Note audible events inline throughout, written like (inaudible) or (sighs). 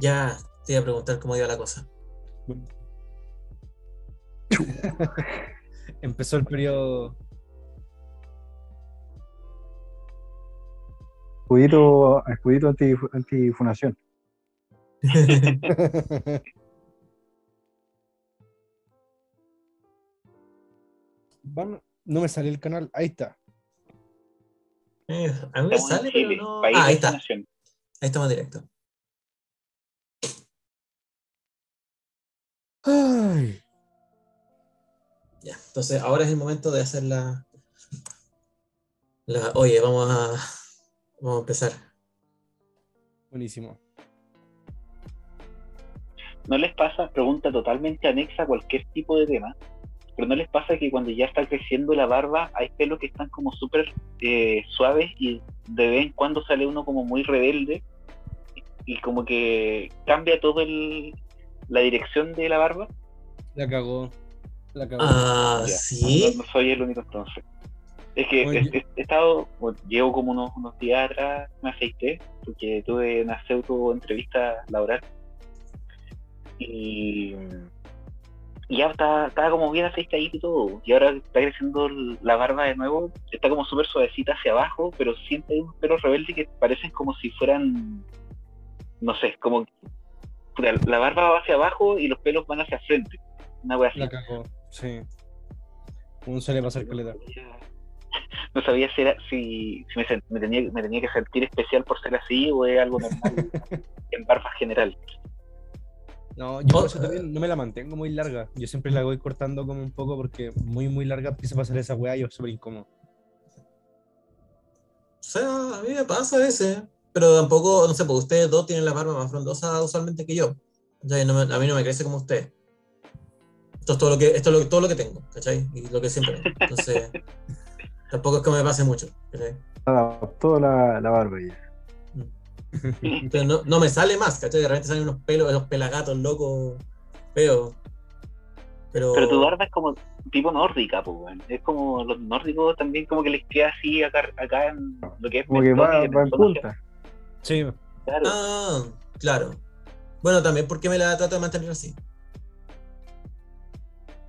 Ya te iba a preguntar cómo iba la cosa. (laughs) Empezó el periodo. Escudito, escudito anti, antifunación. (laughs) Van- no me sale el canal. Ahí está. Eh, a mí me Estamos sale, Chile, pero no. Ah, ahí está. Ahí estamos directo. Ay. Ya. Entonces, ahora es el momento de hacer la. la oye, vamos a. Vamos a empezar. Buenísimo. ¿No les pasa, pregunta totalmente anexa a cualquier tipo de tema, pero no les pasa que cuando ya está creciendo la barba hay pelos que están como súper eh, suaves y de vez en cuando sale uno como muy rebelde y como que cambia todo el, la dirección de la barba? La cagó. La cagó. Ah, Ya, sí. No, no soy el único entonces. Es que Oye. he, estado, bueno, llevo como unos, unos días atrás, me afeité, porque tuve una pseudo entrevista laboral. Y, y ya estaba, estaba como bien afeitadito y todo. Y ahora está creciendo la barba de nuevo, está como súper suavecita hacia abajo, pero siente unos pelos rebeldes que parecen como si fueran, no sé, como puta, la barba va hacia abajo y los pelos van hacia frente. Una wea así. La cagó. Sí. Uno suele pasar caleta. no sabía si, era, si, si me, tenía, me tenía que sentir especial por ser así o es algo normal (laughs) en barba general. No, yo por Oh, eso también no me la mantengo muy larga. Yo siempre la voy cortando como un poco porque muy, muy larga empieza a pasar esa weá y es súper incómodo. O sea, a mí me pasa a veces. Pero tampoco, no sé, porque ustedes dos tienen la barba más frondosa usualmente que yo. ¿cachai? No me- a mí no me crece como usted. Esto es todo lo que, esto es lo, todo lo que tengo, ¿cachai? Y lo que siempre tengo. Entonces, (laughs) tampoco es que me pase mucho, ¿cachai? Adaptó la, la barba ya. Entonces, no, no me sale más, ¿cachai? De repente salen unos pelos, esos pelagatos locos, feos. Pero, Pero tu barba es como tipo nórdica, pues. Es como los nórdicos también como que les queda así acá, acá en lo que es Como que va, va en punta. Sí, Claro. Ah, claro. Bueno, también porque me la trato de mantener así.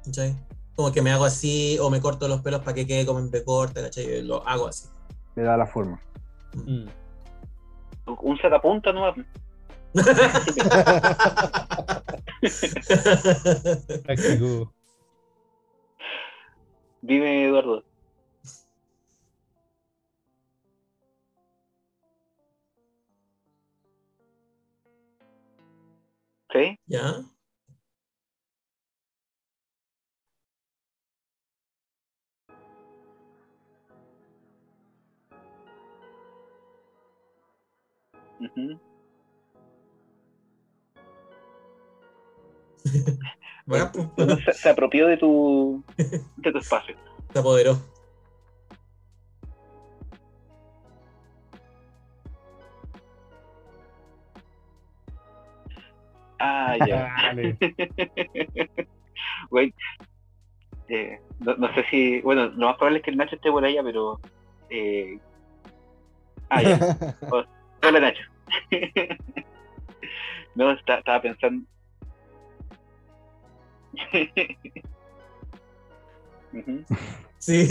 ¿Cachai? Como que me hago así o me corto los pelos para que quede como en B corta, ¿cachai? Lo hago así. Le da la forma. Mm. Un sacapunta, ¿no? Práctico. (laughs) Dime, Eduardo. ¿Sí? ¿Ya? (laughs) Bueno, pues, Entonces, se, se apropió de tu, (laughs) de tu espacio. se apoderó. Ah, (laughs) ya. (laughs) Güey, eh, no, no sé si, bueno, lo más probable es que el Nacho esté por allá, pero... Eh... Ah, ya. (laughs) Hola, Nacho. no, está- estaba pensando... Sí.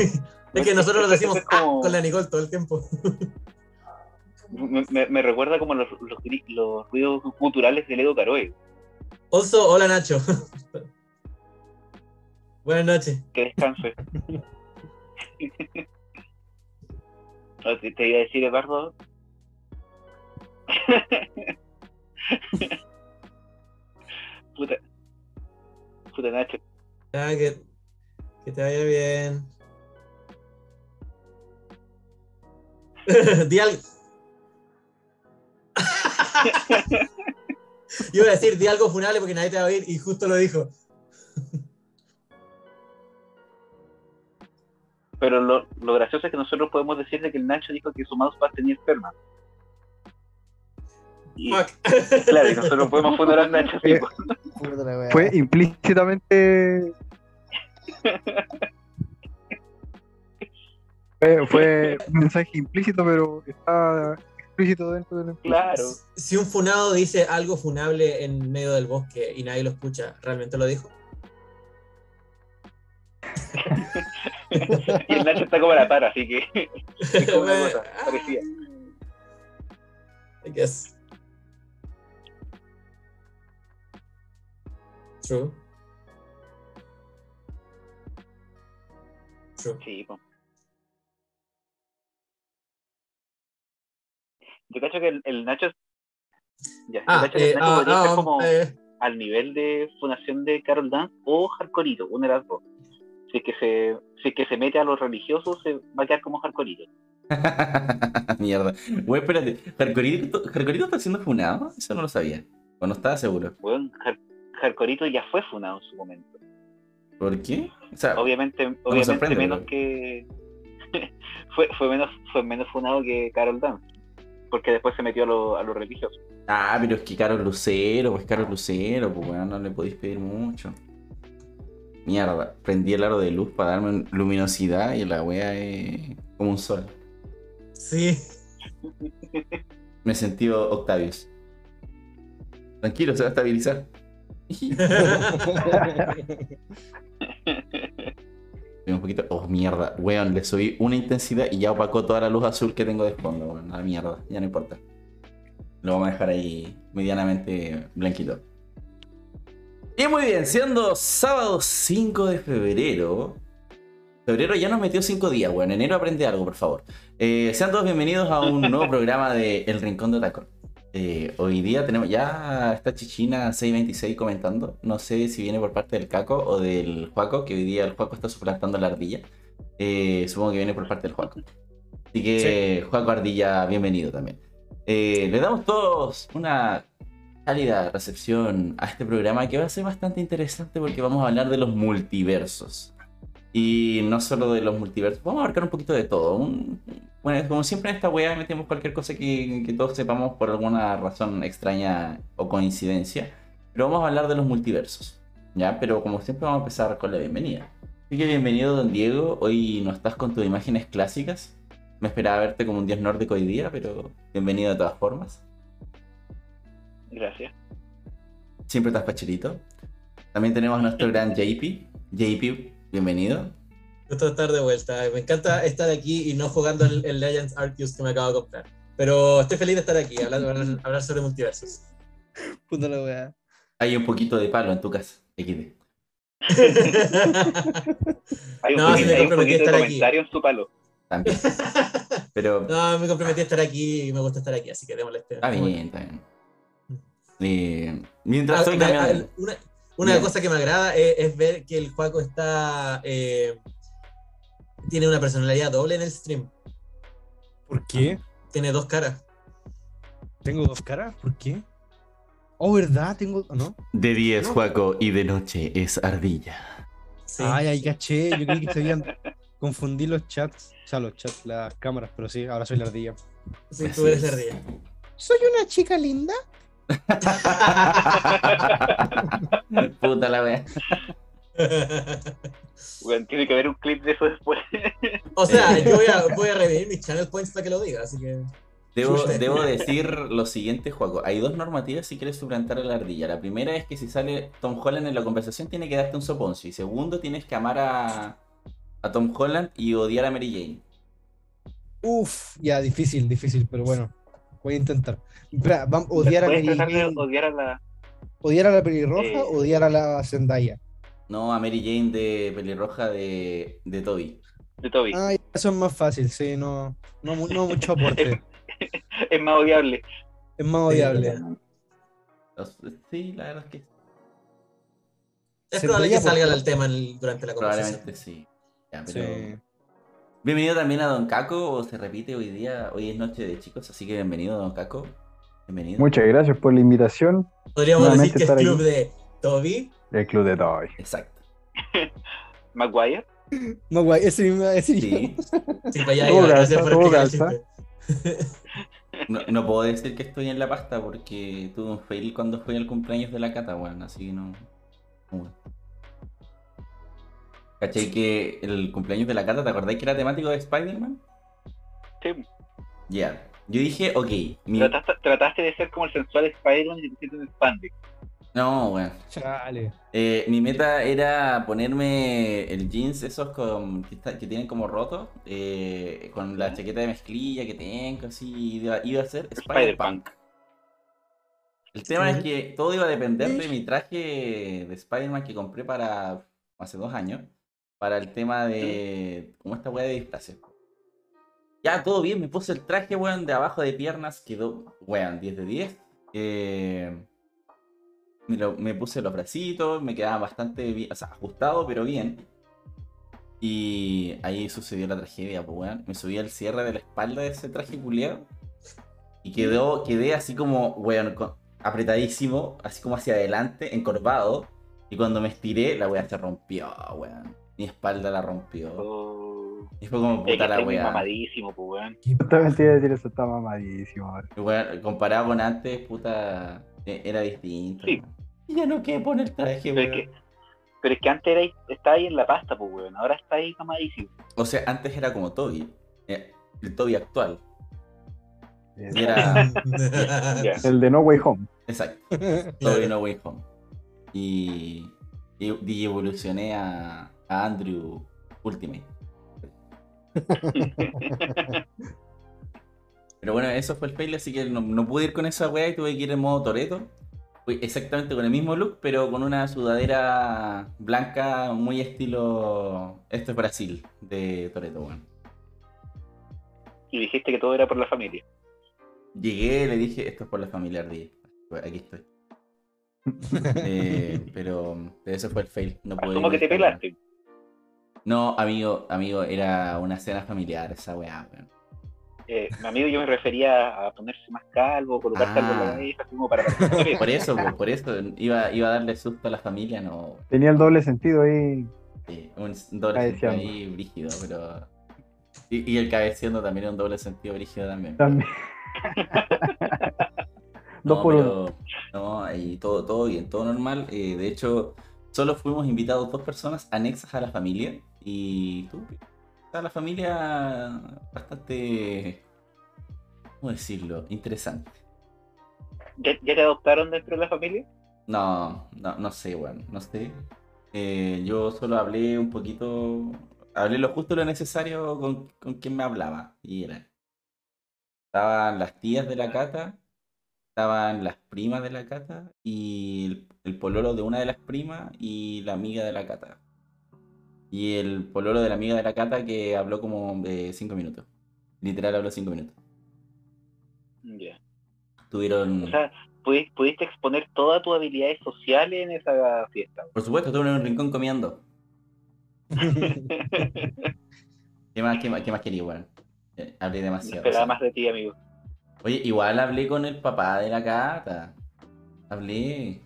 Es que nosotros lo decimos con la Nicole todo el tiempo. Me, me- recuerda como los, los, ruidos culturales de Edo Caroe. Also, hola Nacho. (laughs) Buenas noches. Que descanse. (laughs) No, te, iba a decir, Eduardo. (laughs) puta. Puta Nacho. Que te vaya bien. di algo. Yo (laughs) iba a decir, di algo funable porque nadie te va a oír y justo lo dijo. Pero lo, lo gracioso es que nosotros podemos decir de que el Nacho dijo que su mousepad tenía esperma. Y, claro, y nosotros podemos poner al Nacho weá. Fue implícitamente. (laughs) Fue, fue un mensaje implícito, pero está explícito dentro del Claro. Si un funado dice algo funable en medio del bosque y nadie lo escucha, ¿realmente lo dijo? (laughs) y el Nacho está como la para, así que (laughs) es como una cosa parecida. I guess. True. True. Sí, po. Yo cacho que el, el Nacho. Ya, yo Ah, cacho que eh, el Nacho ah, podría ah, ser como eh, al nivel de fundación de Carol Dance o Hardcoreito, una de las dos. Si es que se, si es que se mete a los religiosos, se va a quedar como Hardcoreito. (laughs) Mierda. Güey, espérate. ¿Jarcorito, ¿Jarcorito está siendo funado? Eso no lo sabía. O no estaba seguro. Bueno, Har- Hardcoreito ya fue funado en su momento. ¿Por qué? O sea, Obviamente, me obviamente menos pero- que. (laughs) fue, fue, menos, fue menos funado que Carol Dance. Porque después se metió a lo, a los religiosos. ah, pero es que Carol Lucero, pues Carol Lucero, pues bueno, no le podéis pedir mucho. Mierda, prendí el aro de luz para darme luminosidad y la wea es como un sol. sí. Me sentí Octavius. Tranquilo, se va a estabilizar. (laughs) (laughs) un poquito. Oh, mierda. Weón, le subí una intensidad y ya opacó toda la luz azul que tengo de fondo, weón. A la mierda. Ya no importa. Lo vamos a dejar ahí medianamente blanquito. Y muy bien, siendo sábado 5 de febrero. Febrero ya nos metió 5 días, weón. Enero aprende algo, por favor. Eh, sean todos bienvenidos a un nuevo programa de El Rincón de Otaku. Eh, hoy día tenemos ya está Chichina 626 comentando. No sé si viene por parte del Caco o del Juaco, que hoy día el Juaco está suplantando la ardilla. Eh, supongo que viene por parte del Juaco. Así que, Juaco Ardilla, bienvenido también. Eh, le damos todos una cálida recepción a este programa que va a ser bastante interesante porque vamos a hablar de los multiversos. Y no solo de los multiversos, vamos a abarcar un poquito de todo. Un- bueno, como siempre en esta wea metemos cualquier cosa que, que todos sepamos por alguna razón extraña o coincidencia. Pero vamos a hablar de los multiversos. ¿Ya? Pero como siempre vamos a empezar con la bienvenida. Así que bienvenido, don Diego. Hoy no estás con tus imágenes clásicas. Me esperaba verte como un dios nórdico hoy día, pero bienvenido de todas formas. Gracias. Siempre estás pacherito. También tenemos a nuestro (laughs) gran JP. JP, bienvenido. Gusto estar de vuelta. Me encanta estar aquí y no jugando el, el Legends Arceus que me acabo de comprar. Pero estoy feliz de estar aquí, hablar, hablar, hablar sobre multiversos. Puta la weá. Hay un poquito de palo en tu casa, XD. (laughs) Hay un No, poquito, me hay un de estar aquí. en su palo. También. Pero (laughs) no, me comprometí a estar aquí y me gusta estar aquí, así que démosle este. está bien, está bien. Eh, mientras Ah, ah, una una cosa que me agrada es, es ver que el Juaco está. eh, tiene una personalidad doble en el stream. ¿Por qué? Tiene dos caras. ¿Tengo dos caras? ¿Por qué? Oh, ¿verdad? Tengo. ¿No? De día es. Juaco y de noche es Ardilla. Sí. Ay, ahí caché. Yo creí que se habían confundido los chats. O sea, los chats, las cámaras, pero sí, ahora soy la ardilla. sí, Así tú eres es. la ardilla. ¿Soy una chica linda? (laughs) Puta la wea. (laughs) Bueno, tiene que haber un clip de eso después. (laughs) o sea, yo voy a, voy a revivir mis channel points para que lo diga, así que. Debo, (laughs) decir lo siguiente, Juaco. Hay dos normativas si quieres suplantar a la ardilla. La primera es que si sale Tom Holland en la conversación tiene que darte un soponcio. Y segundo, tienes que amar a, a Tom Holland y odiar a Mary Jane. Uf, ya, difícil, difícil, pero bueno. Voy a intentar. Espera, vamos, odiar a Puedes Mary tratar de Jane. odiar a la. ¿Odiar a la pelirroja Eh. o odiar a la Zendaya? No, a Mary Jane de pelirroja de, de Toby. de Toby. Ah, eso es más fácil, sí, no, no, mu- no mucho aporte. (laughs) Es más odiable. Es más odiable. Sí, la verdad es que Es probable que salga por- el tema en- durante la conversación. probablemente sí. Ya, pero... Sí. Bienvenido también a Don Caco, se repite hoy día, hoy es noche de chicos, así que bienvenido Don Caco. Bienvenido. Muchas gracias por la invitación. Podríamos decir que es club aquí. de Toby. El Club de Toy. Exacto. (laughs) Maguire. No, guay, ese mismo yo. Sí. Sí, para allá Todo calza, todo. No, no puedo decir que estoy en la pasta porque tuve un fail cuando fue el cumpleaños de la cata, weón, así que no. ¿Cachai que el cumpleaños de la cata, ¿te acordáis que era temático de Spider-Man? Sí. Ya. Yo dije, ok, mi... Trataste, trataste de ser como el sensual Spider-Man y te pusiste un spandex. No, weón. Chale. Eh, mi meta era ponerme el jeans esos con, que, está- que tienen como rotos, eh, con la chaqueta de mezclilla que tengo, así, iba, iba a ser Spider-Punk. El tema es que todo iba a depender de mi traje de Spider-Man que compré para hace dos años, para el tema de, como esta weá de disfraces. Ya, todo bien, me puse el traje, weón, de abajo de piernas, quedó, weón, 10 de 10. Eh, me, lo- me puse los bracitos, me quedaba bastante bien, o sea, ajustado, pero bien. Y ahí sucedió la tragedia, pues, weón. Me subí al cierre de la espalda de ese traje culiado. Y quedó, quedé así como, weón, con- apretadísimo, así como hacia adelante, encorvado. Y cuando me estiré, la weá se rompió, weón. Mi espalda la rompió. Oh, Y fue como puta la weá. mamadísimo, pues, weón. Justamente iba a decir eso, está mamadísimo. Weón, Comparado con antes, puta, e- era distinto. Sí. (laughs) ya no quedé poner el traje, Pero es weón. que, pero es que antes era, estaba ahí en la pasta, pues, weón. Ahora está ahí mamadísimo. O sea, antes era como Toby. eh, El Toby actual. Y era. (laughs) El de No Way Home. Exacto. (laughs) Toby No Way Home. Y. Y, y evolucioné a, a Andrew Ultimate. Pero bueno, eso fue el fail, así que no, no pude ir con esa weá y tuve que ir en modo Toreto. Exactamente con el mismo look, pero con una sudadera blanca muy estilo. Esto es Brasil, de Toreto, weón. y dijiste que todo era por la familia. Llegué, le dije, esto es por la familia Ardilla. Bueno, Aquí estoy. (laughs) Eh, pero, eso fue el fail. No pude Asumo ir que te pelaste. No, amigo, amigo, era una cena familiar esa weá, weón. Eh, mi amigo, yo me refería a ponerse más calvo, colocarse algo en la Ah. cabeza, como para... (laughs) Por eso, po, por eso, iba, iba a darle susto a la familia, no. Tenía el doble sentido ahí. sí, un doble sentido ahí brígido, pero. Y, y el cabeceando también era un doble sentido brígido también. También. (laughs) Dos No, por pero, no, ahí todo, todo bien, todo normal. Eh, de hecho, solo fuimos invitados dos personas anexas a la familia. Y tú, sea, la familia bastante, ¿cómo decirlo? Interesante. ¿Ya, ya te adoptaron dentro de la familia? No, no, no sé, weón, no sé. Eh, yo solo hablé un poquito, hablé lo justo lo necesario con, con quien me hablaba. Y era. Estaban las tías de la cata, estaban las primas de la cata y el, el pololo de una de las primas y la amiga de la cata. Y el pololo de la amiga de la cata que habló como de cinco minutos. Literal habló cinco minutos. Ya. Tuvieron. O sea, pudi- pudiste exponer todas tus habilidades sociales en esa fiesta. por supuesto, estuve en un rincón comiendo. (laughs) ¿Qué más, qué más, qué más quería, weón? Eh, hablé No demasiado. esperaba o sea. más de ti, amigo. Oye, igual hablé con el papá de la cata. Hablé.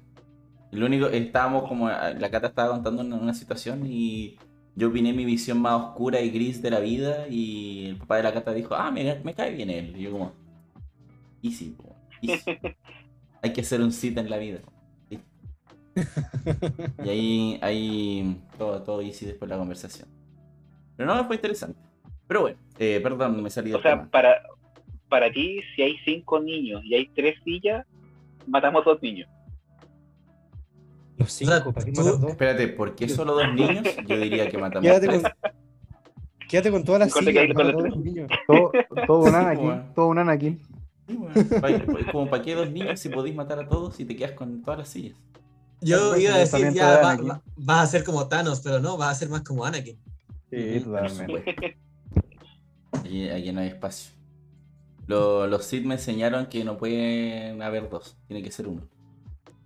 Lo único, estábamos como, la cata estaba contando una, una situación y yo opiné mi visión más oscura y gris de la vida y el papá de la cata dijo, ah, me, me cae bien él. Y yo como, easy, easy. (laughs) Hay que hacer un cita en la vida. Sí. Y (laughs) ahí, ahí todo, todo easy después de la conversación. Pero no, fue interesante. Pero bueno, eh, perdón, me salí O sea, tema. para, para ti, si hay cinco niños y hay tres sillas, matamos dos niños. Los cinco, sea, ¿para qué tú- matar dos? Espérate, ¿por qué solo dos niños? Yo diría que matamos Quédate tres. con, quédate con todas las sillas, todos los niños. Todo, todo un Anakin. Todo un Anakin. Sí, weón. Pa- Es como para qué dos niños si podéis matar a todos y te quedas con todas las sillas. Yo iba a decir, ya va, va- vas a ser como Thanos, pero no, vas a ser más como Anakin. Sí, totalmente. (laughs) aquí no hay espacio. Lo- los Sith me enseñaron que no pueden haber dos, tiene que ser uno.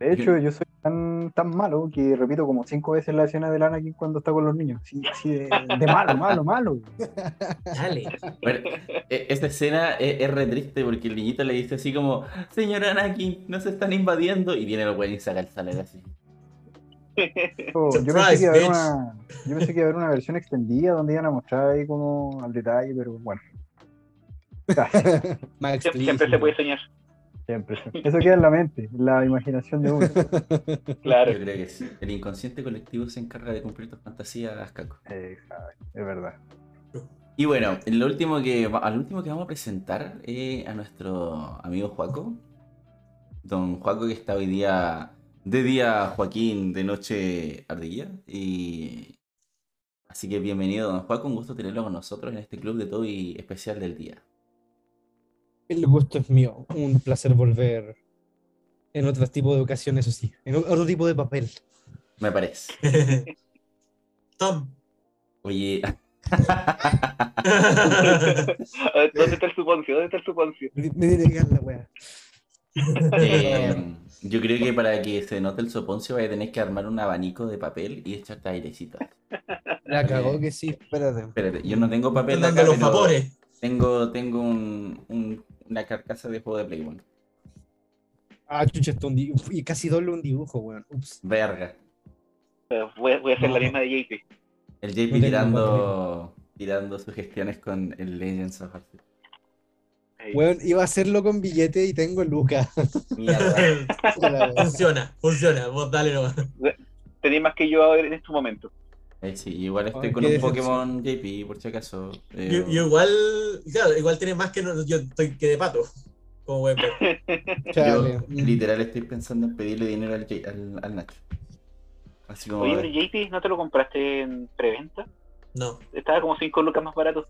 De hecho, yo soy tan, tan malo que repito como cinco veces la escena del Anakin cuando está con los niños. Sí, sí, de, de malo, malo, malo. Dale. (laughs) Bueno, e- esta escena es, es re triste porque el niñito le dice así como, señor Anakin, nos están invadiendo. Y viene el güey y saca el saler así. Oh, yo, pensé que iba a haber una, yo pensé que iba a haber una versión extendida donde iban a mostrar ahí como al detalle, pero bueno. (laughs) Siempre, siempre se puede soñar. Siempre. (laughs) Eso queda en la mente, en la imaginación de uno. (laughs) Claro. Yo creo que sí. El inconsciente colectivo se encarga de cumplir tus fantasías, Caco. Exacto, es verdad. Y bueno, lo último que, va- al último que vamos a presentar eh, a nuestro amigo Juaco. Don Juaco que está hoy día, de día Joaquín, de noche Ardilla. Y así que bienvenido, don Juaco, un gusto tenerlo con nosotros en este club de Toby especial del día. El gusto es mío. Un placer volver en otro tipo de ocasión, eso sí. En otro tipo de papel. Me parece. (laughs) Tom. Oye, (laughs) ¿Dónde está el suponcio? ¿Dónde está el suponcio? Me, diré que es la wea. eh, yo creo que para que se note el soponcio vaya a tener que armar un abanico de papel y echarte airecito. La cagó que sí, espérate. Espérate, yo no tengo papel acá, los pero tengo, tengo un- un- una carcasa de juego de Playboy. Ah, chucha, esto un y casi doble un dibujo, weón. Ups. Verga. Pero Voy, voy a hacer la misma de JP. El JP No tirando, tirando sugestiones con el Legends of Arceus. Weón, iba a hacerlo con billete y tengo lucas. Mierda. (laughs) Funciona, funciona. Vos dale nomás. Tenés más que yo ahora en este momento. Eh, sí, igual estoy Ay, con un. Pokémon JP, por si acaso. Eh, Yo, yo igual, claro, igual tiene más que no- yo estoy que de pato. Como ver. (laughs) yo literal estoy pensando en pedirle dinero al, J- al, al Nacho. Así como. Oye, pero JP, ¿no te lo compraste en preventa? No. Estaba como 5 lucas más barato.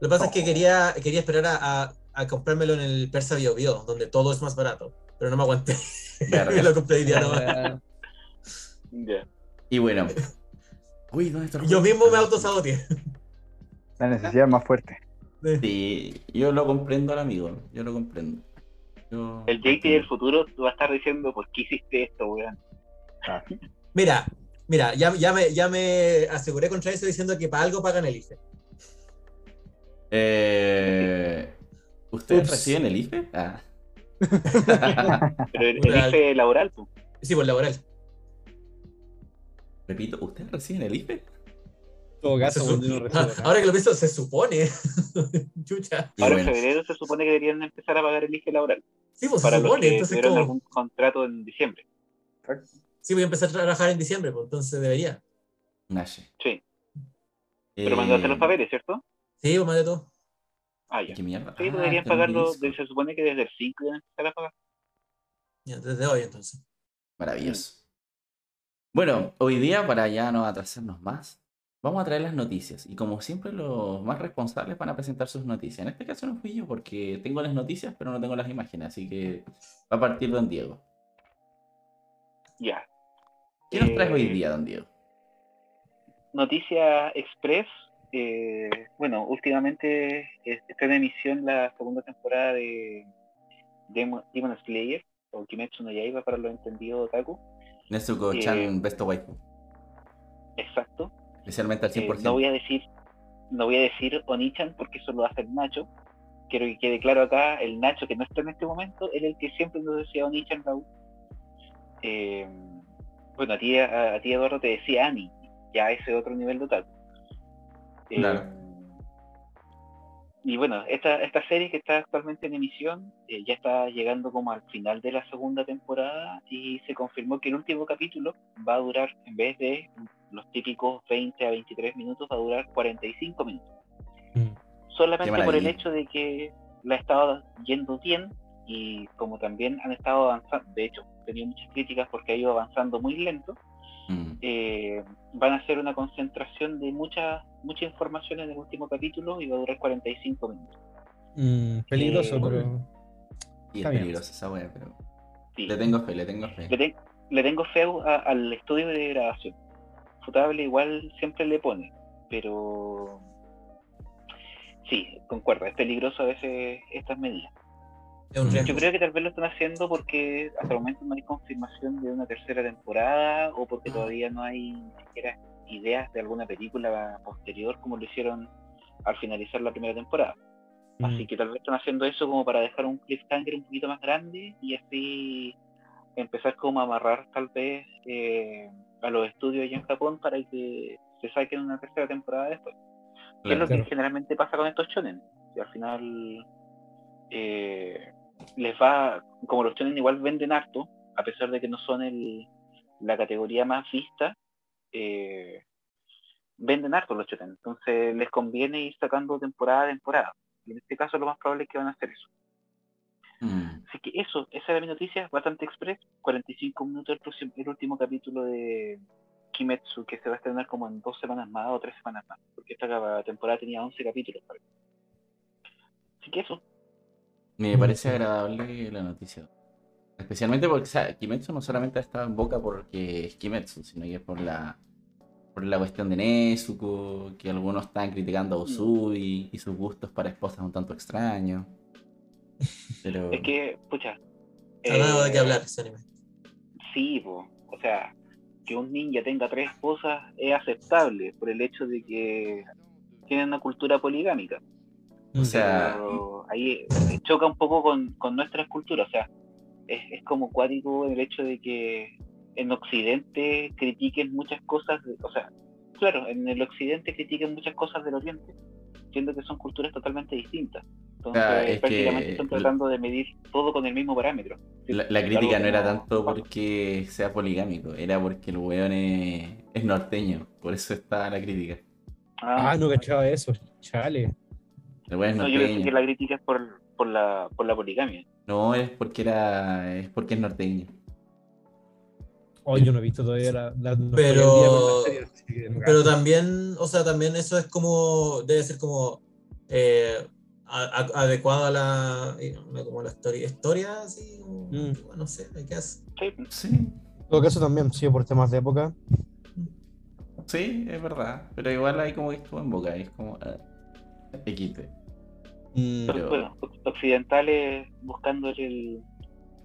Lo que pasa es que quería, quería esperar a, a- a comprármelo en el Persa Bio Bio, donde todo es más barato. Pero no me aguanté. Me (laughs) lo compré hoy día La nomás. wea. Ya. Y bueno. (laughs) Uy, ¿dónde está el Yo mismo me autosaboteé. La necesidad es más fuerte. Sí, yo lo comprendo al amigo. Yo lo comprendo. Yo- El JP del futuro va a estar diciendo, ¿por qué hiciste esto, weón? Mira, mira, ya, ya, me, ya me aseguré contra eso diciendo que para algo pagan el IFE. Eh, ¿Ustedes Ups. reciben el IFE? Ah. Pero el, el IFE laboral, pues. Sí, por laboral. Repito, ¿ustedes reciben el IFE? Todo caso, su- no Ah, ahora que lo pienso, se supone. (laughs) Chucha. Ahora bueno, en febrero se supone que deberían empezar a pagar el IFE laboral. Sí, pues para se los supone. que Entonces, tuvieron como... algún contrato en diciembre. Sí, voy a empezar a trabajar en diciembre, pues entonces debería. Nache. Sí. Pero Eh, mandaste los papeles, ¿cierto? Sí, pues de todo. Ah, ya. ¿Qué mierda? Sí, Ah, deberían pagarlo. Se supone que desde el 5 deben empezar a pagar. Ya, desde hoy, entonces. Maravilloso. Bueno, hoy día, para ya no atrasarnos más, vamos a traer las noticias. Y como siempre, los más responsables van a presentar sus noticias. En este caso no fui yo, porque tengo las noticias, pero no tengo las imágenes. Así que va a partir Don Diego. Ya. ¿Qué nos traes Eh, hoy día, Don Diego? Noticia Express. eh, bueno, últimamente eh, está en emisión la segunda temporada de Demon, Demon Slayer, o Kimetsu no Yaiba para los entendidos otaku. Nezuko-chan eh, Besto Waifu. Exacto. Especialmente al Eh, 100%. no voy a decir no voy a decir Onichan porque eso lo hace el Nacho. Quiero que quede claro acá, el Nacho que no está en este momento, era el que siempre nos decía Onichan Raúl. Eh, bueno, a ti, a, a ti Eduardo te decía Ani, ya ese otro nivel otaku. Eh, Claro. Y bueno, esta, esta serie que está actualmente en emisión eh, ya está llegando como al final de la segunda temporada y se confirmó que el último capítulo va a durar, en vez de los típicos 20 a 23 minutos, va a durar 45 minutos. Mm. Solamente por el hecho de que la ha estado yendo bien y como también han estado avanzando, de hecho, he tenido muchas críticas porque ha ido avanzando muy lento, Mm. eh, van a hacer una concentración de mucha mucha información en el último capítulo y va a durar 45 minutos. Mm, peligroso, Eh, pero. Y es peligrosa esa wea, pero. Sí. Le tengo fe, le tengo fe. Le, ten- le tengo fe a- al estudio de grabación. Futable igual siempre le pone, pero sí, concuerdo, es peligroso a veces estas medidas. Un Yo creo que tal vez lo están haciendo porque hasta el momento no hay confirmación de una tercera temporada o porque todavía no hay ni siquiera ideas de alguna película posterior como lo hicieron al finalizar la primera temporada. mm, Así que tal vez están haciendo eso como para dejar un cliffhanger un poquito más grande y así empezar como a amarrar tal vez eh, a los estudios allá en Japón para que se saquen una tercera temporada después. Que es lo que generalmente pasa con estos shonen. Y al final eh, les va, como los shonen igual venden harto, a pesar de que no son el, la categoría más vista, eh, venden harto los shonen. Entonces les conviene ir sacando temporada a temporada. Y en este caso lo más probable es que van a hacer eso. Mm. Así que eso, esa era mi noticia, bastante express. 45 minutos el, próximo- el último capítulo de Kimetsu, que se va a estrenar como en dos semanas más o tres semanas más. Porque esta temporada tenía 11 capítulos. Así que eso. Me parece agradable la noticia. Especialmente porque, o sea, Kimetsu no solamente ha estado en boca porque es Kimetsu, sino que es por la, por la cuestión de Nezuko, que algunos están criticando a Usui y sus gustos para esposas un tanto extraños. Pero... Es que, pucha. Ha dado de qué eh, hablar ese anime. Sí, po. o sea, que un ninja tenga tres esposas es aceptable por el hecho de que tienen una cultura poligámica. O sea, Pero ahí eh, choca un poco con, con nuestras culturas, o sea, es, es como cuático el hecho de que en Occidente critiquen muchas cosas, de- o sea, claro, en el Occidente critiquen muchas cosas del Oriente, siendo que son culturas totalmente distintas. Entonces, Ah, es prácticamente que- están tratando de medir todo con el mismo parámetro. la, la crítica no era no- tanto porque sea poligámico, era porque el weón es, es norteño, por eso está la crítica. Ah, no cachaba eso. Chale. No, yo pensé que la crítica es por, por, la, por la poligamia. No, es porque era, es porque es norteño. Hoy yo no he visto todavía la, Pero- la serie, Pero también, o sea, también eso es como, debe ser como eh, a- a- adecuado a la, eh, como la historia, historia así, Mm. no sé, ¿qué hace? Sí, Sí, En todo caso también, sí, por temas de época. sí, es verdad. Pero igual hay como que estuvo en boca, es como XP. Mm, Pero- bueno, occidentales buscando el,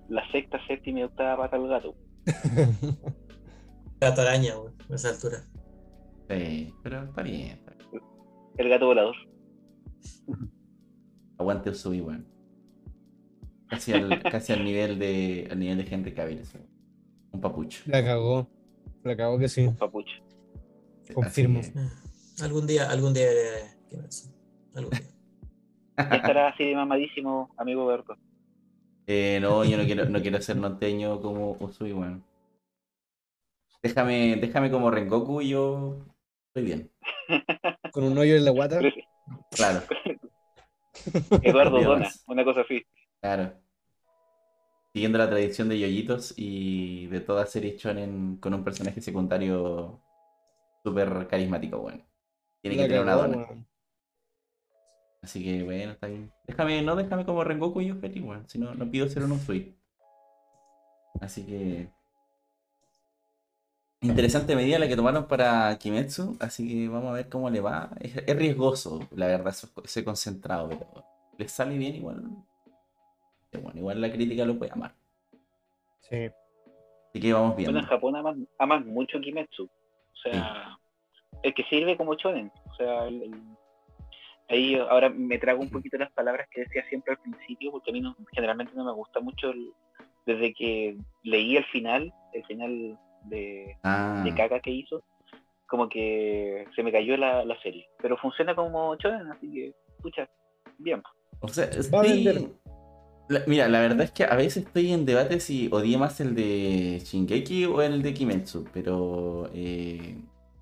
la sexta, séptima y octava pata al gato. (laughs) Gato araña, güey, a esa altura. Sí, pero está bien. está bien. El gato volador. Aguante Usui, weón. Casi al, (laughs) casi al nivel de al nivel de Henry Cavill. Un papucho. la cagó. La cagó que sí. Un papuche. Confirmo. Que- Mm. Algún día, algún día día. Ya (laughs) estará así de mamadísimo, amigo Berto. Eh, no, yo no quiero, no quiero ser norteño como Usui, weón. Déjame, déjame como Rengoku y yo estoy bien. (laughs) Con un hoyo en la guata. Claro, (laughs) Eduardo. Dona, una cosa así. claro. Siguiendo la tradición de yoyitos y de toda serie shonen con un personaje secundario súper carismático, weón. Tiene que La tener una dona. Así que bueno, está bien. Déjame, no déjame como Rengoku y yo feliz, weón. Si no, no pido ser un Usui. Así que. Interesante medida la que tomaron para Kimetsu, así que vamos a ver cómo le va. Es, es riesgoso, la verdad, ese concentrado, pero le sale bien igual. Pero bueno, igual la crítica lo puede amar. Sí. Así que vamos Bueno, viendo. en Japón aman, aman mucho Kimetsu. O sea, el que sirve como shonen. O sea, el- el- ahí ahora me trago un poquito las palabras que decía siempre al principio, porque a mí no- generalmente no me gusta mucho el- desde que leí el final, el final de, Ah, de caca que hizo, como que se me cayó la, la serie. Pero funciona como shonen, así que, escucha, bien. o sea, estoy-. La- mira, la verdad es que a veces estoy en debate si odié más el de Shingeki o el de Kimetsu, pero eh,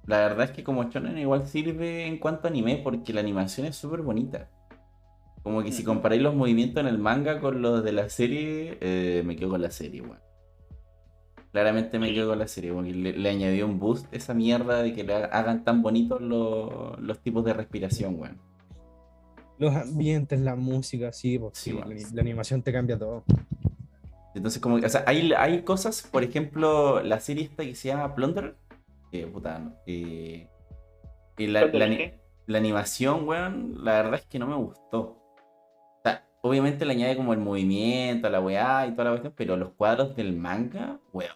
la verdad es que como shonen igual sirve en cuanto a anime porque la animación es súper bonita. Como que si comparáis los movimientos en el manga con los de la serie, eh, me quedo con la serie, weón. Claramente me quedo con la serie, porque le, le añadió un boost esa mierda de que le hagan tan bonitos los, los tipos de respiración, weón. Los ambientes, la música, sí, pues Sí, sí, bueno. la, la animación te cambia todo. Entonces, como que, o sea, hay, hay cosas, por ejemplo, la serie esta que se llama Plunder, que puta, no, eh, y la, ¿Plunder la animación, weón, la verdad es que no me gustó. O sea, obviamente le añade como el movimiento, a la weá y toda la cuestión, pero los cuadros del manga, weón,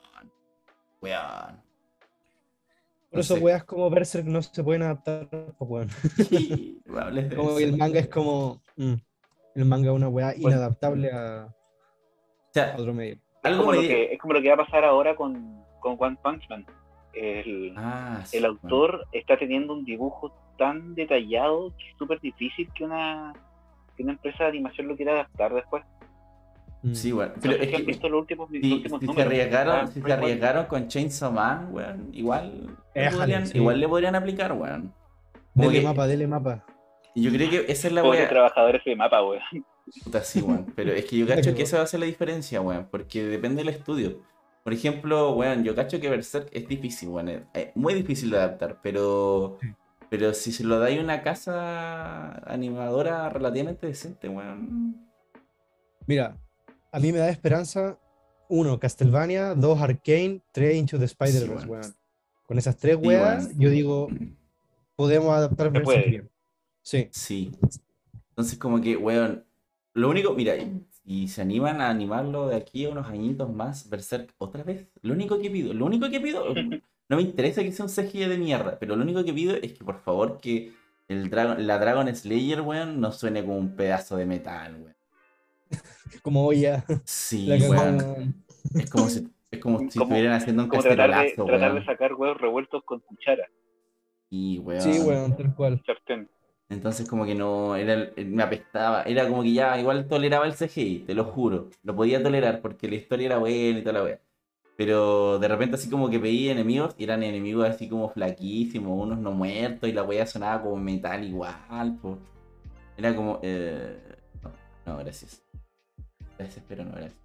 weón. Por No eso, sé. weas como Berserk no se pueden adaptar, pues, weón. Sí, (laughs) Como que eso. el manga es como. mm, el manga es una wea inadaptable a, O sea, a otro medio. Es algo como, me lo que, es como lo que va a pasar ahora con, con One Punch Man. El, Ah, sí, el weón. autor está teniendo un dibujo tan detallado que es súper difícil que una, que una empresa de animación lo quiera adaptar después. Mm. Sí, weón. No Pero es han visto los últimos, los si, últimos si se números. arriesgaron, Ah, si se arriesgaron con Chainsaw Man, weón, igual le Éjale, podrían- sí. igual le podrían aplicar, weón. Dele mapa, dele mapa. Y yo creo que esa es la Pobre wea. trabajador ese mapa, weón. Puta, sí, weón. Pero es que yo (laughs) cacho que esa va a ser la diferencia, weón. Porque depende del estudio. Por ejemplo, weón, yo cacho que Berserk es difícil, weón. Es muy difícil de adaptar, pero. Sí. Pero si se lo dais a una casa animadora relativamente decente, weón. Mira, a mí me da esperanza. Uno, Castlevania. Dos, Arcane. Tres, Into the Spider-Verse, weón. weón. Con esas tres Sí, weas, weón. yo digo, podemos adaptar Se Berserk bien. Sí. Sí. Entonces, como que, weón. Lo único, mira, y se animan a animarlo de aquí a unos añitos más, Berserk otra vez. Lo único que pido, lo único que pido, (laughs) no me interesa que sea un CGI de mierda, pero lo único que pido es que por favor que el Dragon, la Dragon Slayer, weón, no suene como un pedazo de metal, weón. (laughs) Como olla. Sí, weón. weón. Es como si, es como si Como- estuvieran haciendo un Como tratar de, cacerolazo, tratar de weón. sacar huevos revueltos con cuchara. Y, weón. Sí, weón, tal cual. sartén. Entonces como que no, era, me apestaba, era como que ya igual toleraba el CGI, te lo juro, lo podía tolerar porque la historia era buena y toda la wea. Pero de repente así como que veía enemigos eran enemigos así como flaquísimos, unos no muertos y la wea sonaba como metal igual, po. Era como, eh, no, no, gracias. Gracias, pero no, gracias.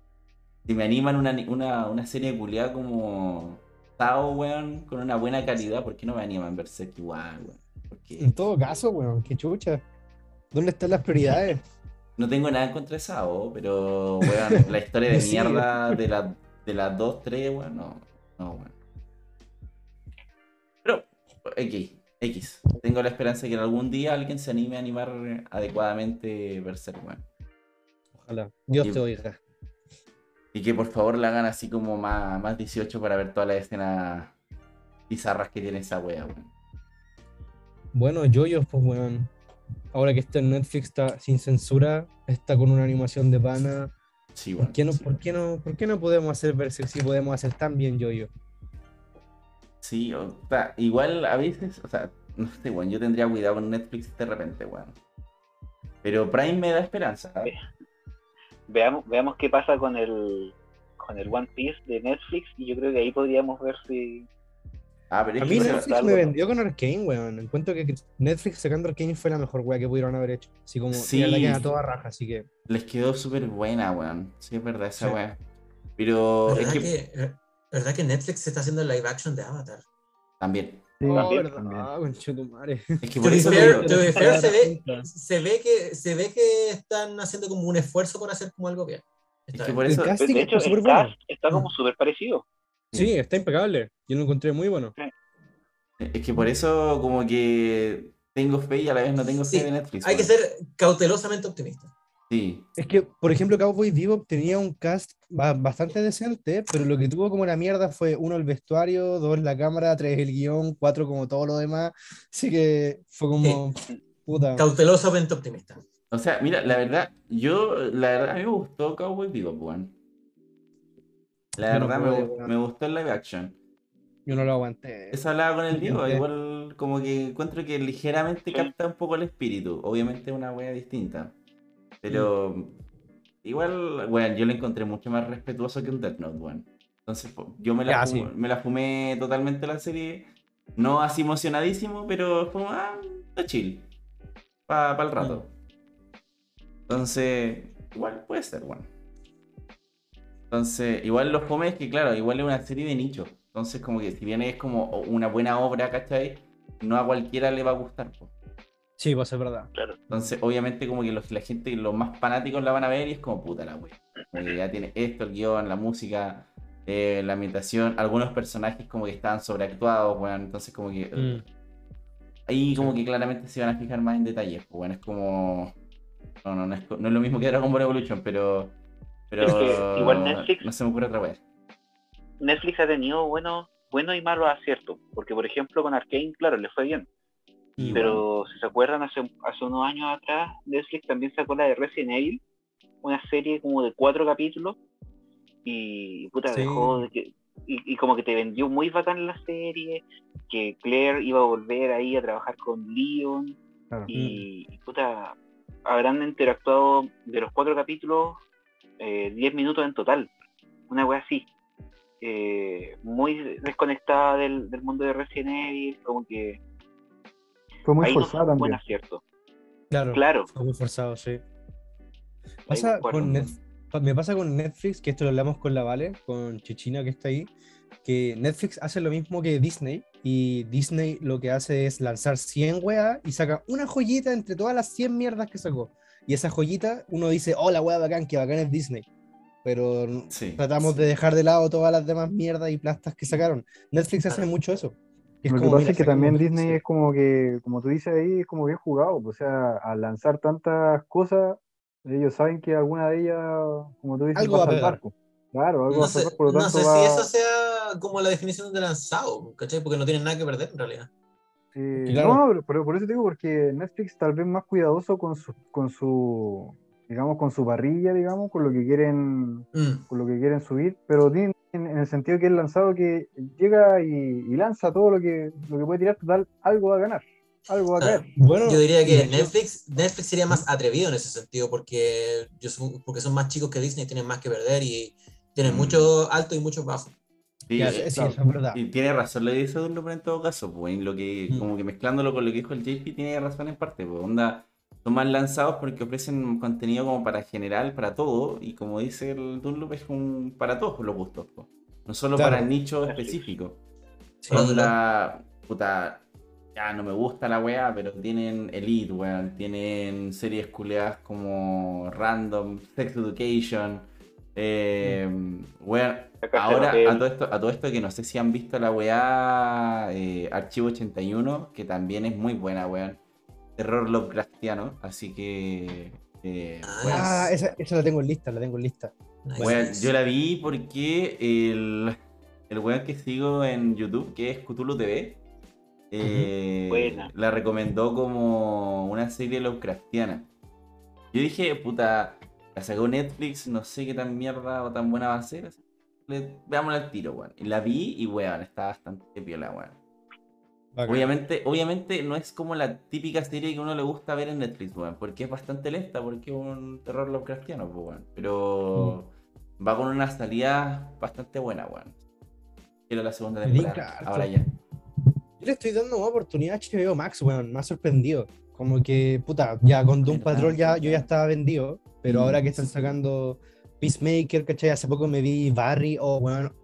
Si me animan una, una, una serie culiada como Tao, weón, con una buena calidad, ¿por qué no me animan Berserk igual, weón? En todo caso, weón, qué chucha. ¿Dónde están las prioridades? (laughs) No tengo nada en contra de Sao, pero, weón, (laughs) la historia de Sí. mierda de, la, de las 2, 3, weón, no, no, weón. Pero, X, X. Tengo la esperanza de que algún día alguien se anime a animar adecuadamente Berserk, weón. Ojalá. Dios Y- te oiga. Y que por favor la hagan así como más, más 18 para ver todas las escenas bizarras que tiene esa wea, weón. Bueno, Yoyos, pues, weón. Ahora que está en Netflix, está sin censura, está con una animación de pana. Sí, ¿Por weón. qué no, sí. por qué no, por qué no podemos hacer Berserk si podemos hacer tan bien Yoyo? Sí, o sea, igual a veces, o sea, no sé, weón, yo tendría cuidado con Netflix de repente, weón. Pero Prime me da esperanza. Veamos, veamos qué pasa con el con el One Piece de Netflix y yo creo que ahí podríamos ver si Ah, pero es A que mí Netflix algo, me ¿no? vendió con Arkane, weón. Encuentro que Netflix sacando Arkane fue la mejor weá que pudieron haber hecho. Así como, Sí. la que a toda raja, así que. les quedó súper buena, weón. Sí, es verdad, esa Sí. weá. Pero es ¿Verdad que, que, ¿Verdad que Netflix se está haciendo el live action de Avatar? también. Sí, Oh, también, verdad, también. conchetumare. Es que To por be eso fair, digo, (laughs) fair, se ve, Puta. se ve que se ve que están haciendo como un esfuerzo por hacer como algo bien. es Esta que por El eso, de hecho está el bueno. está como súper parecido. Sí, está impecable. Yo lo encontré muy bueno. es que por eso como que tengo fe y a la vez no tengo fe Sí, de Netflix. Hay que weón. ser cautelosamente optimista. Sí, Es que, por ejemplo, Cowboy Bebop tenía un cast ba- bastante decente, pero lo que tuvo como la mierda fue uno el vestuario, dos la cámara, tres el guion, cuatro como todo lo demás. Así que fue como puta. Cautelosamente optimista. o sea, mira, la verdad, yo, la verdad, a mí me gustó Cowboy Bebop, weón. La Yo no verdad, me, me gustó el live action. Yo no lo aguanté. Eso hablaba con el Diego, igual como que encuentro que ligeramente capta un poco el espíritu. Obviamente es una wea distinta. Pero Mm. igual, bueno, yo lo encontré mucho más respetuoso que un Death Note, weón. Entonces yo me la, Ya, fu- sí. me la fumé totalmente la serie. No así emocionadísimo, pero fue como, ah, está chill. Para el rato. Entonces, igual puede ser, bueno. Entonces, igual los fome es que, claro, igual es una serie de nicho. Entonces, como que si bien es como una buena obra, ¿cachai? No a cualquiera le va a gustar. po. Sí, va a ser verdad. Claro. Entonces, obviamente, como que los, la gente, los más fanáticos la van a ver y es como puta la wea. Como que ya tiene esto, el guion, la música, eh, la ambientación, algunos personajes como que estaban sobreactuados, weón. Entonces, como que. Mm. Ahí como que claramente se van a fijar más en detalles. Pues bueno, es como. No, no, no es, no es lo mismo que Dragon Ball Evolution, pero. Pero. Es que igual Netflix- No se me ocurre otra vez. Netflix ha tenido buenos buenos y malos aciertos, porque por ejemplo con Arkane, claro, le fue bien, Y pero si se acuerdan hace, hace unos años atrás, Netflix también sacó la de Resident Evil, una serie como de cuatro capítulos, y puta, Sí. dejó de que, y, y como que te vendió muy bacán la serie, que Claire iba a volver ahí a trabajar con Leon, Claro. y y, puta, habrán interactuado de los cuatro capítulos eh, 10 minutos en total, una wea así. eh, muy desconectada del, del mundo de Resident Evil, como que Fue muy no forzada también. acierto. Claro, Claro, fue muy forzado, sí. Pasa con Net- pa- me pasa con Netflix, que esto lo hablamos con la Vale, con Chichina que está ahí, que Netflix hace lo mismo que Disney y Disney lo que hace es lanzar 100 weas y saca una joyita entre todas las 100 mierdas que sacó. Y esa joyita uno dice, oh, la wea bacán, que bacán es Disney. Pero Sí. tratamos de dejar de lado todas las demás mierdas y plastas que sacaron. Netflix hace mucho eso. es Lo que pasa es que también Disney sí. es como que, como tú dices ahí, es como bien jugado. pues, O sea, al lanzar tantas cosas, ellos saben que alguna de ellas, como tú dices, Algo va va a a pegar. salvar. pues. Claro, algo va No a sé, salvar, por lo no tanto sé va- si eso sea como la definición de lanzado, ¿cachai? Porque no tienen nada que perder en realidad. Eh, claro. No, pero, pero por eso te digo, porque Netflix tal vez más cuidadoso con su, con su, digamos, con su parrilla, digamos, con lo que quieren, Mm. con lo que quieren subir, pero en, en el sentido que es lanzado que llega y, y lanza todo lo que, lo que puede tirar, total, algo va a ganar, algo va a Claro. caer. Bueno, Yo diría que Netflix, Netflix sería más atrevido en ese sentido porque, yo, supongo- porque son más chicos que Disney, tienen más que perder y tienen Mm. muchos altos y muchos bajos. Sí, Ya, eh, sí, sí, eso es verdad. Y tiene razón lo que dice Dunlop, pero en todo caso, pues, en lo que, Mm. como que mezclándolo con lo que dijo el JP, tiene razón en parte, pues, onda, son más lanzados porque ofrecen contenido como para general, para todo, y como dice el Dunlop, es un, para todos los gustos, pues. no solo Claro. para nichos Así es. específicos. Sí. Onda, puta, ya no me gusta la weá, pero tienen Elite, weón, tienen series culeadas como Random, Sex Education, eh, de Ahora, Papel. a todo, esto, a todo esto que no sé si han visto la weá eh, Archivo 81, que también es muy buena, weón. Terror Lovecraftiano, así que... eh, Ah, esa, esa la tengo en lista, la tengo en lista. Weón, nice. yo la vi porque el, el weón que sigo en YouTube, que es Cthulhu TV, eh, Buena. la recomendó como una serie Lovecraftiana. Yo dije, puta, la sacó Netflix, no sé qué tan mierda o tan buena va a ser. Le, veámosla al tiro, weón. La vi y, weón, está bastante piola, weón. Bacán. Obviamente, obviamente no es como la típica serie que uno le gusta ver en Netflix, weón. Porque es bastante lenta, porque es un terror Lovecraftiano, weón. Pero va con una salida bastante buena, weón. Quiero la segunda temporada. Ahora ya. Yo le estoy dando una oportunidad a HBO Max, weón, me ha sorprendido. Como que, puta, ya con Doom Patrol ya, yo ya estaba vendido, pero Mm, ahora que están sacando Peacemaker, ¿cachai? Hace poco me vi Barry, oh, weón,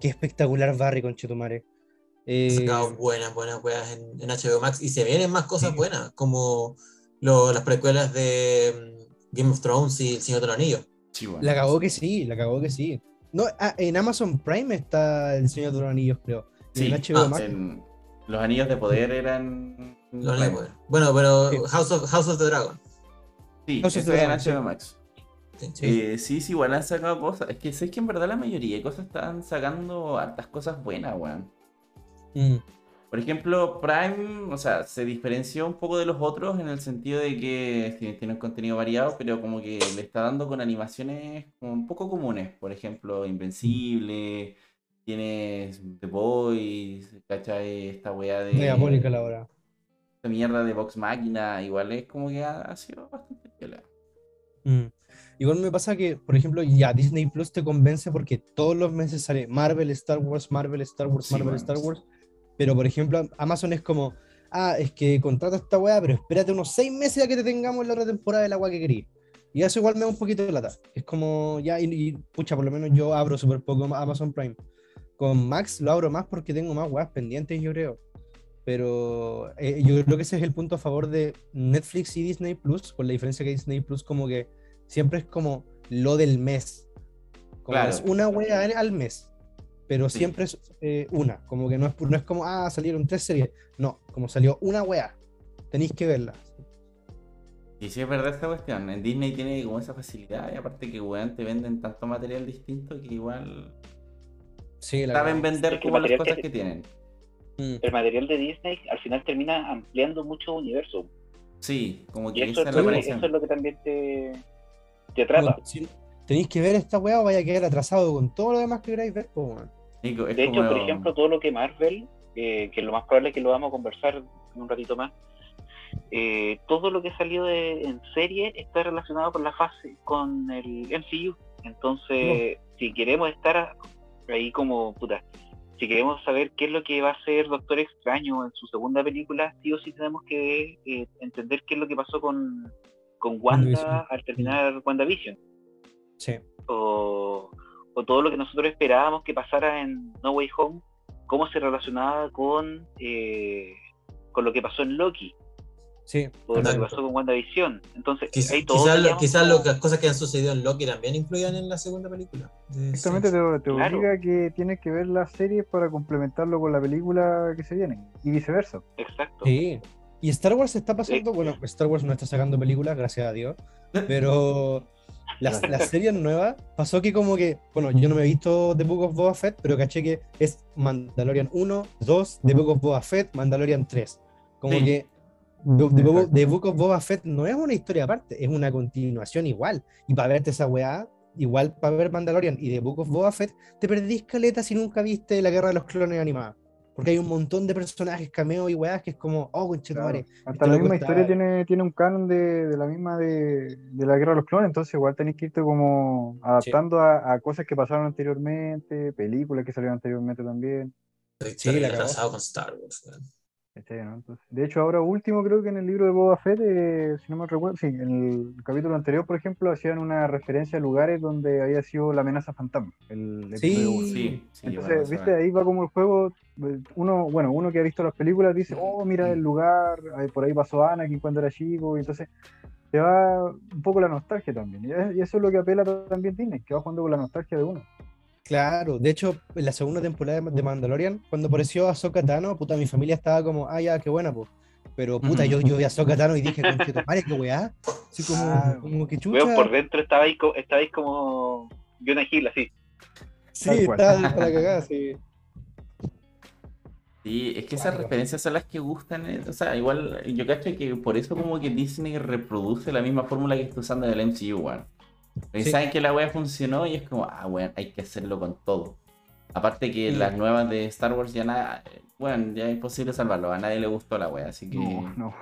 qué espectacular Barry, con Chetumare. Eh, sacado buenas, buenas weas en, en HBO Max y se vienen más cosas Sí. buenas, como lo- las precuelas de mm, Game of Thrones y El Señor de los Anillos. Sí, weón. la cagó que sí, la cagó que sí. No, ah, en Amazon Prime está El Señor de los Anillos, creo. Sí, en HBO ah, Max. En- los anillos de poder eran. Los de Poder. Bueno, pero Sí. House of, House of the Dragon. Sí, House of the Dragon, Max. Sí. Sí. Eh, sí, sí, igual han sacado cosas. Es que sé que en verdad la mayoría de cosas están sacando hartas cosas buenas, weón. Mm, Por ejemplo, Prime, o sea, se diferenció un poco de los otros en el sentido de que tiene un contenido variado, pero como que le está dando con animaciones como un poco comunes. Por ejemplo, Invencible, tienes The Boys, ¿cachai? Esta weá de... diabólica la hora. Mierda de Vox Máquina, igual es como que ha, ha sido bastante piola. Mm. Igual me pasa que, por ejemplo, ya Disney Plus te convence porque todos los meses sale Marvel, Star Wars, Marvel, Star Wars, Marvel. Star Wars. Pero, por ejemplo, Amazon es como, ah, es que contrata esta weá, pero espérate unos seis meses a que te tengamos la otra temporada de la weá que querí. Y eso igual me da un poquito de lata. Es como, ya, y, y, pucha, por lo menos yo abro súper poco Amazon Prime. Con Max lo abro más porque tengo más weas pendientes, yo creo. Pero eh, yo creo que ese es el punto a favor de Netflix y Disney Plus, con la diferencia que Disney Plus como que siempre es como lo del mes. Como Claro. es una wea al- mes, pero Sí. siempre es eh, una. Como que no es, no es como, ah, salieron tres series. No, como salió una wea. Tenéis que verla. Y sí es verdad esta cuestión, en Disney tiene como esa facilidad y aparte que weón te venden tanto material distinto que igual Sí, la saben vender como las cosas que- que tienen. Mm. El material de Disney al final termina ampliando mucho universo. Sí, como Y que eso es, lo eso es lo que también te, te atrapa. Si tenéis que ver esta wea o vaya a quedar atrasado con todo lo demás que queráis ver. Nico, De hecho, como- por ejemplo, todo lo que Marvel, eh, que lo más probable es que lo vamos a conversar en un ratito más, eh, todo lo que salió de- en serie está relacionado con la fase, con el MCU. Entonces, si queremos estar ahí como, puta, si queremos saber qué es lo que va a hacer Doctor Extraño en su segunda película, sí o sí tenemos que eh, entender qué es lo que pasó con, con Wanda al terminar WandaVision. Sí. O, o todo lo que nosotros esperábamos que pasara en No Way Home, cómo se relacionaba con, eh, con lo que pasó en Loki, Sí. o lo que pasó con WandaVision. Entonces, quizás lo- como- lo- las cosas que han sucedido en Loki también influían en la segunda película. de Exactamente, te, te Claro. obliga que tienes que ver las series para complementarlo con la película que se viene. Y viceversa. Exacto. Sí. Y Star Wars está pasando, Sí. bueno, Star Wars no está sacando películas, gracias a Dios, pero las, las series nuevas pasó que como que, bueno, yo no me he visto The Book of Boba Fett, pero caché que es Mandalorian 1, 2, The Book of Boba Fett, Mandalorian 3. Como Sí. que The, The Book- of Boba Fett no es una historia aparte, es una continuación igual. Y para verte esa weá, igual para ver Mandalorian y The Book of Boba Fett, te perdís caleta si nunca viste La Guerra de los Clones animada. Porque hay un montón de personajes, cameos y weás que es como, oh, conchetumare, Hasta Este la misma historia tiene, tiene un canon de, de la misma de, de la guerra de los clones, entonces igual tenés que irte como adaptando a, a cosas que pasaron anteriormente, películas que salieron anteriormente también. Estoy Sí, la con Star Wars. weón. ¿Cachai, no? Entonces, de hecho, ahora último creo que en el libro de Boba Fett, eh, si no me recuerdo, sí, en el capítulo anterior, por ejemplo, hacían una referencia a lugares donde había sido la amenaza fantasma. El uno. Sí, Sí, sí, Entonces, viste, ahí va como el juego, eh, uno, bueno, uno que ha visto las películas dice, oh, mira el lugar, por ahí pasó Anakin cuando era chico, y entonces te va un poco la nostalgia también. Y eso es lo que apela también Disney, que va jugando con la nostalgia de uno. Claro, de hecho, en la segunda temporada de Mandalorian, cuando apareció Ahsoka Tano, puta, mi familia estaba como, ah, ya, qué buena, pues. Pero puta, yo, yo vi a Ahsoka Tano y dije, conchetumare, qué weá. Así como, Ah, como que Veo chucha. por dentro estabais co- estabais como Jonah Hill, así. Sí, está para cagar, sí. Sí, es que esas referencias son las que gustan. eh, O sea, igual yo cacho que por eso como que Disney reproduce la misma fórmula que está usando en el MCU, weón. Sí. saben que la wea funcionó y es como, ah, weón, hay que hacerlo con todo. Aparte que Sí. las nuevas de Star Wars ya nada, eh, bueno, ya es imposible salvarlo, a nadie le gustó la wea, así que... No, no.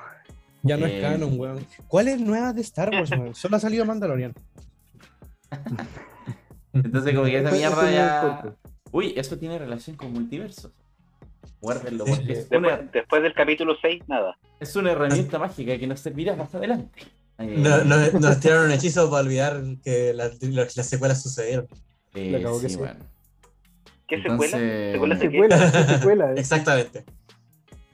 Ya no Eh. es canon, weón. ¿Cuál es nueva de Star Wars, weón? Solo ha salido Mandalorian. (laughs) Entonces como que esa mierda ya... Uy, eso tiene relación con multiversos. Guárdenlo, Sí. Después, una, después del capítulo 6, nada. es una herramienta mágica que nos servirá más adelante. Eh, No- no- (laughs) nos tiraron un hechizo para olvidar que las, las- las secuelas sucedieron. eh, acabo sí, bueno. ¿Qué Entonces- secuela? ¿Secuela qué? (laughs) Secuela. Exactamente.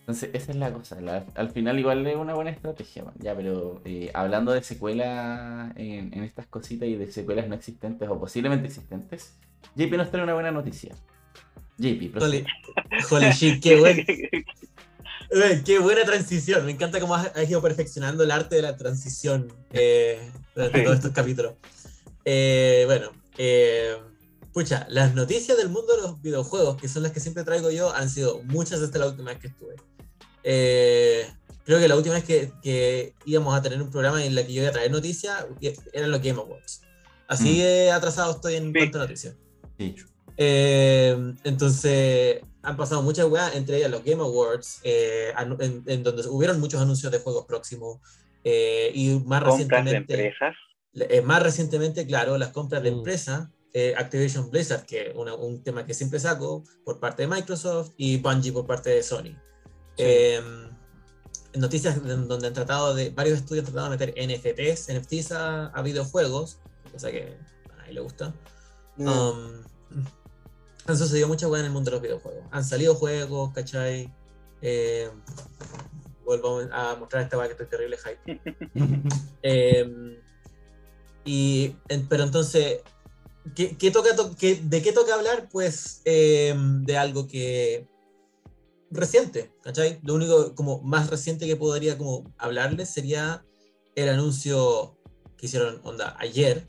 Entonces, esa es la cosa. la- al final, igual es una buena estrategia. man. Ya, pero eh, hablando de secuela en, en estas cositas y de secuelas no existentes o posiblemente existentes, JP nos trae una buena noticia. JP. Holy, holy shit, qué, (laughs) buen, eh, (laughs) qué buena transición. Me encanta cómo has, has ido perfeccionando el arte de la transición eh, durante Sí. todos estos capítulos. Eh, bueno, eh, pucha, las noticias del mundo de los videojuegos, que son las que siempre traigo yo, han sido muchas desde la última vez que estuve. Eh, creo que la última vez que, que íbamos a tener un programa en la que yo iba a traer noticias eran los Game Awards. Así Mm. atrasado estoy en Sí. cuanto a noticias. Sí. Eh, entonces, han pasado muchas weas, entre ellas los Game Awards, eh, en, en donde hubieron muchos anuncios de juegos próximos. eh, y más de recientemente, empresas. eh, más recientemente, claro, las compras de Mm. empresa, eh, Activision Blizzard, que es una- un tema que siempre saco por parte de Microsoft, y Bungie por parte de Sony. Eh, en noticias donde han tratado de, varios estudios han tratado de meter NFTs, NFTs a, a videojuegos, cosa que a nadie le gusta. Um, han sucedido muchas cosas en el mundo de los videojuegos. Han salido juegos, ¿cachai? Eh, vuelvo a mostrar esta weá que estoy terrible hype. (laughs) Eh, y, en- pero entonces, ¿qué, qué toca to- qué- ¿de qué toca hablar? Pues eh, de algo que reciente, ¿cachai? Lo único como más reciente que podría como hablarles sería el anuncio que hicieron onda ayer,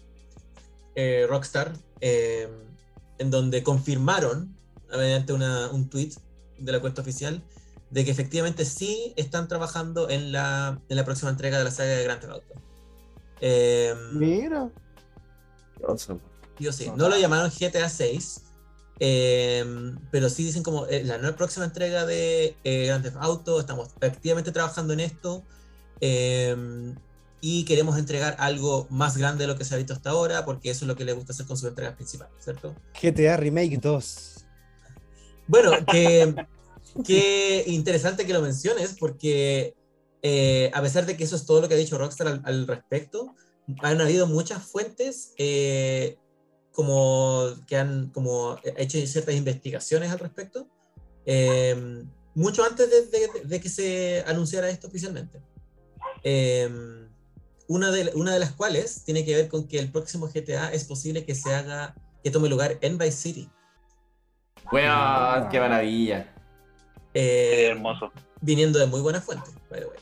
eh, Rockstar, eh, en donde confirmaron, mediante una, un tweet de la cuenta oficial, de que efectivamente sí están trabajando en la, en la próxima entrega de la saga de Grand Theft Auto. Eh, Mira. yo sí, no lo llamaron GTA 6, eh, pero sí dicen como eh, la nueva próxima entrega de eh, Grand Theft Auto, estamos activamente trabajando en esto. Y queremos entregar algo más grande de lo que se ha visto hasta ahora, porque eso es lo que le gusta hacer con sus entregas principales, ¿cierto? GTA Remake 2. Bueno, que, que interesante que lo menciones, porque eh, a pesar de que eso es todo lo que ha dicho Rockstar al, al respecto, han habido muchas fuentes eh, como que han como hecho ciertas investigaciones al respecto, eh, mucho antes de, de- de que se anunciara esto oficialmente. Una, de, una de las cuales tiene que ver con que el próximo GTA es posible que se haga, que tome lugar en Vice City. Weón, qué maravilla. Eh, Sería hermoso. viniendo de muy buenas fuentes, by the way.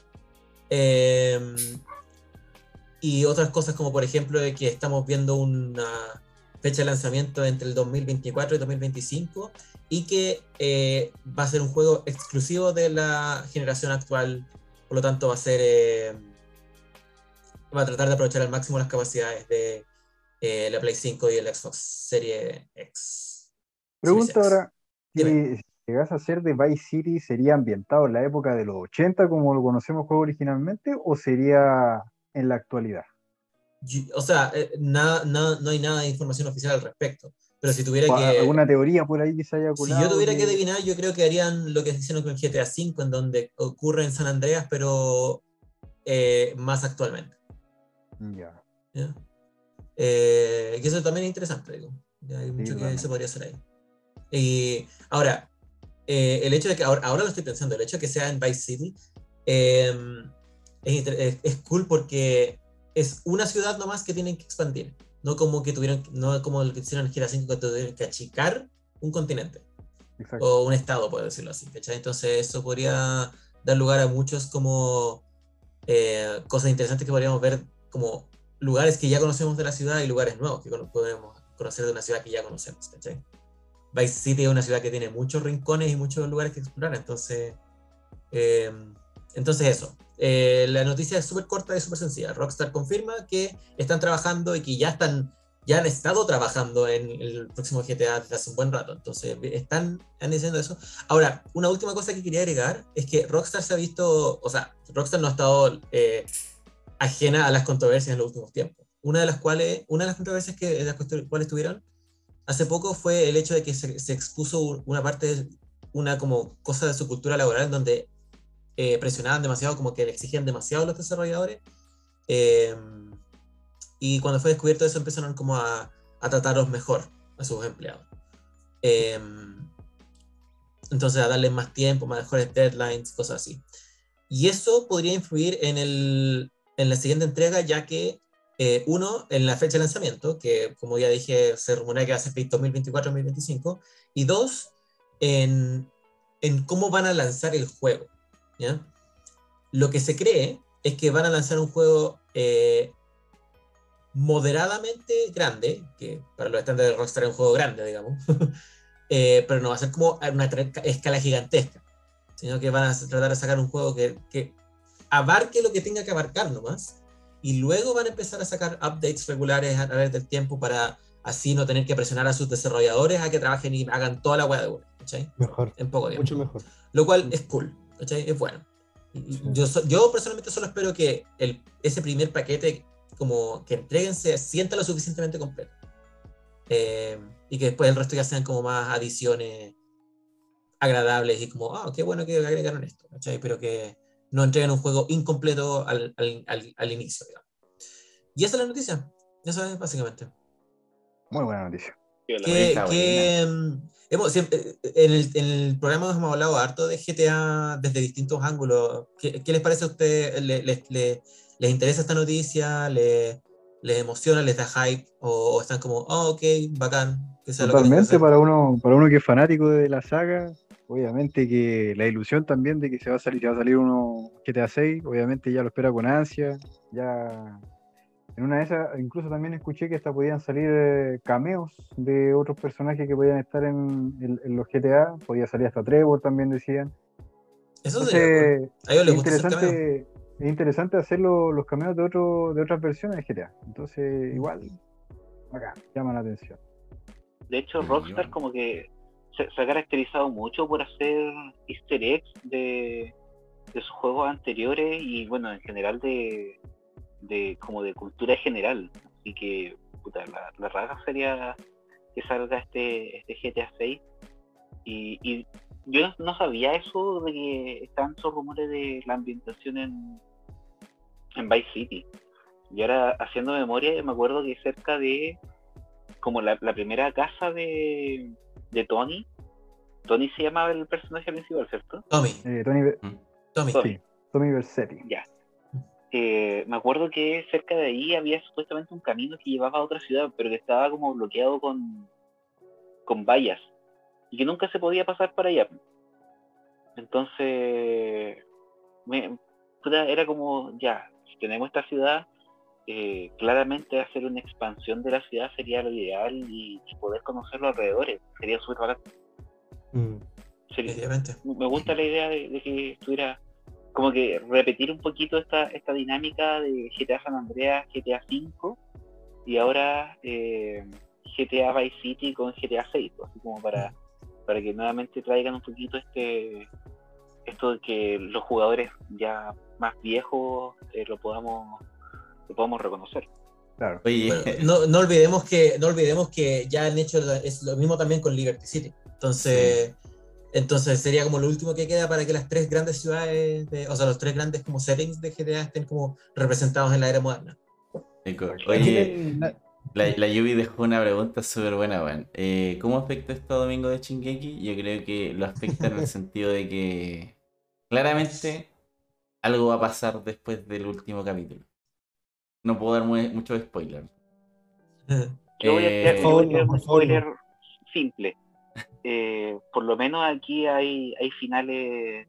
Eh, y otras cosas como por ejemplo de que estamos viendo una fecha de lanzamiento entre el 2024 y 2025 y que eh, va a ser un juego exclusivo de la generación actual, por lo tanto va a ser eh, va a tratar de aprovechar al máximo las capacidades de eh, la Play 5 y el Xbox Serie X. Pregunta Series ahora, si llegas a ser de Vice City, ¿sería ambientado en la época de los 80 como lo conocemos el juego originalmente o sería en la actualidad? Yo- o sea, eh, nada, nada- no hay nada de información oficial al respecto. Pero si tuviera ¿O que. ¿Alguna teoría por ahí que se haya Si colado? yo tuviera que que- adivinar, yo creo que harían lo que hicieron con GTA V, en donde ocurre en San Andreas, pero eh, más actualmente. Ya. ¿ya? Eh, que eso también es interesante, digo. Ya hay mucho que totalmente. se podría hacer ahí. Y ahora, eh, el hecho de que ahora, ahora lo estoy pensando, el hecho de que sea en Vice City eh, es, es- es cool porque es una ciudad nomás que tienen que expandir. No como que tuvieron, no como lo que hicieron en GTA V, que tuvieron que achicar un continente Exacto. o un estado, por decirlo así. ¿cachai? Entonces eso podría dar lugar a muchos como eh, cosas interesantes que podríamos ver como lugares que ya conocemos de la ciudad y lugares nuevos que podemos conocer de una ciudad que ya conocemos. ¿cachai? Vice City es una ciudad que tiene muchos rincones y muchos lugares que explorar, entonces, eh, entonces eso. Eh, la noticia es súper corta y súper sencilla. Rockstar confirma que están trabajando y que ya están ya han estado trabajando en el próximo GTA desde hace un buen rato, entonces están, están diciendo eso. Ahora, una última cosa que quería agregar es que Rockstar se ha visto, o sea, Rockstar no ha estado eh, ajena a las controversias en los últimos tiempos. Una de las cuales, una de las controversias que las cuales- tuvieron hace poco fue el hecho de que se, se expuso un- una parte, una como cosa de su cultura laboral en donde eh, presionaban demasiado, como que le exigían demasiado a los desarrolladores. Eh, y cuando fue descubierto eso empezaron como a, a tratarlos mejor a sus empleados. Eh, entonces a darles más tiempo, mejores deadlines, cosas así. Y eso podría influir en, el, en la siguiente entrega, ya que eh, uno, en la fecha de lanzamiento, que como ya dije, se rumorea que va a ser 2024-2025, y dos, en, en cómo van a lanzar el juego. ¿ya? Lo que se cree es que van a lanzar un juego eh, moderadamente grande, que para los estándares de Rockstar es un juego grande, digamos, (laughs) eh, pero no va a ser como una escala gigantesca, sino que van a tratar de sacar un juego que, que abarque lo que tenga que abarcar nomás, y luego van a empezar a sacar updates regulares a través del tiempo para así no tener que presionar a sus desarrolladores a que trabajen y hagan toda la hueá de vuelta, ¿cachai? Mejor. En poco tiempo. Mucho mejor. Lo cual es cool, ¿cachai? Es bueno. Y Yo, yo personalmente solo espero que el, ese primer paquete, como que entreguen, se sienta lo suficientemente completo. Eh, y que después el resto ya sean como más adiciones agradables y como, ah, qué bueno que agregaron esto, ¿cachai? Pero que no entreguen un juego incompleto al, al, al, al inicio, digamos. Y esa es la noticia. Eso es básicamente. Muy buena noticia. Que, que, mm, hemos, siempre- en, el, en el programa hemos hablado harto de GTA desde distintos ángulos. ¿Qué, qué les parece a ustedes? ¿Le- le- le- ¿Les interesa esta noticia? ¿Le- ¿Les emociona? ¿Les da hype? ¿O, o están como, oh, ok, bacán? Que sea lo que tenga que Totalmente ser"? para uno, para uno que es fanático de la saga, obviamente que la ilusión también de que se va a salir, que va a salir uno GTA 6, obviamente ya lo espera con ansia, ya en una de esas, incluso también escuché que hasta podían salir eh, cameos de otros personajes que podían estar en, en- en los GTA, podía salir hasta Trevor también decían. Eso sería cool. Entonces, A ellos les interesante, es interesante hacer lo- los cameos de otro, de otras versiones de GTA. Entonces, igual, acá, llama la atención. De hecho, Rockstar como que se, ha caracterizado mucho por hacer easter eggs de, de sus juegos anteriores y bueno, en general de, de como de cultura general. Así que, puta, la, la raga sería que salga este, este GTA 6. Y, yo no- sabía eso de que estaban esos rumores de la ambientación en, en Vice City. Y ahora, haciendo memoria, me acuerdo que cerca de como la, la primera casa de, de Tony, Tony se llamaba el personaje principal, ¿cierto? Tommy, Eh, Tony, Ver- Tommy. Tommy. Tommy Versetti. Ya. Eh, me acuerdo que cerca de ahí había supuestamente un camino que llevaba a otra ciudad, pero que estaba como bloqueado con, con vallas y que nunca se podía pasar para allá. Entonces, me, era como, ya, si tenemos esta ciudad, eh, claramente hacer una expansión de la ciudad sería lo ideal y, y poder conocer los alrededores. Sería súper barato. Mm. Me gusta la idea de, de que estuviera como que repetir un poquito esta, esta dinámica de GTA San Andreas, GTA 5 y ahora eh, GTA Vice City con GTA 6, pues, así como para, para que nuevamente traigan un poquito este esto de que los jugadores ya más viejos eh, lo podamos lo podamos reconocer. Claro. Oye, Bueno, (laughs) no, no olvidemos que no olvidemos que ya han hecho la- es lo mismo también con Liberty City. Entonces, entonces sería como lo último que queda para que las tres grandes ciudades, de- o sea, los tres grandes como settings de GTA estén como representados en la era moderna. Oye, la- la, Yubi dejó una pregunta súper buena, weón. Eh, ¿Cómo afecta esto a Domingo de Shingeki? Yo creo que lo afecta en el (laughs) sentido de que claramente algo va a pasar después del último capítulo. No puedo dar muy- mucho spoiler. (laughs) Yo voy a Eh, voy tirar por un favor, spoiler simple. (laughs) Eh, por lo menos aquí hay, hay finales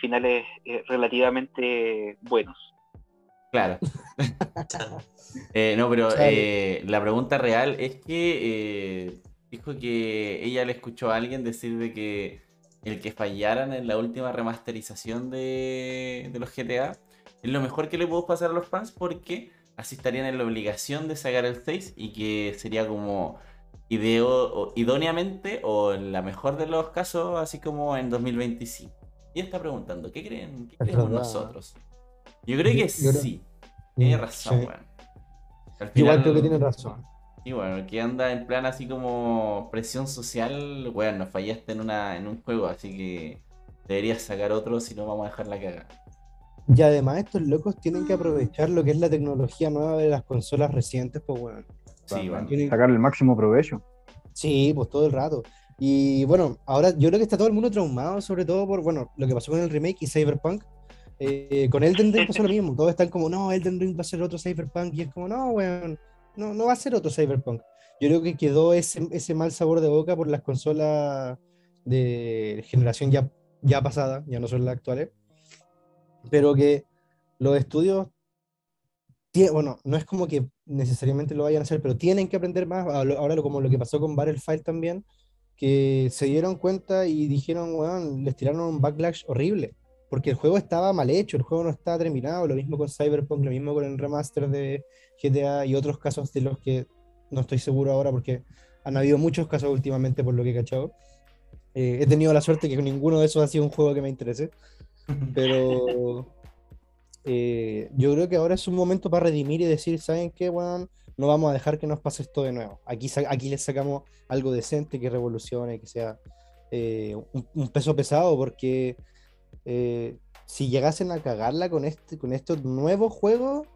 finales eh, relativamente buenos. Claro. (laughs) Eh, no, pero eh, la pregunta real es que eh, dijo que ella le escuchó a alguien decir de que el que fallaran en la última remasterización de, de los GTA es lo mejor que le pudo pasar a los fans porque así estarían en la obligación de sacar el 6 y que sería como ideo, idóneamente o en la mejor de los casos así como en 2025. Y está preguntando, ¿qué creen? ¿Qué creemos nosotros? Yo creo que Yo- yo creo- sí. Tiene razón, sí. weón. Al Igual creo que final- tiene razón. y bueno, que anda en plan así como presión social, bueno, fallaste en una en un juego, así que deberías sacar otro si no vamos a dejar la cagada. Y además estos locos tienen que aprovechar lo que es la tecnología nueva de las consolas recientes, pues bueno. Sí, bueno. Tienen- Sacar el máximo provecho. Sí, pues todo el rato. Y bueno, ahora yo creo que está todo el mundo traumado, sobre todo por, bueno, lo que pasó con el remake y Cyberpunk. Eh, con Elden Ring pasó lo mismo. Todos están como, no, Elden Ring va a ser otro Cyberpunk. Y es como, no, weón, no, no va a ser otro Cyberpunk. Yo creo que quedó ese, ese mal sabor de boca por las consolas de generación ya, ya pasada, ya no son las actuales. Pero que los estudios, bueno, no es como que necesariamente lo vayan a hacer, pero tienen que aprender más. Ahora como lo que pasó con Battlefield también, que se dieron cuenta y dijeron, weón, les tiraron un backlash horrible. Porque el juego estaba mal hecho, el juego no estaba terminado. Lo mismo con Cyberpunk, lo mismo con el remaster de GTA y otros casos de los que no estoy seguro ahora porque han habido muchos casos últimamente por lo que he cachado. Eh, he tenido la suerte que ninguno de esos ha sido un juego que me interese. Pero eh, yo creo que ahora es un momento para redimir y decir, ¿saben qué, weón? No vamos a dejar que nos pase esto de nuevo. Aquí, aquí les sacamos algo decente que revolucione, que sea eh, un, un peso pesado, porque eh, si llegasen a cagarla con, este, con estos nuevos juegos,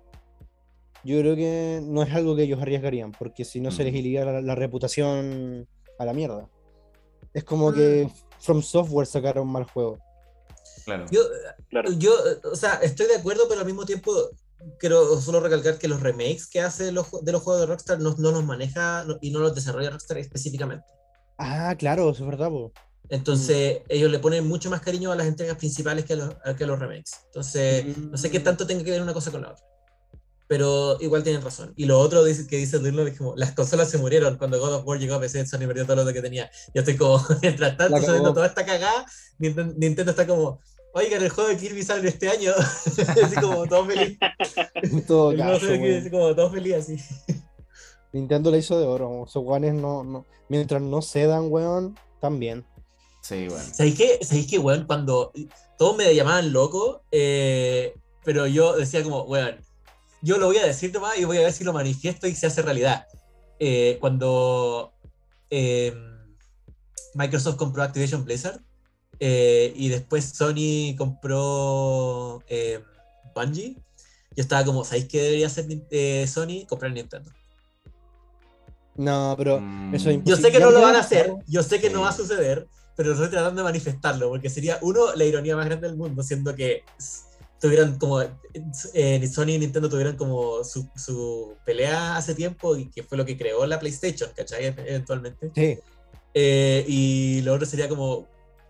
yo creo que no es algo que ellos arriesgarían, porque si no se les Mm. iría la, la reputación a la mierda. Es como que From Software sacaron un mal juego. Claro. Yo, Claro. yo, o sea, estoy de acuerdo, pero al mismo tiempo quiero solo recalcar que los remakes que hace de los, de los juegos de Rockstar no, no los maneja no- y no los desarrolla Rockstar específicamente. Ah, claro, eso es verdad, po. Entonces, ellos le ponen mucho más cariño a las entregas principales que a los, a- que a los remakes. Entonces, no sé qué Mm. tanto tenga que ver una cosa con la otra. Pero igual tienen razón. Y lo otro dice, que dice Dirlo es como, las consolas se murieron cuando God of War llegó a PC, Sony perdió todo lo que tenía. Yo estoy como, (laughs) mientras tanto, sabiendo toda esta cagada, Nintendo, Nintendo está como, oigan, el juego de Kirby sale este año. (laughs) así como, todo feliz. En todo caso, weón. así como, todo feliz así. Nintendo la hizo de oro. Esos guanes no, no. Mientras no cedan, weón, también. Sí, bueno. ¿Sabéis qué, ¿Sabéis qué, weón? Cuando todos me llamaban loco, eh, pero yo decía como, weón, yo lo voy a decir nomás y voy a ver si lo manifiesto y se hace realidad. Eh, cuando eh, Microsoft compró Activision Blizzard eh, y después Sony compró eh, Bungie, yo estaba como, ¿sabéis qué debería hacer eh, Sony? Comprar Nintendo. No, pero Mm. eso es Yo sé que no lo van a hacer, yo sé que no va a suceder, pero estoy tratando de manifestarlo, porque sería, uno, la ironía más grande del mundo, siendo que tuvieran como, eh, Sony y Nintendo tuvieran como su, su pelea hace tiempo y que fue lo que creó la PlayStation, ¿cachai? Eventualmente. Sí, Eh, y lo otro sería como,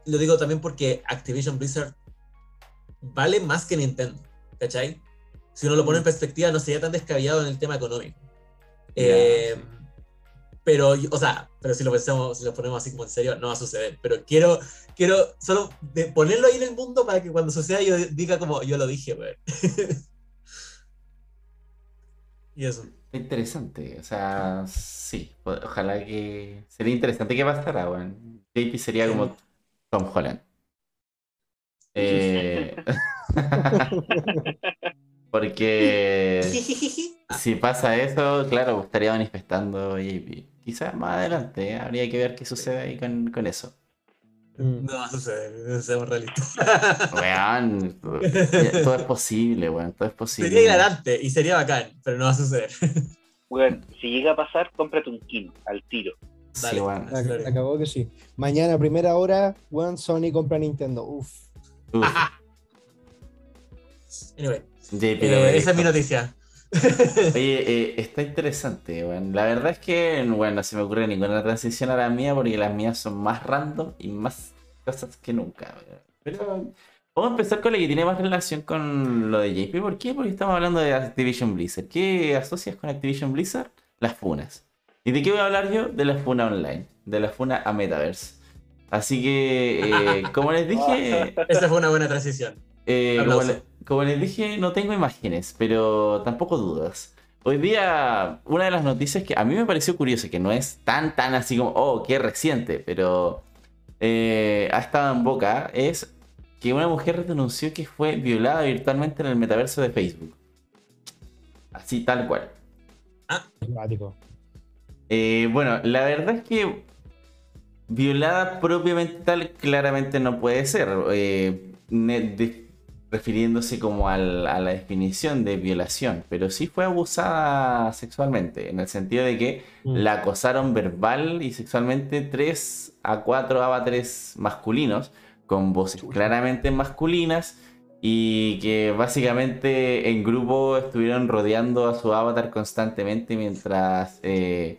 lo digo también porque Activision Blizzard vale más que Nintendo, ¿cachai? Si uno lo pone en perspectiva, no sería tan descabellado en el tema económico. Eh, sí. Pero, o sea, pero si lo pensamos, si lo ponemos así como en serio, no va a suceder. Pero quiero, quiero solo ponerlo ahí en el mundo para que cuando suceda yo diga como yo lo dije, weón. (laughs) y eso. Interesante, o sea, sí, o- ojalá que... Sería interesante que pasara, weón. JP sería como Tom Holland. (laughs) Eh, (laughs) Porque (laughs) si pasa eso, claro, estaría manifestando JP. Quizás más adelante ¿eh? habría que ver qué sucede ahí con, con eso. Mm. No va a suceder, seamos realistas. Weón, todo es posible, weón, todo es posible. sería hilarante y sería bacán, pero no va a suceder. Weón, si llega a pasar, cómprate un Kino al tiro. Sí, Dale. ac- acabó que sí. Mañana, primera hora, One Sony compra Nintendo. Uf. Uf, (laughs) Anyway, JP eh, esa es mi noticia. (laughs) Oye, eh, está interesante, weón. La verdad es que, bueno, no se me ocurre ninguna transición a la mía porque las mías son más random y más cosas que nunca. Pero vamos a empezar con la que tiene más relación con lo de JP. ¿Por qué? Porque estamos hablando de Activision Blizzard. ¿Qué asocias con Activision Blizzard? Las funas. ¿Y de qué voy a hablar yo? De la funa online, de la funa a Metaverse. Así que, eh, (laughs) como les dije, Esa fue una buena transición. eh, como, Aplauso. le- como les dije, no tengo imágenes, pero tampoco dudas. Hoy día, una de las noticias que a mí me pareció curiosa, que no es tan, tan así como, oh, qué reciente, pero eh, ha estado en boca, es que una mujer denunció que fue violada virtualmente en el metaverso de Facebook. Así, tal cual. Simpático. Eh, bueno, la verdad es que violada propiamente tal claramente no puede ser. eh, de- refiriéndose como al- a la definición de violación, pero sí fue abusada sexualmente, en el sentido de que Mm. la acosaron verbal y sexualmente tres a cuatro avatares masculinos, con voces claramente masculinas, y que básicamente en grupo estuvieron rodeando a su avatar constantemente mientras eh,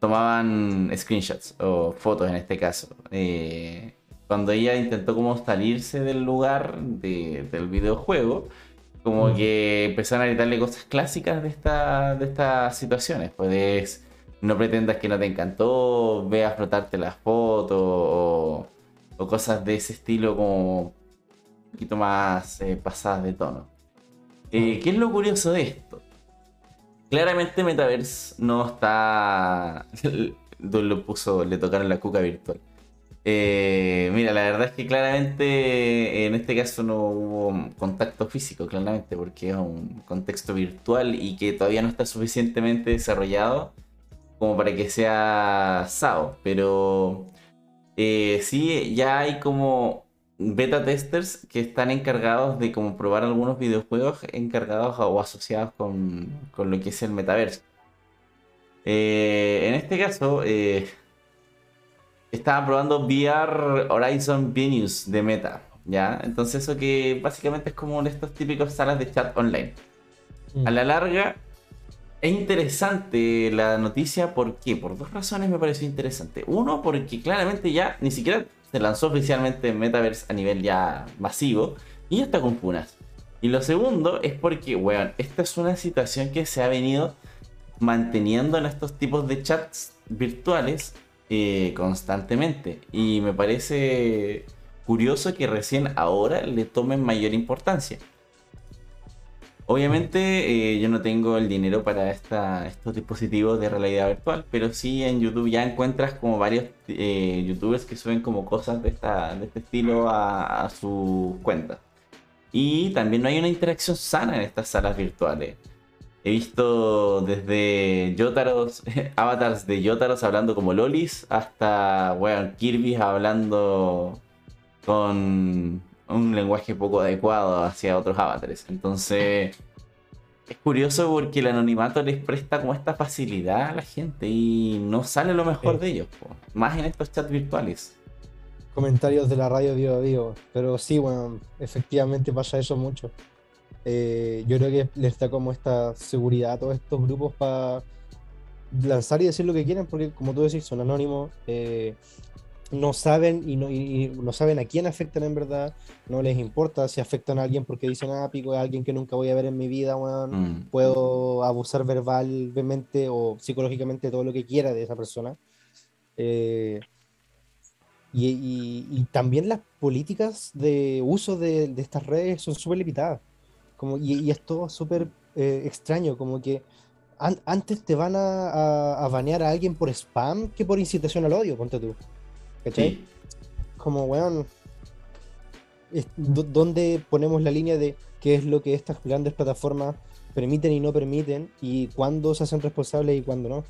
tomaban screenshots o fotos en este caso. Eh, cuando ella intentó como salirse del lugar de- del videojuego, como Mm. que empezaron a gritarle cosas clásicas de, esta, de estas situaciones. Pues no pretendas que no te encantó, ve a flotarte las fotos o, o cosas de ese estilo como un poquito más eh, pasadas de tono. Eh, ¿Qué es lo curioso de esto? Claramente Metaverse no está... (laughs) lo puso, le tocaron la cuca virtual. Eh, mira, la verdad es que claramente en este caso no hubo contacto físico, claramente, porque es un contexto virtual y que todavía no está suficientemente desarrollado como para que sea SAO. Pero eh, sí, ya hay como beta testers que están encargados de como probar algunos videojuegos encargados o asociados con, con lo que es el metaverso. Eh, en este caso, eh, estaba probando VR Horizon Venus de Meta, ¿ya? Entonces eso que básicamente es como de estos típicos salas de chat online. Mm. A la larga, es interesante la noticia, ¿por qué? Por dos razones me pareció interesante. Uno, porque claramente ya ni siquiera se lanzó oficialmente en Metaverse a nivel ya masivo y ya está con funas. Y lo segundo es porque, weón, esta es una situación que se ha venido manteniendo en estos tipos de chats virtuales eh, constantemente. Y me parece curioso que recién ahora le tomen mayor importancia. Obviamente eh, yo no tengo el dinero para esta- estos dispositivos de realidad virtual, pero sí en YouTube ya encuentras como varios eh, youtubers que suben como cosas de, esta, de este estilo a, a sus cuentas. Y también no hay una interacción sana en estas salas virtuales. He visto desde Yotaros, (laughs) avatars de Yotaros hablando como lolis, hasta, Kirby hablando con un lenguaje poco adecuado hacia otros avatares. Entonces, es curioso porque el anonimato les presta como esta facilidad a la gente y no sale lo mejor Sí. de ellos, po. más en estos chats virtuales. comentarios de la radio Vivo Vivo. Pero sí, bueno, efectivamente pasa eso mucho. Eh, yo creo que les da como esta seguridad a todos estos grupos para lanzar y decir lo que quieren, porque como tú decís, son anónimos, eh, no saben y no, y- y no saben a quién afectan en verdad, no les importa si afectan a alguien porque dicen, ah, pico, es alguien que nunca voy a ver en mi vida. Mm. puedo abusar verbalmente o psicológicamente todo lo que quiera de esa persona. Eh, y, y- también las políticas de uso de, de estas redes son súper limitadas. Como, y, y es todo súper eh, extraño, como que an- antes te van a, a- a banear a alguien por spam que por incitación al odio, ponte tú. ¿Cachai? Sí. como, weón, ¿dónde ponemos la línea de qué es lo que estas grandes plataformas permiten y no permiten y cuándo se hacen responsables y cuándo no?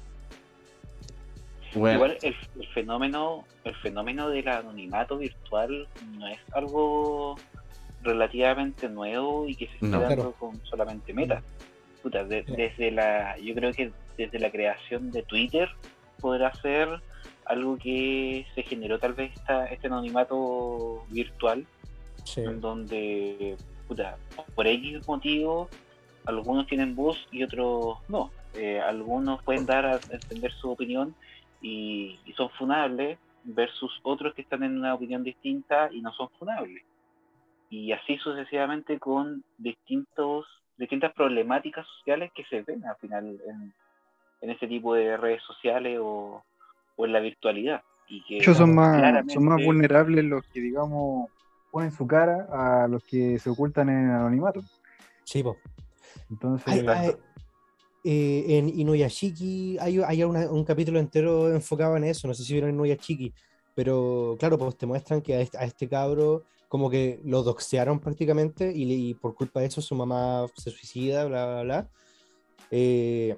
Bueno, Igual el, el fenómeno, el fenómeno del anonimato virtual no es algo relativamente nuevo y que se esté No. dando Claro. con solamente meta. Puta, de- Sí. desde la, yo creo que desde la creación de Twitter podrá ser algo que se generó tal vez esta, este anonimato virtual Sí, en donde, puta, por X motivo, algunos tienen voz y otros no. Eh, algunos pueden dar a entender su opinión y, y son funables versus otros que están en una opinión distinta y no son funables. Y así sucesivamente con distintos distintas problemáticas sociales que se ven al final en, en este tipo de redes sociales o, o en la virtualidad. Y que hecho, son más, claramente- son más vulnerables los que, digamos, ponen su cara a los que se ocultan en anonimato. sí, po. Entonces, Hay- hay- eh, en Inuyashiki hay, hay una- un capítulo entero enfocado en eso, no sé si vieron Inuyashiki, pero claro, pues te muestran que a este, a este cabro como que lo doxearon prácticamente y, y por culpa de eso su mamá se suicida, bla, bla, bla. Eh,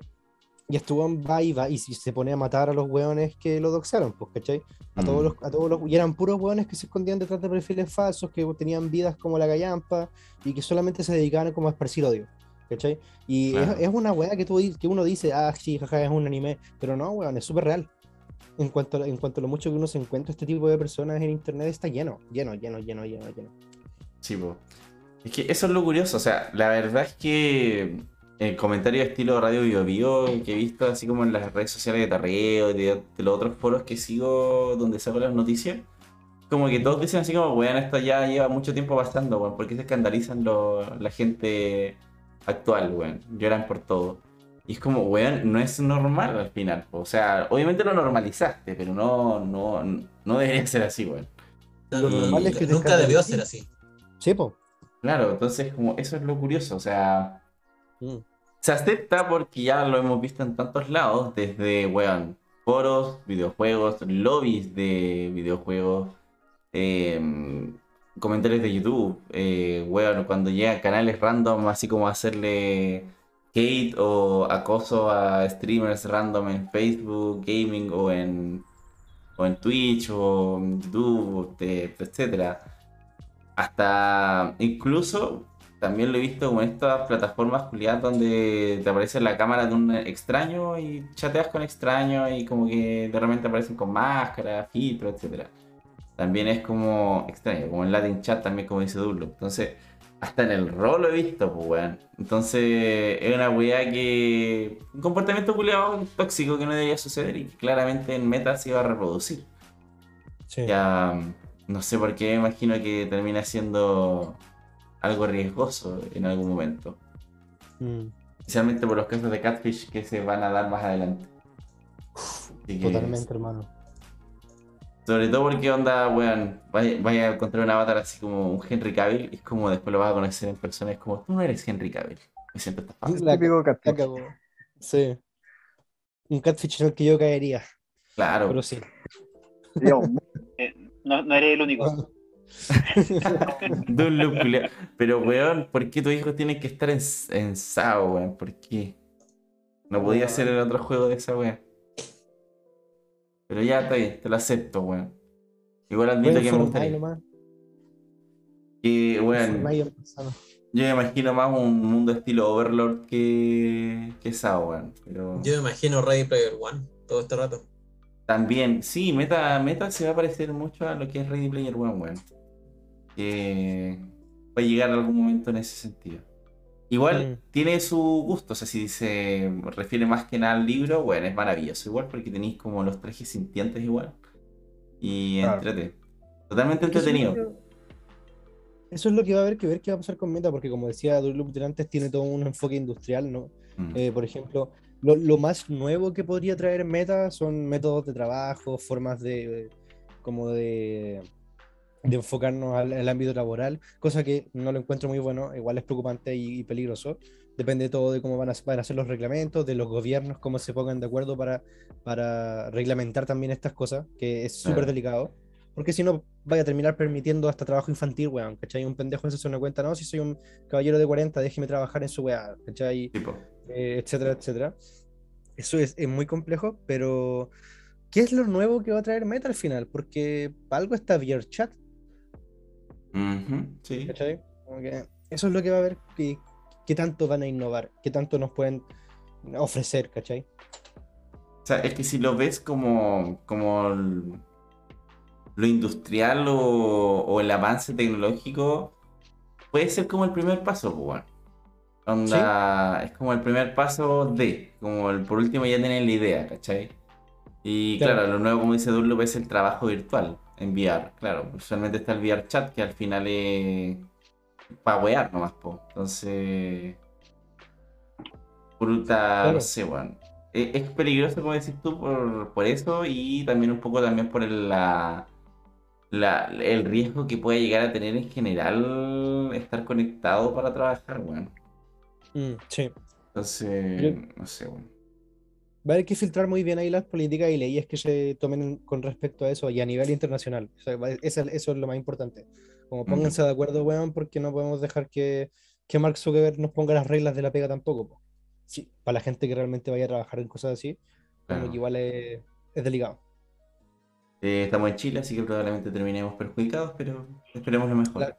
y este weón va y va y se pone a matar a los weones que lo doxearon, pues, ¿cachai? A todos Mm. los, a todos los, y eran puros weones que se escondían detrás de perfiles falsos, que tenían vidas como la gallampa y que solamente se dedicaban como a esparcir odio, ¿cachai? Y es- una weá que, tú, que uno dice, ah, sí, jaja, es un anime, pero no, weón, es súper real. En cuanto, a, en cuanto a lo mucho que uno se encuentra este tipo de personas en internet, está lleno, lleno, lleno, lleno, lleno, lleno. Sí, po. Es que eso es lo curioso, o sea, la verdad es que el comentario estilo Radio Bio Bio que he visto así como en las redes sociales de Tarreo y de, de los otros foros que sigo donde saco las noticias, como que todos dicen así como, weón, esto ya lleva mucho tiempo pasando, weón, ¿por qué se escandalizan lo- la gente actual, weón? Lloran por todo. Y es como, weón, no es normal al final, o sea, obviamente lo normalizaste, pero no, no, no debería ser así, weón. Lo Y normal es que nunca debió ser así. Sí, po. Claro, entonces como eso es lo curioso, o sea, Mm. Se acepta porque ya lo hemos visto en tantos lados, desde, weón, foros, videojuegos, lobbies de videojuegos, em, comentarios de YouTube, eh, weón, cuando llegan canales random, así como hacerle hate o acoso a streamers random en Facebook, gaming o en, o en Twitch o en YouTube, te- etcétera. Hasta incluso también lo he visto como en estas plataformas culiadas donde te aparece la cámara de un extraño y chateas con extraño y como que de repente aparecen con máscara, filtro, etcétera. También es como extraño, como en Latin Chat también como dice Dullo. Entonces, hasta en el rol lo he visto, pues weón. Entonces, es una weá que. Un comportamiento culiado tóxico que no debería suceder y que claramente en meta se iba a reproducir. Sí. Ya no sé por qué, imagino que termina siendo algo riesgoso en algún momento. Mm. Especialmente por los casos de catfish que se van a dar más adelante. Que- Totalmente, hermano. Sobre todo porque onda, weón, vaya, vaya a encontrar un avatar así como un Henry Cavill y es como después lo vas a conocer en persona, es como, tú no eres Henry Cavill. Me siento estafado. es La- catfish. Sí. Un catfish en el que yo caería, Claro, pero sí. Dios, (laughs) eh, no, no eres el único. De un loop culiao. Pero weón, ¿por qué tus hijos tienen que estar en, en SAO, weón? ¿Por qué? No podía ser el otro juego de esa wea. Pero ya está bien, te lo acepto, weón. Igual admito Bueno, que me gustaría. nomás. Y, weón, yo me imagino más un mundo estilo Overlord que, que esa, weón. Pero Yo me imagino Ready Player One todo este rato. también, sí, Meta, Meta se va a parecer mucho a lo que es Ready Player One, weón. Que va a llegar algún momento en ese sentido. Igual Mm. tiene su gusto, o sea, si se refiere más que nada al libro, bueno, es maravilloso, igual porque tenéis como los trajes sintientes igual. Y Claro. entrete. Totalmente eso es entretenido. que- Eso es lo que va a haber que ver qué va a pasar con Meta, porque como decía Loop antes, tiene todo un enfoque industrial, ¿no? Mm. Eh, por ejemplo, lo, lo más nuevo que podría traer Meta son métodos de trabajo, formas de como de, de enfocarnos al, al ámbito laboral, cosa que no lo encuentro muy bueno, igual es preocupante y, y peligroso. Depende todo de cómo van a, van a ser los reglamentos, de los gobiernos, cómo se pongan de acuerdo para, para reglamentar también estas cosas, que es súper delicado. Porque si no, vaya a terminar permitiendo hasta trabajo infantil, weón, ¿cachai? Un pendejo se hace una cuenta, no, si soy un caballero de 40, déjeme trabajar en su weá, ¿cachai? Eh, etcétera, etcétera. Eso es, es muy complejo, pero ¿qué es lo nuevo que va a traer Meta al final? Porque algo está VRChat, ujú, sí. ¿cachai? Como que eso es lo que va a ver, qué, qué tanto van a innovar, qué tanto nos pueden ofrecer, ¿cachai? O sea, es que si lo ves como, como el- lo industrial o, o el avance tecnológico, puede ser como el primer paso, pues, bueno. Onda, es como el primer paso de, como el por último ya tienen la idea, ¿cachai? Y Claro. claro, lo nuevo, como dice Dunlop, es el trabajo virtual en VR. Claro, usualmente está el VR chat, que al final es para wear nomás, po. Entonces, puta, Claro. no sé, weón. Es, es peligroso, como decís tú, por, por eso y también un poco también por el, la, la- el riesgo que puede llegar a tener en general estar conectado para trabajar, weón. Mm, sí. Entonces, Yo- no sé, weón. Va a haber que filtrar muy bien ahí las políticas y leyes que se tomen con respecto a eso y a nivel internacional. O sea, eso, eso es lo más importante. Como pónganse de acuerdo, weón, porque no podemos dejar que, que Mark Zuckerberg nos ponga las reglas de la pega tampoco. po. Sí, para la gente que realmente vaya a trabajar en cosas así, como Claro. que igual es, es delicado. Eh, estamos en Chile, así que probablemente terminemos perjudicados, pero esperemos lo mejor. La-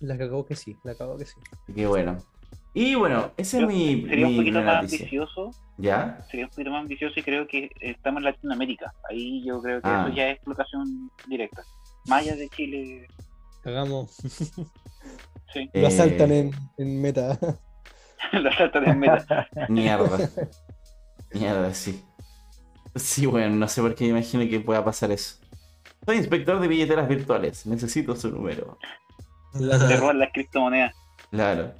La cagó que sí, la cagó que sí. Así que bueno. Y bueno, esa es mi, sería un poquito más noticia. ambicioso, ¿Ya? sería un poquito más ambicioso y creo que estamos en Latinoamérica. Ahí yo creo que Ah. eso ya es explotación directa. Allá de Chile, Hagamos. sí, Lo asaltan Eh, en, en meta. (laughs) la saltan en meta. Mierda. (laughs) Mierda, sí. Sí, bueno, no sé por qué imagino que pueda pasar eso. Soy inspector de billeteras virtuales. Necesito su número. Te roban las criptomonedas. Claro.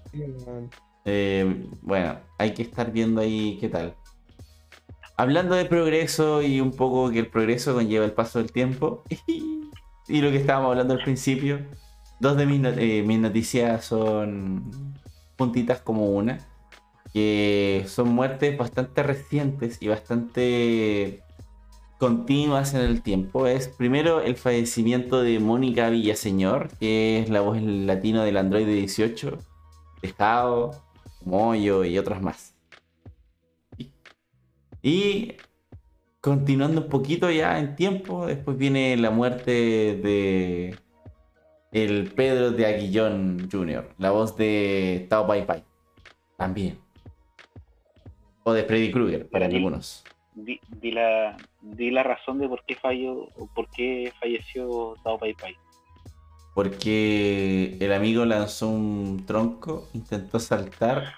Eh, bueno, hay que estar viendo ahí qué tal. Hablando de progreso y un poco que el progreso conlleva el paso del tiempo (laughs) y lo que estábamos hablando al principio, dos de mis, eh, mis noticias son puntitas como una, que son muertes bastante recientes y bastante continuas en el tiempo. Es primero el fallecimiento de Mónica Villaseñor, que es la voz latino del Android 18, Tejado, Moyo y otros más. Y- continuando un poquito ya en tiempo, después viene la muerte de el Pedro de Aguillón Jr., la voz de Tao Pai Pai. También. O de Freddy Krueger, para algunos. Di, di la, di la razón de por qué falló o por qué falleció Tao Pai Pai. Porque el amigo lanzó un tronco, intentó saltar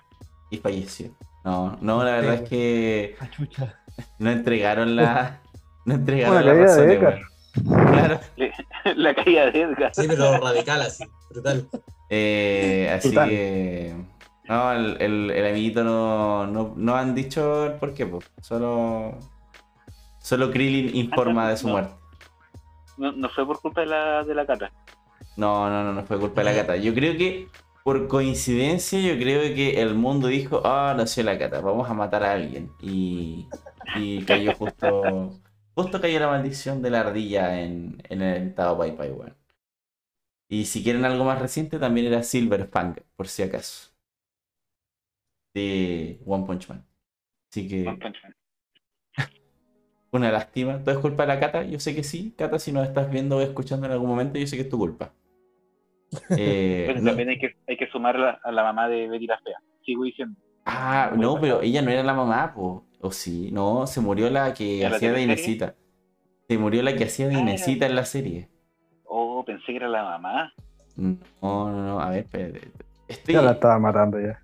y falleció. No, no, la verdad es que Ah, no entregaron la. No entregaron la caída razón. de Edgar. Claro. (laughs) la caída de Edgar. Sí, pero radical así, brutal. Eh, así que. No, el, el- el amiguito no, no, no han dicho el por qué, po. Solo. Solo Krillin informa de su No. muerte. No, no fue por culpa de la, de la cata. No, no, no, no fue culpa de la cata. Yo creo que, por coincidencia, yo creo que el mundo dijo, ah, nació la cata, vamos a matar a alguien. Y, y cayó justo, (laughs) justo cayó la maldición de la ardilla en, en el Tao Pai Pai, weón. Y si quieren algo más reciente, también era Silver Fang, por si acaso. De One Punch Man. Así que One Punch Man. Una lástima. ¿Todo es culpa de la Cata? Yo sé que sí. Cata, si nos estás viendo o escuchando en algún momento, yo sé que es tu culpa. (laughs) Eh, Pero no- también hay que, hay que sumar la- a la mamá de Betty la Fea. Sigo diciendo. Ah, Muy no, pero ella no era la mamá, po. ¿O sí? No, se murió la que ¿En la hacía de? Inesita. Se murió la que hacía de Ah, era- Inesita en la serie. Oh, pensé que era la mamá. No, no, no, a ver, espérate. Estoy, Ya la estaba matando ya.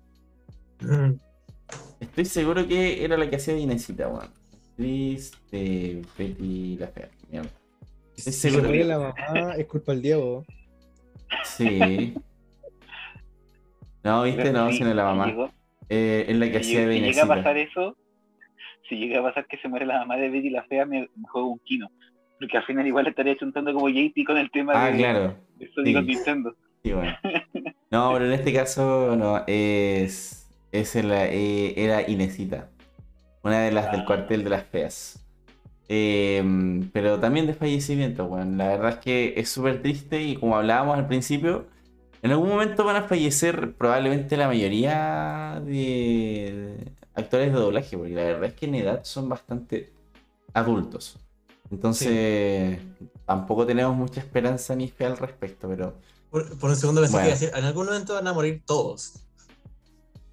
Estoy seguro que era la que hacía de Inesita, weón. Actriz de Betty la Fea. Mierda. Estoy Si se muere la mamá, es culpa del Diego. Sí. No, viste, no, Si- si no es la mamá. llegó- Eh, es la que si, hacía de si llega a pasar eso, si llega a pasar que se muere la mamá de Betty la Fea, me, me juego un kino. Porque al final igual estaría chuntando como JP con el tema Ah, de, claro. de Sonic Sí. Nintendo. Sí, bueno. No, pero en este caso no, es, es en la- eh, era Inesita, una de las del cuartel de las feas. Eh, pero también de fallecimiento, bueno, la verdad es que es súper triste y como hablábamos al principio, en algún momento van a fallecer probablemente la mayoría de actores de doblaje, porque la verdad es que en edad son bastante adultos. Entonces, tampoco tenemos mucha esperanza ni fe al respecto, pero... Por, por un segundo pensé Bueno. que decir, en algún momento van a morir todos.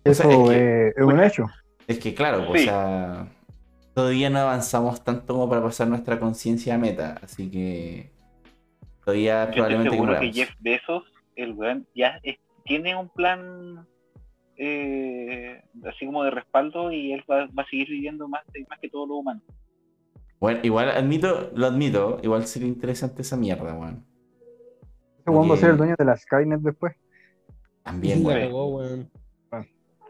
O sea, Eso es que- es, es un hecho. Es que claro, Sí. o sea, todavía no avanzamos tanto como para pasar nuestra conciencia a meta, así que todavía Yo estoy probablemente que seguro que. Jeff Bezos, el weón, ya es- tiene un plan eh, así como de respaldo y él va, va a seguir viviendo más, más que todos los humanos. Bueno, igual admito, lo admito, igual sería interesante esa mierda, weón. Ese weón va a ser el dueño de la Skynet después. También, weón.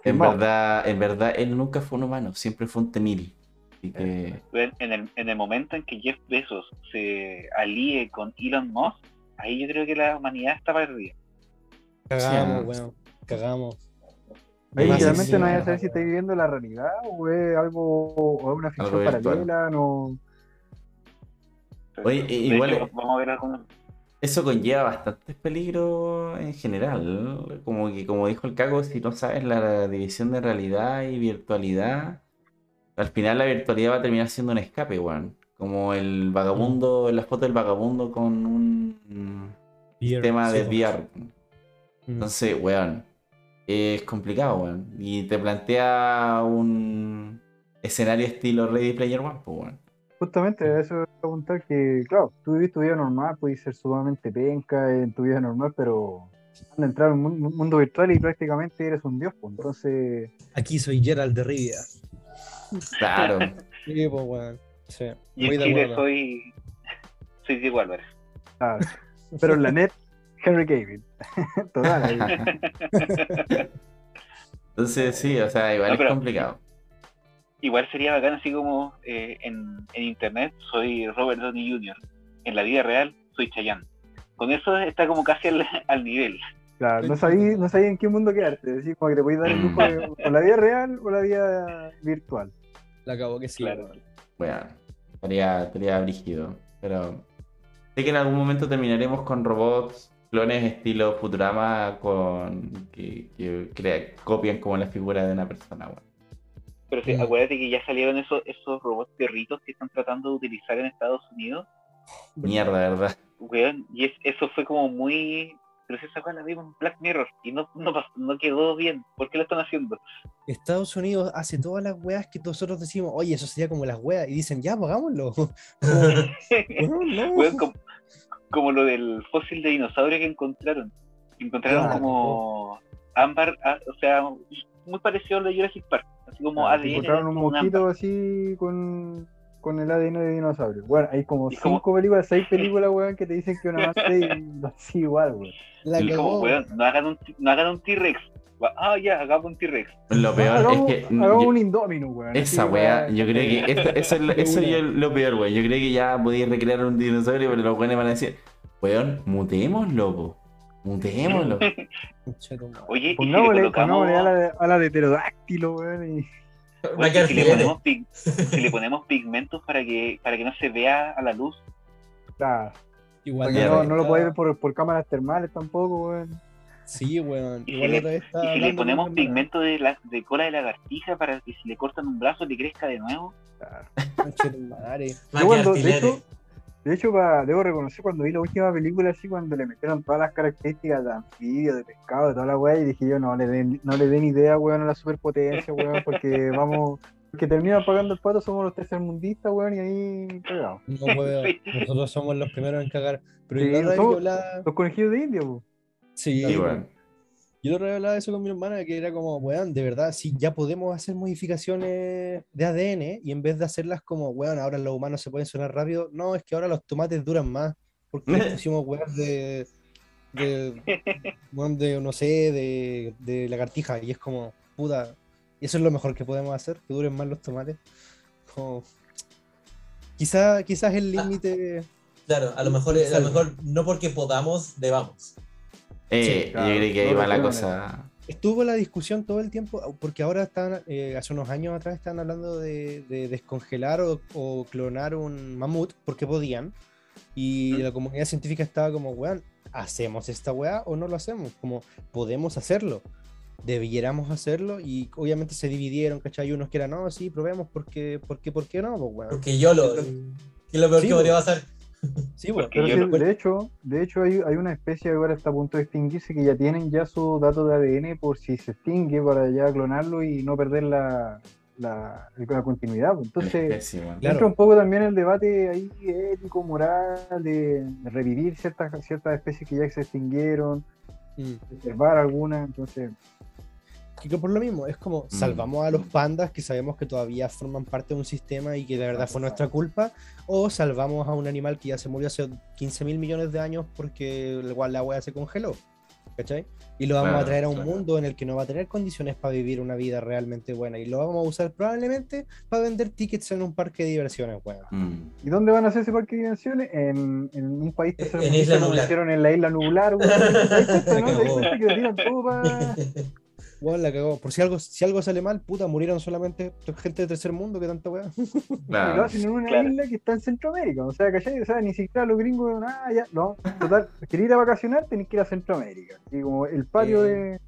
En verdad, en verdad, él nunca fue un humano, siempre fue un temil. Así que, En el, en el momento en que Jeff Bezos se alíe con Elon Musk, ahí yo creo que la humanidad está perdida. Cagamos, Sí. weón. Cagamos. Realmente no hay a saber si está viviendo la realidad o es algo o es una ficción paralela, no. Oye, De igual hecho, es- vamos a ver algunos. Eso conlleva bastantes peligros en general. Como que, como dijo el Cago, si no sabes la división de realidad y virtualidad, al final la virtualidad va a terminar siendo un escape, weón. Como el vagabundo, la foto del vagabundo con un tema de VR. Mm. Entonces, weón, es complicado, weón. Y te plantea un escenario estilo Ready Player One, pues, weón. Justamente eso preguntar que, claro, tú vivís tu vida normal, puedes ser sumamente penca en tu vida normal, pero van a entrar a un mun- un mundo virtual y prácticamente eres un dios, pues. Entonces, Aquí soy Gerald de Rivia. Claro. (laughs) Sí, pues, weón. Sí. Y en Chile soy, soy Diego Álvarez. ah, pero en la net, Henry Cavill. (laughs) Total, ahí. (laughs) Entonces, sí, o sea, igual No, es complicado. Igual sería bacán así como eh, en, en internet soy Robert Downey Jr. En la vida real soy Chayanne. Con eso está como casi al, (laughs) al nivel. Claro, no sabí, no sabí en qué mundo quedarte. Decir, como que te podéis dar el lujo de o la vida real o la vida virtual. La acabó que sí, Claro. Bueno, estaría, estaría brígido. Pero sé que en algún momento terminaremos con robots, clones estilo Futurama, con que, que crea- copian como la figura de una persona, weón. Pero sí, Mm. acuérdate que ya salieron esos, esos robots perritos que están tratando de utilizar en Estados Unidos. Mierda, ¿verdad? Weón, y es- eso fue como muy... Pero si esa cosa la vimos en Black Mirror y no, no, no quedó bien. ¿Por qué lo están haciendo? Estados Unidos hace todas las weas que nosotros decimos, oye, eso sería como las weas, y dicen, ya, pues. Como, (laughs) (laughs) weón, no. Weón, como, como lo del fósil de dinosaurio que encontraron. Encontraron Claro. como ámbar, ah, o sea, muy parecido a lo de Jurassic Park. Así como ADN. encontraron un mosquito así con, con el ADN de dinosaurio. Bueno, hay como Y como- cinco películas, seis películas, weón, que te dicen que una más y (laughs) así igual, weón. La Y Y como, cagó. weón, no hagan un, no hagan un T-Rex. Ah, ya, hagamos un T-Rex. Lo peor hagamos, es que. hagamos yo- un Indominus, weón. esa weón. yo creo que esto- eso es, lo- (laughs) De eso es lo peor, weón. Yo creo que ya podía recrear un dinosaurio, pero los weones van a decir, weón, muteémoslo, po. (laughs) Madre. Oye, y si le colocamos. pongámosle ala de, ala de pterodáctilo, weón. Y... Va a Oye, quedar si, le ponemos pig- si le ponemos pigmentos para que, para que no se vea a la luz. Claro, Igual no, lo podéis ver por, por cámaras termales tampoco, weón. Sí, weón. Y si le, y si ponemos pigmento de, la, de cola de lagartija para que si le cortan un brazo le crezca de nuevo. A Yo cuando, de hecho, de hecho pa- debo reconocer cuando vi la última película así, cuando le metieron todas las características de anfibio, de pescado, de toda la weá, y dije yo, no le den, no le den idea, weón, a la superpotencia, weón, porque (laughs) vamos, que terminan pagando el pato somos los tercermundistas, weón, y ahí cagamos. No puedo. Nosotros somos los primeros en cagar. Pero Sí, vez somos- Los conejillos de India. Sí, Sí, weón. Yo lo hablaba eso con mi hermana, que era como, weón, de verdad, si ya podemos hacer modificaciones de ADN y en vez de hacerlas como, weón, ahora los humanos se pueden sonar rápido, no, es que ahora los tomates duran más, porque les (laughs) pusimos weón de, de, weón de, no sé, de, de lagartija, y es como, puta, y eso es lo mejor que podemos hacer, que duren más los tomates. Como, quizá, quizás el límite, Claro, a lo mejor, a lo mejor no porque podamos, debamos. Eh, Sí, claro, yo creo que no va la cosa. Estuvo la discusión todo el tiempo, porque ahora están, eh, hace unos años atrás estaban hablando de, de descongelar o, o clonar un mamut, porque podían, y la comunidad científica estaba como, weón, ¿hacemos esta weá o no lo hacemos? Como, podemos hacerlo, debiéramos hacerlo, y obviamente se dividieron, ¿cachai? Unos que eran, no, sí, probemos, porque, porque, ¿por qué no? Pues, weón. Porque yo lo. ¿Qué es lo peor Sí, que podría pues. pasar? (laughs) Sí. Porque yo sí, de hecho, de hecho hay, hay una especie que ahora está a punto de extinguirse que ya tienen ya su dato de ADN por si se extingue para ya clonarlo y no perder la, la, la continuidad. pues. Entonces. Claro. entra un poco también el debate ahí ético, moral, de, de revivir ciertas, ciertas especies que ya se extinguieron, Mm. preservar algunas. Entonces, Y que por lo mismo, es como Mm. salvamos a los pandas que sabemos que todavía forman parte de un sistema y que de verdad fue nuestra culpa, o salvamos a un animal que ya se murió hace 15 mil millones de años porque igual la wea se congeló. ¿Cachai? Y lo vamos Claro, a traer a un claro. mundo en el que no va a tener condiciones para vivir una vida realmente buena. Y lo vamos a usar probablemente para vender tickets en un parque de diversiones, weón. Mm. ¿y dónde van a hacer ese parque de diversiones? En, en un país En Isla como Nublar. hicieron en la isla Nublar, weón. (laughs) ¿no? Se que tiran todo (laughs) Weón, la cagó. Por si algo, si algo sale mal, puta, murieron solamente gente de tercer mundo, que tanta weá. Claro. hacen en una Claro. isla que está en Centroamérica. O sea, ¿cachai? O sea, ni siquiera los gringos, nada, ya, no. Total, querer ir a vacacionar, tenés que ir a Centroamérica. Y como el patio Eh, de.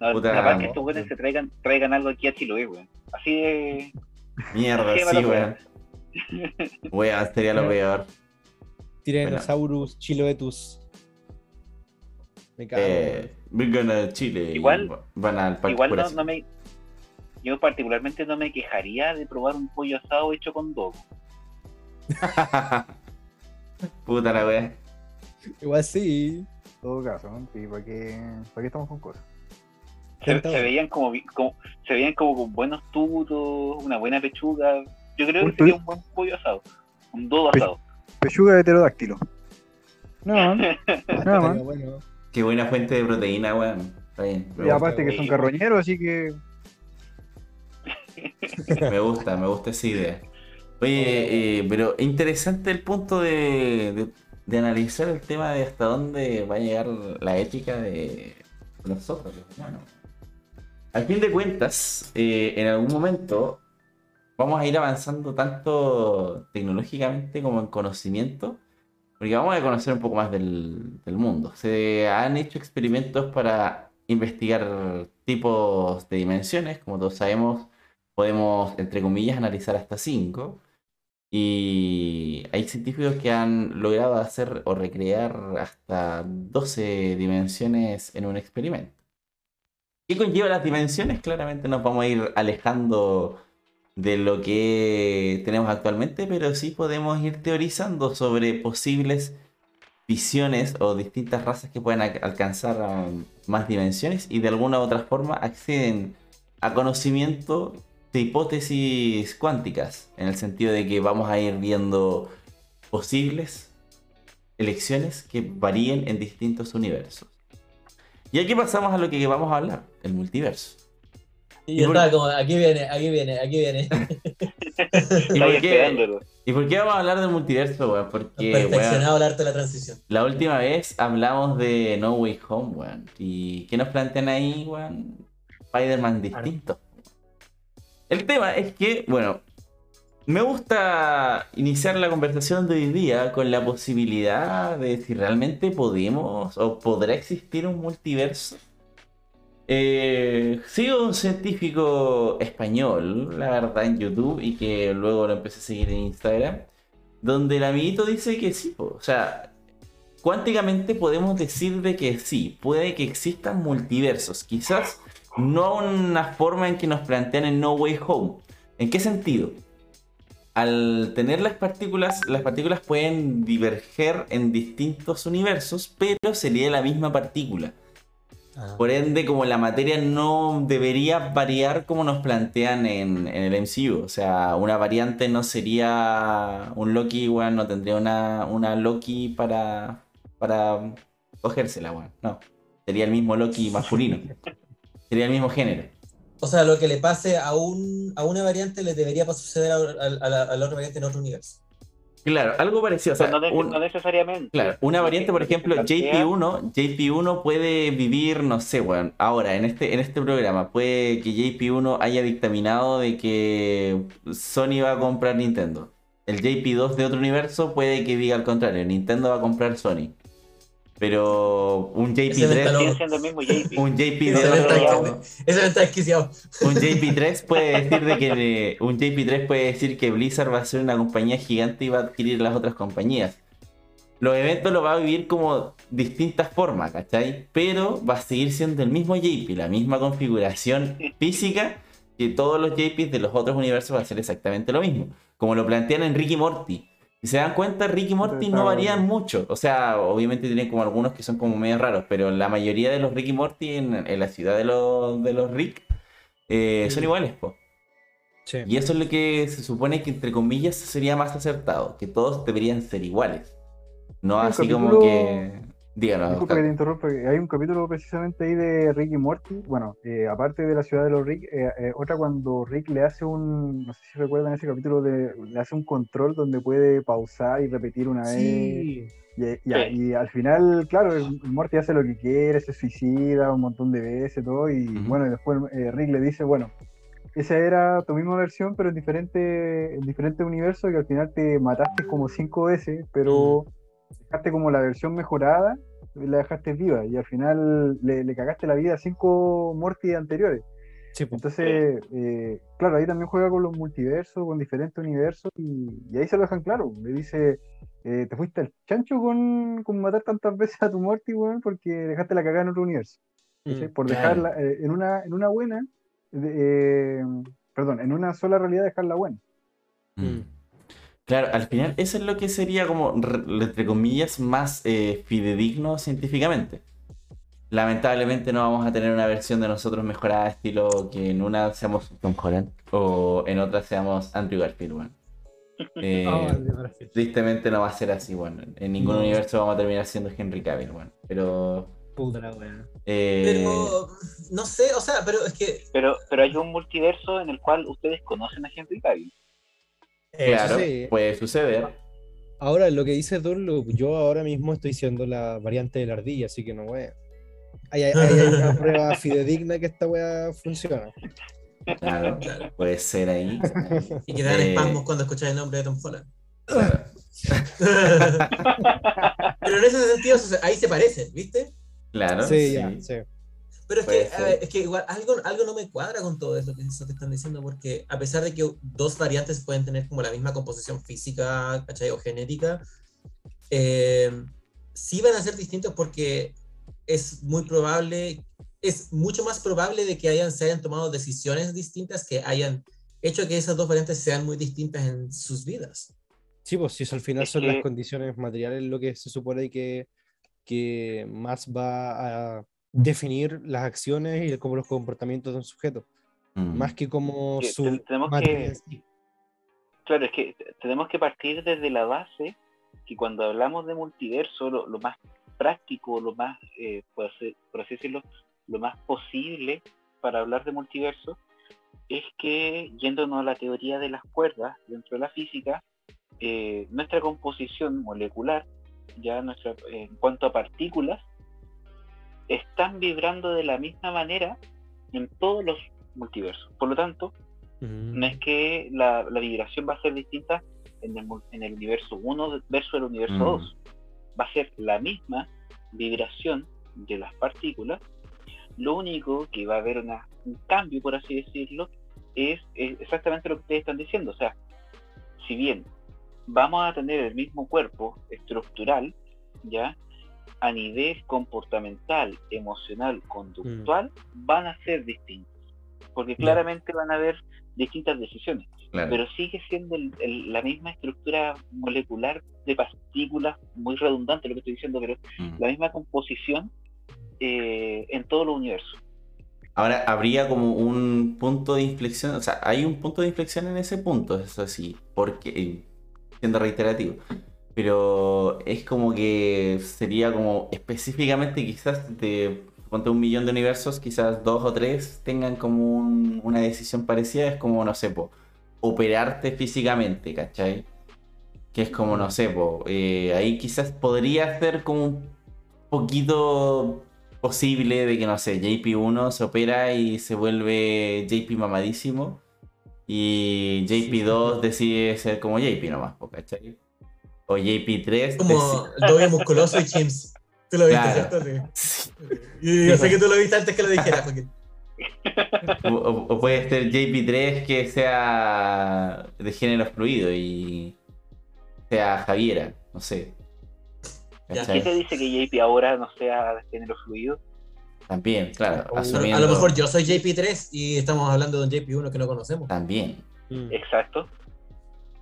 No, Puta, capaz no. que estos güeyes se traigan, traigan algo aquí a Chiloé, weón. Así de. Mierda, sí, weón. Weón, (laughs) sería lo peor. Tyrannosaurus chiloetus. Me cago. Eh, vengan a Chile. y Igual- van al parque Igual no, no me. Yo particularmente no me quejaría de probar un pollo asado hecho con dogo. (laughs) Puta la wea. Igual sí. En todo caso, ¿no? Sí, ¿para qué, ¿para qué estamos con cosas? Se, veían como, se veían como con buenos tutos, una buena pechuga. Yo creo que sería un buen pollo asado. Un dodo Pe- asado. Pechuga de pterodáctilo. Más. (laughs) Nada más. bueno. Qué buena fuente de proteína, weón. Está bien. Me Y gusta, aparte que son carroñeros, así que. me gusta, me gusta esa idea. Oye, eh, pero interesante el punto de, de- de analizar el tema de hasta dónde va a llegar la ética de nosotros, los humanos. Al fin de cuentas, eh, en algún momento vamos a ir avanzando tanto tecnológicamente como en conocimiento, porque vamos a conocer un poco más del, mundo. Se han hecho experimentos para investigar tipos de dimensiones, como todos sabemos, podemos, entre comillas, analizar hasta 5. Y hay científicos que han logrado hacer o recrear hasta 12 dimensiones en un experimento. ¿Qué conlleva las dimensiones? Claramente nos vamos a ir alejando de lo que tenemos actualmente, pero sí podemos ir teorizando sobre posibles visiones o distintas razas que pueden al- alcanzar um, más dimensiones y de alguna u otra forma acceden a conocimiento de hipótesis cuánticas, en el sentido de que vamos a ir viendo posibles elecciones que varíen en distintos universos. Y aquí pasamos a lo que vamos a hablar, el multiverso. Y estaba como, aquí viene, aquí viene, aquí viene. (laughs) ¿Y por, qué, esperándolo. ¿Y por qué vamos a hablar del multiverso, weón? Porque, weón, Perfeccionado el arte de la transición. la última vez hablamos de No Way Home, weón. ¿Y qué nos plantean ahí, weón? Spider-Man distinto. El tema es que, bueno, me gusta iniciar la conversación de hoy día con la posibilidad de si realmente podemos o podrá existir un multiverso. Eh, sigo un científico español, la verdad, en YouTube y que luego lo empecé a seguir en Instagram, donde el amiguito dice que sí, o sea, cuánticamente podemos decir de que sí, puede que existan multiversos, quizás no una forma en que nos plantean en No Way Home. ¿En qué sentido? Al tener las partículas, las partículas pueden diverger en distintos universos, pero sería la misma partícula. Ah. Por ende, como la materia no debería variar como nos plantean en, en el MCU. O sea, una variante no sería un Loki, weón, no tendría una, una Loki para, para cogérsela, weón. No. Sería el mismo Loki masculino. (laughs) sería el mismo género. O sea, lo que le pase a, un, a una variante le debería suceder a, a- a la, a la otra variante en otro universo. Claro, algo parecido. O sea, Pero no, neces- un- no necesariamente. Claro, una variante, por ejemplo, se plantea- JP1, JP1 puede vivir, no sé, weón, ahora en este, en este programa, puede que JP1 haya dictaminado de que Sony va a comprar Nintendo. El JP2 de otro universo puede que diga al contrario, Nintendo va a comprar Sony. Pero un Ese me está JP3, Sigue siendo el mismo JP. (laughs) un JP Ese está desquiciado. un JP3 puede decir de que un JP3 puede decir que Blizzard va a ser una compañía gigante y va a adquirir las otras compañías. Los eventos lo va a vivir como distintas formas, ¿cachai? Pero va a seguir siendo el mismo JP, la misma configuración física que todos los JPs de los otros universos va a ser exactamente lo mismo. Como lo plantean en Ricky Morty. Si se dan cuenta, Ricky Morty no varían mucho. O sea, obviamente tienen como algunos que son como medio raros, pero la mayoría de los Ricky Morty en, en la ciudad de los, de los Rick eh, son iguales, po. Sí. Y eso es lo que se supone que, entre comillas, sería más acertado, que todos deberían ser iguales. No así como que... Díganos, Disculpa que te interrumpa, hay un capítulo precisamente ahí de Rick y Morty. Bueno, eh, aparte de la ciudad de los Rick, eh, eh, otra cuando Rick le hace un, no sé si recuerdan ese capítulo, de, le hace un control donde puede pausar y repetir una vez. Sí. Y, ya, Sí. y al final, claro, Morty hace lo que quiere, se suicida un montón de veces, todo, y Ujú. bueno, y después eh, Rick le dice, bueno, esa era tu misma versión, pero en diferente, en diferente universo, que al final te mataste como cinco veces, pero dejaste como la versión mejorada, la dejaste viva, y al final le, le cagaste la vida a cinco Morty anteriores. Sí. Entonces, eh, claro, ahí también juega con los multiversos, con diferentes universos, y, y ahí se lo dejan claro. Le dice, eh, te fuiste al chancho con, con matar tantas (laughs) veces a tu Morty, weón, porque dejaste la cagada en otro universo. Mm, Por claro. dejarla eh, en, una, en una buena, perdón, en una sola realidad dejarla buena. Mm. Claro, al final eso es lo que sería como, re- entre comillas, más eh, fidedigno científicamente. Lamentablemente no vamos a tener una versión de nosotros mejorada estilo que en una seamos Tom Holland o en otra seamos Andrew Garfield, weón. (laughs) Eh, Garfield. tristemente no va a ser así, bueno. En ningún No. universo vamos a terminar siendo Henry Cavill, bueno. Pero... Puta eh, Pero, no sé, o sea, pero es que. Pero, pero hay un multiverso en el cual ustedes conocen a Henry Cavill. Claro, sí. puede suceder. Ahora, lo que dice Dunlop, yo ahora mismo estoy siendo la variante de la ardilla, así que no wea. Hay, hay, hay una (laughs) prueba fidedigna que esta wea funciona. Claro, Claro. puede ser ahí. (laughs) Y que dan Eh. espasmos cuando escuchas el nombre de Tom Holland. Claro. (laughs) Pero en ese sentido, ahí se parecen, ¿viste? Claro, sí, sí. ya, sí. Pero es que, a ser. ver, es que igual algo, algo no me cuadra con todo eso que, eso que están diciendo, porque a pesar de que dos variantes pueden tener como la misma composición física, ¿cachai? O genética, eh, sí van a ser distintos porque es muy probable, es mucho más probable de que hayan, se hayan tomado decisiones distintas que hayan hecho que esas dos variantes sean muy distintas en sus vidas. Sí, pues si al final son las condiciones materiales lo que se supone que, que más va a definir las acciones y como los comportamientos de un sujeto, Mm. más que como Que su ten- tenemos que- sí. Claro, es que tenemos que partir desde la base que cuando hablamos de multiverso, lo, lo más práctico, lo más, eh, por, así, por así decirlo, lo más posible para hablar de multiverso, es que, yéndonos a la teoría de las cuerdas dentro de la física, eh, nuestra composición molecular, ya nuestra, eh, en cuanto a partículas, están vibrando de la misma manera en todos los multiversos. Por lo tanto, no es que la, la vibración va a ser distinta en el, mu- en el universo 1 versus el universo Mm. 2. Va a ser la misma vibración de las partículas. Lo único que va a haber una- un cambio, por así decirlo, es, es exactamente lo que ustedes están diciendo. O sea, si bien vamos a tener el mismo cuerpo estructural, ¿ya? A nivel comportamental, emocional, conductual, van a ser distintos. Porque claramente van a haber distintas decisiones Claro. pero sigue siendo el- el- la misma estructura molecular de partículas, muy redundante lo que estoy diciendo, pero Mm. la misma composición eh, en todos los universos. Ahora, habría como un punto de inflexión, o sea, hay un punto de inflexión en ese punto, eso sí, porque, eh, siendo reiterativo, pero es como que sería como específicamente quizás de, ponte un millón de universos, quizás dos o tres tengan como un- una decisión parecida, es como, no sé, po, operarte físicamente, ¿cachai? Que es como, no sé, po, eh, ahí quizás podría ser como un poquito posible de que, no sé, JP1 se opera y se vuelve JP mamadísimo. Y JP2 decide ser como JP nomás, ¿cachai? O JP3 Como doble musculoso y James. Tú lo viste, Claro. ¿cierto? Sí. Y yo sé que tú lo viste antes que lo dijera, Joaquín. O, o- puede ser JP3 que sea de género fluido y sea Javiera, no sé. ¿Qué te dice que JP ahora no sea de género fluido? También, claro, A asumiendo. lo mejor yo soy JP3 y estamos hablando de un JP1 que no conocemos. También. Mm. Exacto.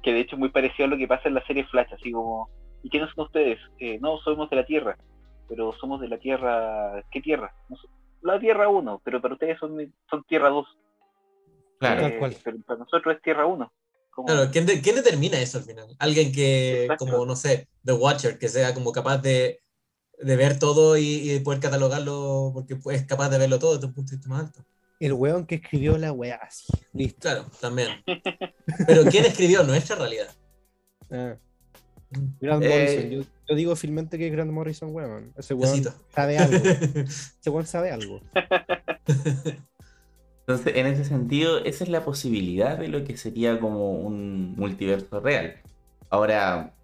Que de hecho es muy parecido a lo que pasa en la serie Flash, así como, ¿y quiénes son ustedes? Eh, no, somos de la Tierra, pero somos de la Tierra, ¿qué Tierra? No la Tierra 1, pero para ustedes son, son Tierra 2. Claro. Tal cual. Pero para nosotros es Tierra 1. Como- Claro, ¿quién, de- quién determina eso al final? Alguien que, Exacto. como, no sé, The Watcher, que sea como capaz de, de ver todo y, y poder catalogarlo porque es capaz de verlo todo desde un punto de vista más alto. El weón que escribió la weá así. Listo. Claro, también. Pero ¿quién escribió nuestra realidad? Ah. Grant Eh, Morrison. Yo, yo digo fielmente que es Grant Morrison, weón. Ese weón Besito. sabe algo. (laughs) Ese weón sabe algo. Entonces, en ese sentido, esa es la posibilidad de lo que sería como un multiverso real. Ahora,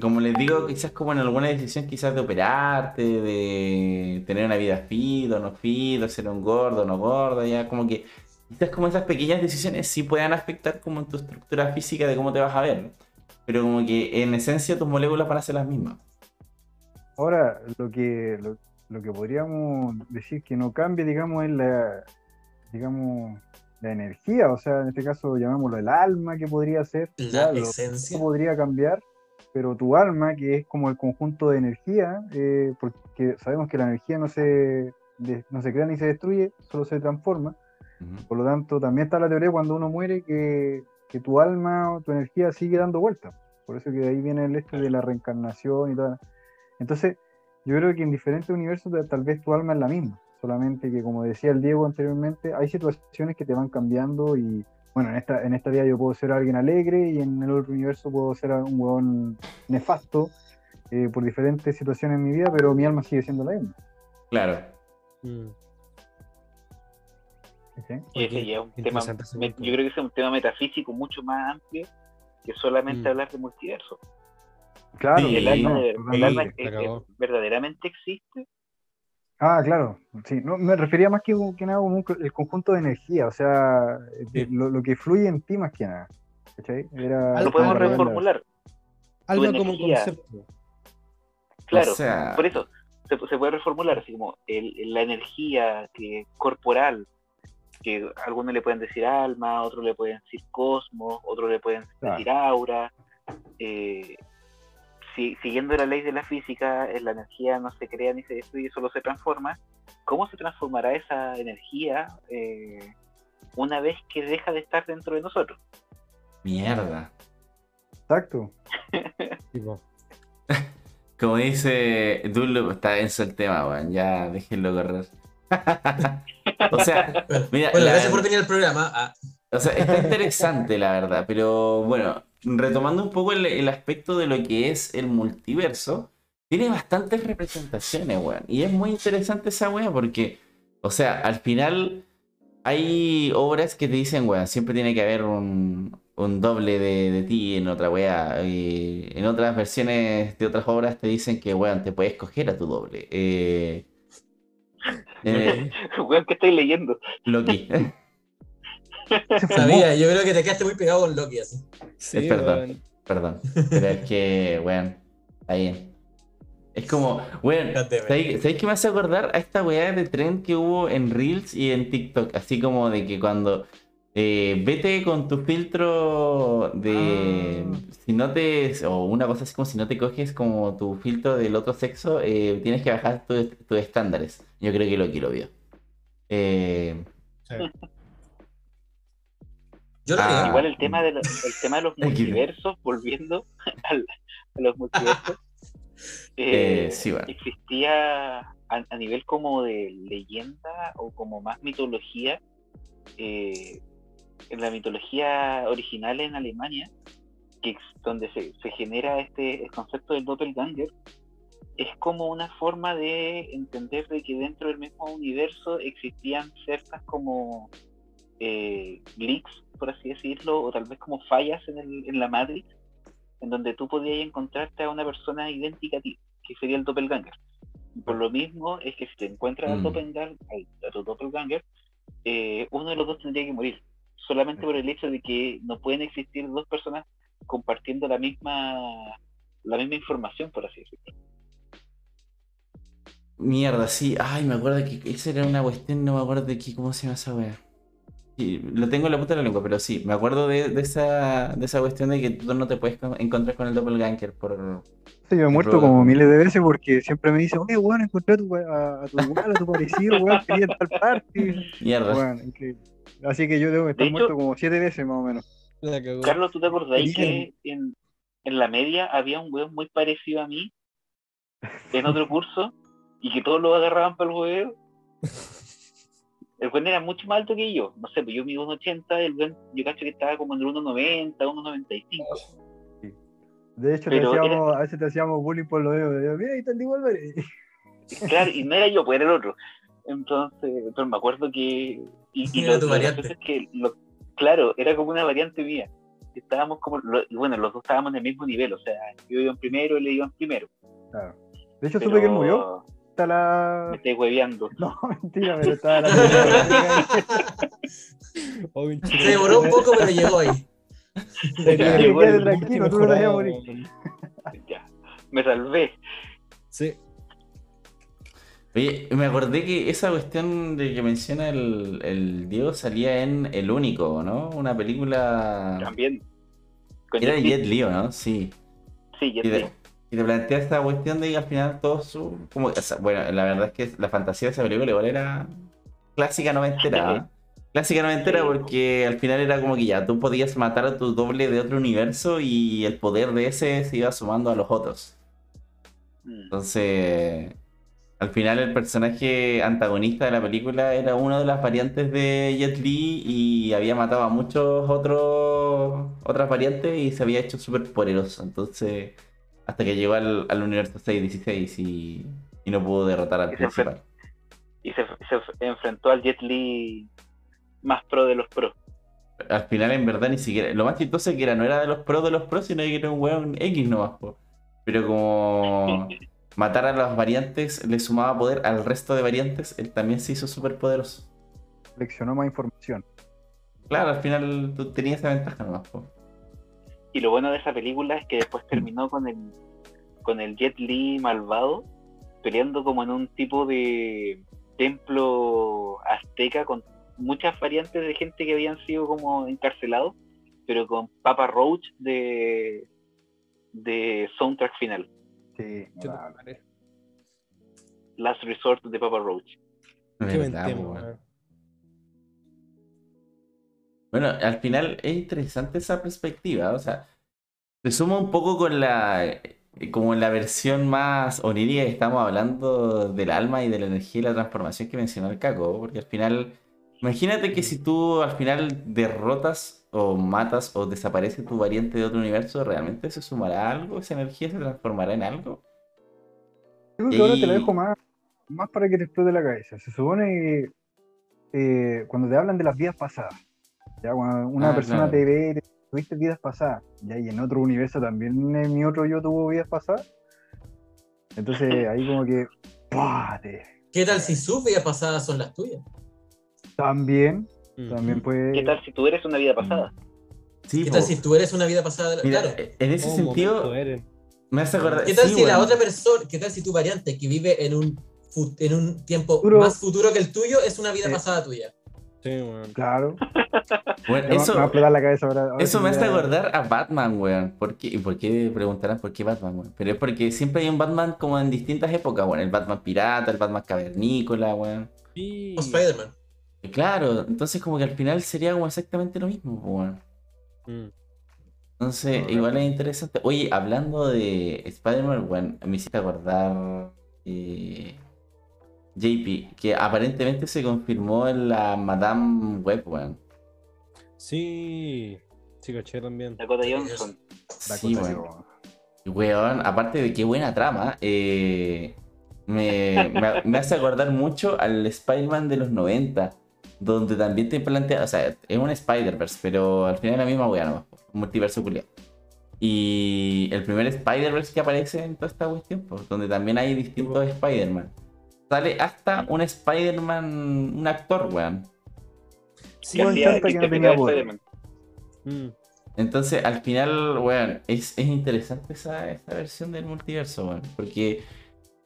como les digo, quizás como en alguna decisión quizás de operarte, de tener una vida fit o no fit, o ser un gordo o no gordo, ya como que quizás como esas pequeñas decisiones sí puedan afectar como en tu estructura física de cómo te vas a ver. Pero como que en esencia tus moléculas van a ser las mismas. Ahora, lo que, lo, lo que podríamos decir que no cambia, digamos, es la, digamos, la energía, o sea, en este caso llamémoslo el alma que podría ser, La ya, lo- esencia. podría cambiar, pero tu alma, que es como el conjunto de energía, eh, porque sabemos que la energía no se, de- no se crea ni se destruye, solo se transforma, Ujú. por lo tanto, también está la teoría cuando uno muere que, que tu alma o tu energía sigue dando vueltas. Por eso que de ahí viene el este de la reencarnación y todo. Entonces, yo creo que en diferentes universos ta- tal vez tu alma es la misma. Solamente que, como decía el Diego anteriormente, hay situaciones que te van cambiando y, bueno, en esta, en esta vida yo puedo ser alguien alegre y en el otro universo puedo ser un huevón nefasto eh, por diferentes situaciones en mi vida, pero mi alma sigue siendo la misma. Claro. Mm. ¿sí? Y ese ya es un tema, me- yo creo que ese es un tema metafísico mucho más amplio que solamente Mm. hablar de multiverso. Claro, Sí, el alma, no, el alma es- es- verdaderamente existe. Ah, claro, sí, no, me refería más que, que nada como el conjunto de energía, o sea, de lo, lo que fluye en ti más que nada. ¿cachai? Era Algo Lo podemos reformular. Alma como energía. concepto. Claro, O sea- por eso se, se puede reformular así como el- la energía que, corporal, que algunos le pueden decir alma, otros le pueden decir cosmos, otros le pueden Claro. decir aura. eh, si- siguiendo la ley de la física, eh, la energía no se crea ni se destruye, solo se transforma. ¿Cómo se transformará esa energía eh, una vez que deja de estar dentro de nosotros? Mierda. Exacto. (laughs) Como dice Dullo, está denso el tema, weón. Ya déjenlo correr. (laughs) o sea, mira, bueno, la- gracias por venir al programa. Ah, o sea, está interesante la verdad, pero bueno, retomando un poco el, el aspecto de lo que es el multiverso, tiene bastantes representaciones, weón. Y es muy interesante esa weá porque, o sea, al final hay obras que te dicen, weón, siempre tiene que haber un, un doble de, de ti en otra weá. Y en otras versiones de otras obras te dicen que, weón, te puedes escoger a tu doble. Eh, (laughs) eh, Weón, ¿qué estoy leyendo? Loki. (laughs) (laughs) Sabía, yo creo que te quedaste muy pegado con Loki así. Sí, Es weón. Perdón. Pero es que, weón, está bien. Es como, weón. ¿sabéis sabéis qué me hace acordar a esta weá de trend que hubo en Reels y en TikTok? Así como de que cuando eh, vete con tu filtro de. Ah. Si no te. O una cosa así como si no te coges como tu filtro del otro sexo, eh, tienes que bajar tu- tus estándares. Yo creo que Loki lo vio. Eh, Yo lo Ah. Igual el tema de, los- el tema de los (laughs) multiversos, volviendo (laughs) al- a los multiversos, (laughs) Eh, eh, sí, bueno. existía a, a nivel como de leyenda o como más mitología, eh, en la mitología original en Alemania, que es donde se, se genera este el concepto del doppelganger, es como una forma de entender de que dentro del mismo universo existían ciertas como eh, leaks, por así decirlo, o tal vez como fallas en, el- en la Matrix, en donde tú podías encontrarte a una persona idéntica a ti, que sería el doppelganger. Y por lo mismo es que si te encuentras al Mm. doppelganger, al- a tu doppelganger, eh, uno de los dos tendría que morir, solamente por el hecho de que no pueden existir dos personas compartiendo la misma la misma información, por así decirlo. Mierda, sí. Ay, me acuerdo que esa era una cuestión, no me acuerdo de qué, cómo se llama esa wea. Sí, lo tengo en la puta de la lengua, pero sí, me acuerdo de, de esa, de esa cuestión de que tú no te puedes con- encontrar con el doppelganger por... Sí, yo he muerto Robo. como miles de veces porque siempre me dicen, oye, weón, encontré a tu, a, a tu igual, a tu parecido, weón, quería en tal parte. Mierda. Increíble. Así que yo debo estar De hecho- muerto como siete veces más o menos. Carlos, ¿tú te acordáis que en, en la media había un weón muy parecido a mí en otro curso y que todos lo agarraban para el weón? (laughs) El weón era mucho más alto que yo. No sé, pues yo mido 1,80, el weón yo cacho que estaba como entre 1,90, 1,95. De hecho, te hacíamos, a veces te hacíamos bullying por lo de, mira, ahí está el. (laughs) Claro, y no era yo, pues era el otro. Entonces, pero me acuerdo que. Y, y (laughs) Era lo- es que, lo- claro, era como una variante mía. Estábamos como. lo- y bueno, los dos estábamos en el mismo nivel, o sea, yo iba en primero él iba en primero. Claro. De hecho, Pero supe que él murió. Está la. Me estoy hueveando. (laughs) No, mentira, pero estaba la. Oh, (laughs) Se demoró un poco, pero llegó ahí. Llegó el- tranquilo, tú no te vas a morir. Ya, me salvé. Sí. Oye, me acordé que esa cuestión de que menciona el, el Diego salía en El Único, ¿no? Una película... También. Con Era de Jet Li. Jet Li, ¿o ¿no? Sí. Sí, Jet Y Li. te, y te plantea esta cuestión de que al final todo su... Como, o sea, bueno, la verdad es que la fantasía de esa película igual era clásica noventera. ¿eh? Clásica noventera porque al final era como que ya tú podías matar a tu doble de otro universo y el poder de ese se iba sumando a los otros. Mm. Entonces, al final el personaje antagonista de la película era una de las variantes de Jet Li y había matado a muchos otros otras variantes y se había hecho súper poderoso. Entonces, hasta que llegó al, al universo 616 y, y no pudo derrotar al Y se principal. Y se, se enfrentó al Jet Li más pro de los pros. Al final, en verdad, ni siquiera. Lo más chistoso es que era, no era de los pros de los pros, sino que era un weón X nomás, po. Pero como (laughs) matar a las variantes le sumaba poder al resto de variantes, él también se hizo súper poderoso. Leccionó más información. Claro, al final tú tenías esa ventaja nomás, po. Y lo bueno de esa película es que después terminó con el con el Jet Li malvado peleando como en un tipo de templo azteca con muchas variantes de gente que habían sido como encarcelados, pero con Papa Roach de de soundtrack final, Sí. Last Resort de Papa Roach. Qué buen tema. Bueno, al final es interesante esa perspectiva, o sea, se suma un poco con la, eh, como la versión más onírica que estamos hablando del alma y de la energía y la transformación que mencionó el Caco, porque al final, imagínate que si tú al final derrotas o matas o desaparece tu variante de otro universo, ¿realmente se sumará a algo? ¿Esa energía se transformará en algo? Yo creo que ahora te la Y- dejo más, más para que te explote la cabeza. Se supone que eh, cuando te hablan de las vidas pasadas, ya cuando una Ah, persona claro. te ve tuviste vidas pasadas, ya y en otro universo también en mi otro yo tuvo vidas pasadas. Entonces (laughs) ahí como que ¿Qué tal si sus vidas pasadas son las tuyas? también, Mm. también puede. ¿Qué tal si tú eres una vida pasada? Sí, ¿Qué po. tal si tú eres una vida pasada? la- Mira, claro. en ese Oh, sentido, me hace acordar. ¿Qué tal sí, si la weón. otra persona, qué tal si tu variante que vive en un, en un tiempo Futuro. más futuro que el tuyo es una vida Sí. pasada tuya? Sí, weón. Claro. (laughs) Bueno, Me va- eso, me va a la cabeza ahora. ahora Eso me hace acordar a Batman, weón. ¿Por qué? ¿Y por qué preguntarán por qué Batman, weón? Pero es porque siempre hay un Batman como en distintas épocas, weón. El Batman pirata, el Batman cavernícola, weón. Sí. O Spider-Man. Claro, entonces como que al final sería como exactamente lo mismo, weón. Mm. Entonces, No, igual es interesante. Oye, hablando de Spider-Man, weón, me hiciste acordar eh, JP, que aparentemente se confirmó en la Madame Web, weón. Sí. Sí, caché también. Dakota Johnson. Sí, weón. Johnson. Weón, aparte de qué buena trama, eh, me, me- me hace acordar mucho al Spider-Man de los 90, donde también te plantea, o sea, es un Spider-Verse, pero al final es la misma weá, ¿no? un multiverso culiado. Y el primer Spider-Verse que aparece en toda esta cuestión, pues, donde también hay distintos Spider-Man. Sale hasta un Spider-Man, un actor, weón. Sí, Que hacía- encanta que no tenía. Mm. Entonces, al final, weón, es, es interesante esa, esa versión del multiverso, weón. Porque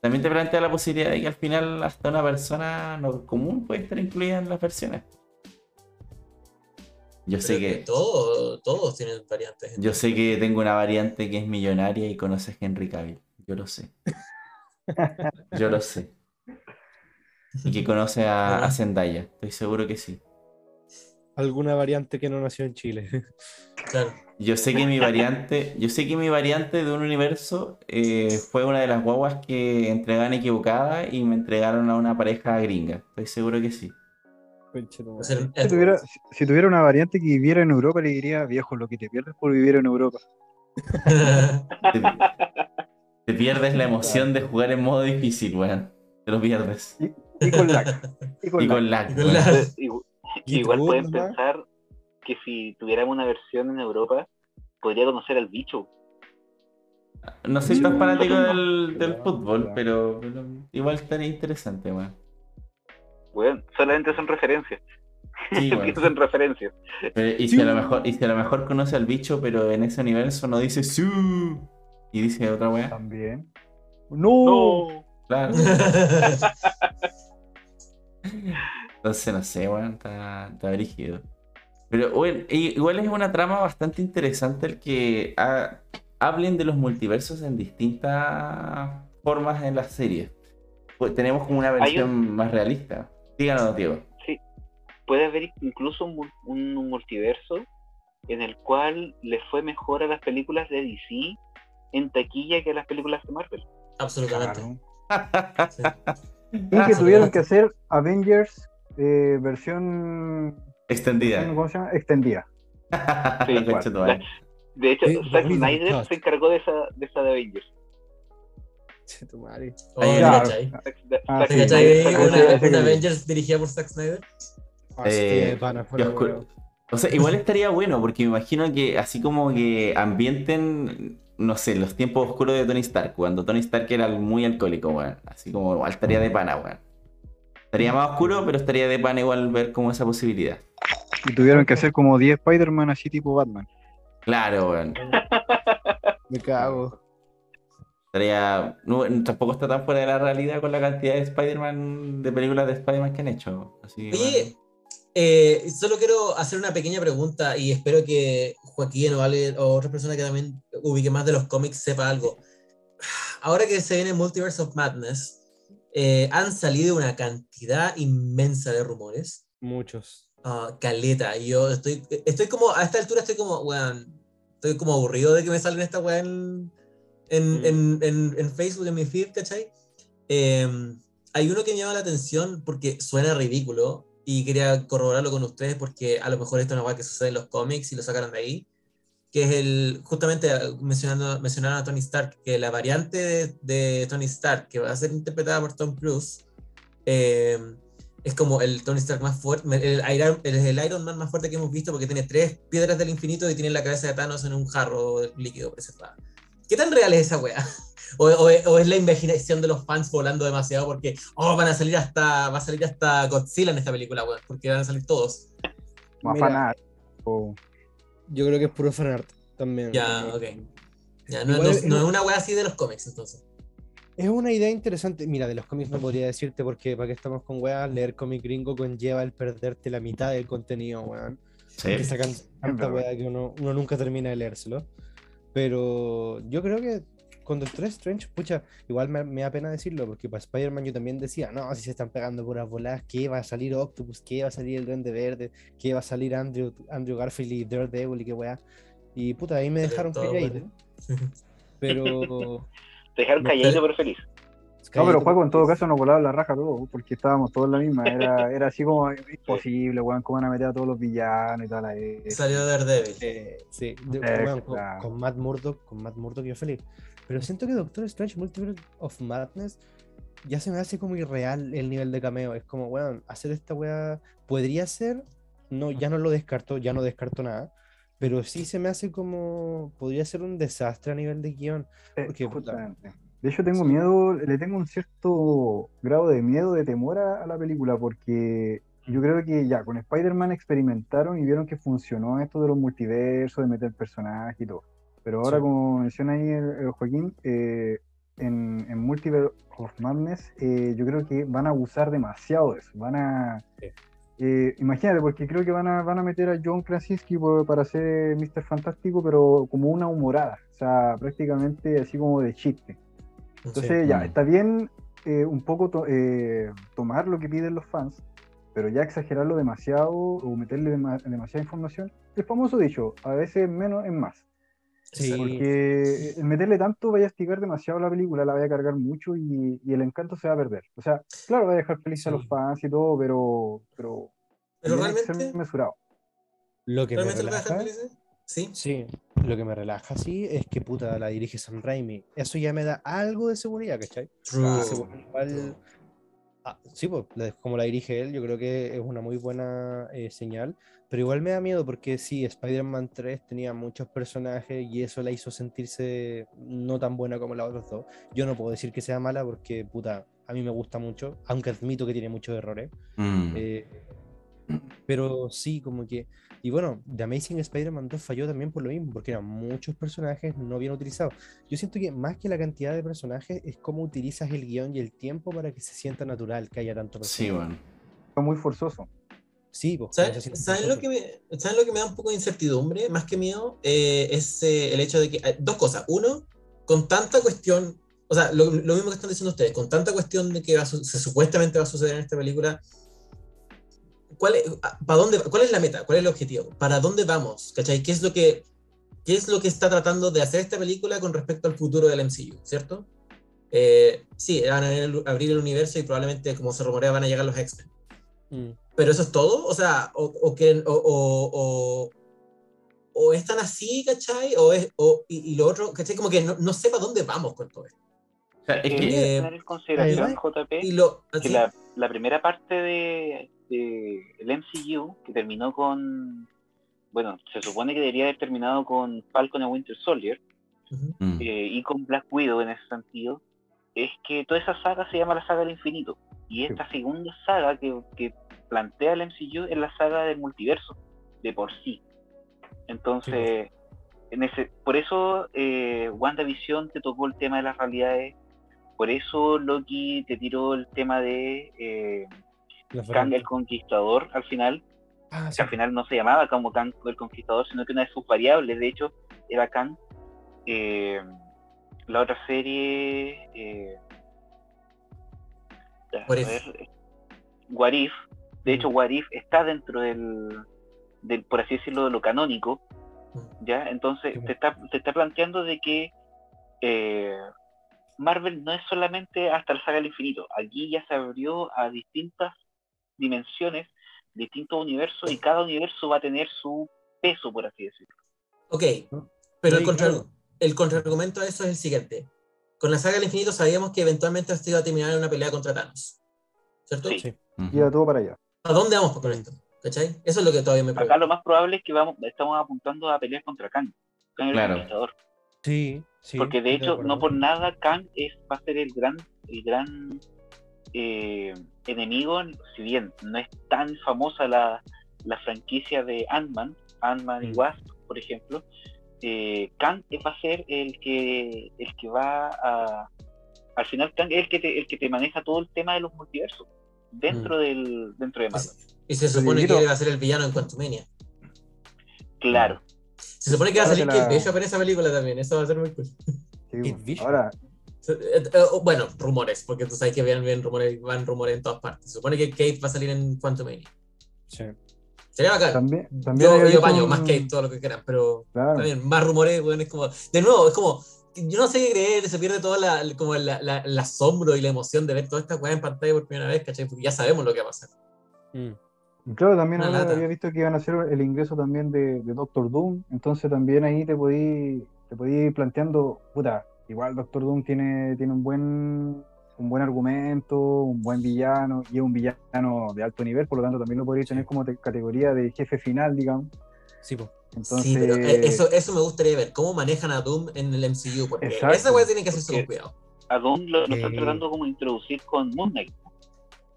también te plantea la posibilidad de que al final hasta una persona no común puede estar incluida en las versiones. Yo sé que, todo- todos tienen variantes. yo sé que tengo una variante que es millonaria y conoces a Henry Cavill. Yo lo sé. (laughs) Yo lo sé. Y que conoce a, a Zendaya. Estoy seguro que sí. Alguna variante que no nació en Chile. (laughs) Claro. Yo sé que mi variante, yo sé que mi variante de un universo eh, fue una de las guaguas que entregaban equivocada y me entregaron a una pareja gringa. Estoy seguro que sí. Si tuviera, si- si tuviera una variante que viviera en Europa, le diría, viejo, lo que te pierdes por vivir en Europa. (laughs) Te, te pierdes la emoción de jugar en modo difícil, weón. Te lo pierdes. Y con lag. Y con Y lag. con lag. Y con weón. lag. Entonces, igu- (laughs) Y Igual pueden pensar que si tuviéramos una versión en Europa, podría conocer al bicho. No soy tan fanático del, fútbol, pero, pero igual estaría interesante, weón. Bueno, solamente son referencias. Sí. (laughs) Pienso en referencias. Pero- y, si a lo mejor, y si a lo mejor conoce al bicho, pero en ese universo no dice su y dice otra weá. También. ¡No! No. Claro. (laughs) Entonces, no sé, weón, está, está brígido. Pero, bueno, igual es una trama bastante interesante el que ha- hablen de los multiversos en distintas formas en las series. Pues tenemos como una versión más realista. Díganos, Diego. Sí. Puede haber incluso un, mul- un multiverso en el cual le fue mejor a las películas de DC en taquilla que a las películas de Marvel. Absolutamente. Claro. Sí. Y que tuvieron que hacer Avengers eh, versión, Extendida. ¿cómo se llama? Extendida. (laughs) Sí, bueno. De hecho, Eh, Zack Snyder se encargó de esa, de esa de Avengers. Oh, Ah, Una, Avengers dirigida por Zack Snyder. Así Eh. O sea, igual estaría bueno, porque me imagino que así como que ambienten, no sé, los tiempos oscuros de Tony Stark, cuando Tony Stark era muy alcohólico, weón. Así como igual estaría de pana, weón. Estaría más oscuro, pero estaría de pana igual ver como esa posibilidad. Y tuvieron que hacer como 10 Spider-Man así tipo Batman. Claro, weón. Me cago. Estaría. no, tampoco está tan fuera de la realidad con la cantidad de Spider-Man, de películas de Spider-Man que han hecho. Así que, Oye, bueno. Eh, solo quiero hacer una pequeña pregunta y espero que Joaquín o, Ale, o otra persona que también ubique más de los cómics sepa algo. Ahora que se viene Multiverse of Madness, eh, han salido una cantidad inmensa de rumores. Muchos. Ah, caleta, yo estoy, estoy como, a esta altura estoy como, weón, estoy como aburrido de que me salgan esta weá en, en, Mm. en, en- en Facebook, en mi feed, ¿cachai? Eh, hay uno que me llama la atención porque suena ridículo y quería corroborarlo con ustedes porque a lo mejor esto es una que sucede en los cómics y lo sacaron de ahí, que es el, justamente mencionando, mencionaron a Tony Stark, que la variante de, de Tony Stark que va a ser interpretada por Tom Cruise, eh, es como el Tony Stark más fuerte, el Iron, el, el Iron Man más fuerte que hemos visto porque tiene tres piedras del infinito y tiene la cabeza de Thanos en un jarro líquido preservado. ¿Qué tan real es esa weá? O, o- o es la imaginación de los fans volando demasiado porque, oh, van a salir hasta, va a salir hasta Godzilla en esta película, weón, porque van a salir todos. Más Mira. fanart. o- Yo creo que es puro fanart también. Ya, ok. Ya, no, Igual no- es- no es una weá así de los cómics, entonces. Es una idea interesante. Mira, de los cómics no podría decirte porque para qué estamos con weas, leer cómic gringo conlleva el perderte la mitad del contenido, weón. Sí. Que sacan tanta wea que uno, uno nunca termina de leérselo. Pero yo creo que con Doctor Strange, pucha, igual me, me da pena decirlo, porque para Spider-Man yo también decía, no, si se están pegando puras bolas, ¿qué va a salir Octopus? ¿Qué va a salir el Duende Verde? ¿Qué va a salir Andrew, Andrew Garfield y Daredevil y qué wea? Y puta, ahí me dejaron calladito. (laughs) Pero. Te (laughs) dejaron calladito pero feliz. No, pero Juaco, en todo caso nos volaba la raja todo, porque estábamos todos en la misma. Era, era así como imposible, weón, cómo van a meter a todos los villanos y tal. eh. Salió Daredevil. Eh, sí, de- Eh, bueno, con, con Matt Murdock, con Matt Murdock yo feliz. Pero siento que Doctor Strange Multiverse of Madness ya se me hace como irreal el nivel de cameo. Es como, weón, hacer esta weá podría ser, no, ya no lo descarto, ya no descarto nada. Pero sí se me hace como, podría ser un desastre a nivel de guion. Eh, porque, puta. De hecho, tengo Sí. miedo, le tengo un cierto grado de miedo, de temor a, a la película, porque yo creo que ya con Spider-Man experimentaron y vieron que funcionó esto de los multiversos, de meter personajes y todo. Pero ahora, Sí. como menciona ahí el, el Joaquín, eh, en, en Multiverse of Madness, eh, yo creo que van a abusar demasiado de eso. Van a. Sí. eh, imagínate, porque creo que van a, van a meter a John Krasinski por- para ser Mr. Fantástico, pero como una humorada. O sea, prácticamente así como de chiste. Entonces, ya, Mm. está bien un poco to- tomar lo que piden los fans, pero ya exagerarlo demasiado o meterle dema- demasiada información. El famoso dicho, a veces menos es más. Sí. Porque el meterle tanto vaya a estigar demasiado la película, la vaya a cargar mucho y, y el encanto se va a perder. O sea, claro, va a dejar feliz a los fans y todo, pero, pero, Pero ser realmente, mesurado. Lo que me ¿realmente lo va a dejar relaja, felices? Sí. sí, lo que me relaja, sí, es que puta la dirige Sam Raimi. Eso ya me da algo de seguridad, ¿cachai? True. Igual- Ah, sí, pues, como la dirige él, yo creo que es una muy buena eh, señal, pero igual me da miedo porque sí, Spider-Man 3 tenía muchos personajes y eso la hizo sentirse no tan buena como las otras dos. Yo no puedo decir que sea mala porque, puta, a mí me gusta mucho, aunque admito que tiene muchos errores. Mm. eh, pero sí, como que... Y bueno, The Amazing Spider-Man 2 falló también por lo mismo, porque eran muchos personajes no bien utilizados. Yo siento que más que la cantidad de personajes es cómo utilizas el guion y el tiempo para que se sienta natural que haya tanto Sí, personaje. bueno. Fue muy forzoso. Sí, pues, ¿Saben, no sé si- saben lo que me, ¿saben lo que me da un poco de incertidumbre? Más que miedo, eh, es eh, el hecho de que. eh, dos cosas. Uno, con tanta cuestión. O sea, lo, lo mismo que están diciendo ustedes, con tanta cuestión de que va se supuestamente va a suceder en esta película. ¿Cuál es, ¿para dónde, ¿Cuál es la meta? ¿Cuál es el objetivo? ¿Para dónde vamos? ¿Cachai? ¿Qué es lo que, qué es lo que está tratando de hacer esta película con respecto al futuro del MCU? ¿Cierto? Eh, sí, van a abrir el universo y probablemente, como se rumorea, van a llegar los X-Men. Mm. Pero eso es todo, o sea, o, o que, o, o, o, o es tan así, ¿cachai? O es, o, y, y lo otro, ¿cachai? Como que no, no sé para dónde vamos con todo esto. O sea, es Hay que Eh, tener en consideración, JP, Y lo, que la, la primera parte de, de el MCU, que terminó con, bueno, se supone que debería haber terminado con Falcon y Winter Soldier. Mm. eh, y con Black Widow en ese sentido, es que toda esa saga se llama la saga del infinito. Y esta segunda saga que, que plantea el MCU es la saga del multiverso, de por sí. Entonces, en ese, por eso eh, WandaVision te tocó el tema de las realidades, por eso Loki te tiró el tema de eh, Kang el. Conquistador al final, Ah, que sí. al final no se llamaba como Kang el Conquistador, sino que una de sus variables, de hecho, era Kang. Eh, la otra serie. Eh, What a If. ver, What If. De hecho, What If está dentro del, del, por así decirlo, de lo canónico. ¿ya? Entonces, Sí, te está, te está planteando de que eh, Marvel no es solamente hasta la saga del infinito. Aquí ya se abrió a distintas dimensiones, distintos universos, y cada universo va a tener su peso, por así decirlo. Ok, pero el, contra, el contraargumento a eso es el siguiente. Con la saga del infinito sabíamos que eventualmente esto iba a terminar en una pelea contra Thanos. ¿cierto? Sí. Sí. Ujú. Iba todo para allá. ¿A dónde vamos con esto? ¿Cachai? Eso es lo que todavía me Acá pregunto. lo más probable es que vamos, estamos apuntando a pelear contra Kang. Kang el Claro. Sí, sí. Porque de hecho, no por nada Kang es, va a ser el gran, el gran eh, enemigo, si bien no es tan famosa la, la franquicia de Ant-Man, Ant-Man y Mm. Wasp, por ejemplo, eh, Kang va a ser el que el que va a al final Kang es el que te, el que te maneja todo el tema de los multiversos dentro Mm. del dentro de Marvel. Y se supone que va a ser el villano en Quantumania. Claro. Se supone que va a salir Kate la- Bishop en esa película también. Eso va a ser muy cool. Sí, Kate bueno. Bishop. Ahora, Bueno, rumores, porque tú sabes que van, bien rumores, van rumores en todas partes. Se supone que Kate va a salir en Quantumania. Sí. Sería bacán. también, también Yo, yo paño, un- más Kate, todo lo que quieran, pero Claro. también más rumores, weón, es como. De nuevo, es como. Yo no sé qué creer, se pierde toda la, como la, la- el asombro y la emoción de ver toda esta weá en pantalla por primera vez, ¿cachai? Porque ya sabemos lo que va a pasar. Mm. Y Claro, también ahora había visto que iban a hacer el ingreso también de, de Doctor Doom, entonces también ahí te podí, te podí ir planteando, puta, igual Doctor Doom tiene, tiene un buen un buen argumento, un buen villano, y es un villano de alto nivel, por lo tanto también lo podrías tener como te- categoría de jefe final, digamos. Sí, po. Entonces, sí, pero eh, eso, eso me gustaría ver, cómo manejan a Doom en el MCU, porque Exacto. esa weá tiene que hacerse con cuidado. A Doom lo, lo están Eh. tratando como de introducir con Moon Knight.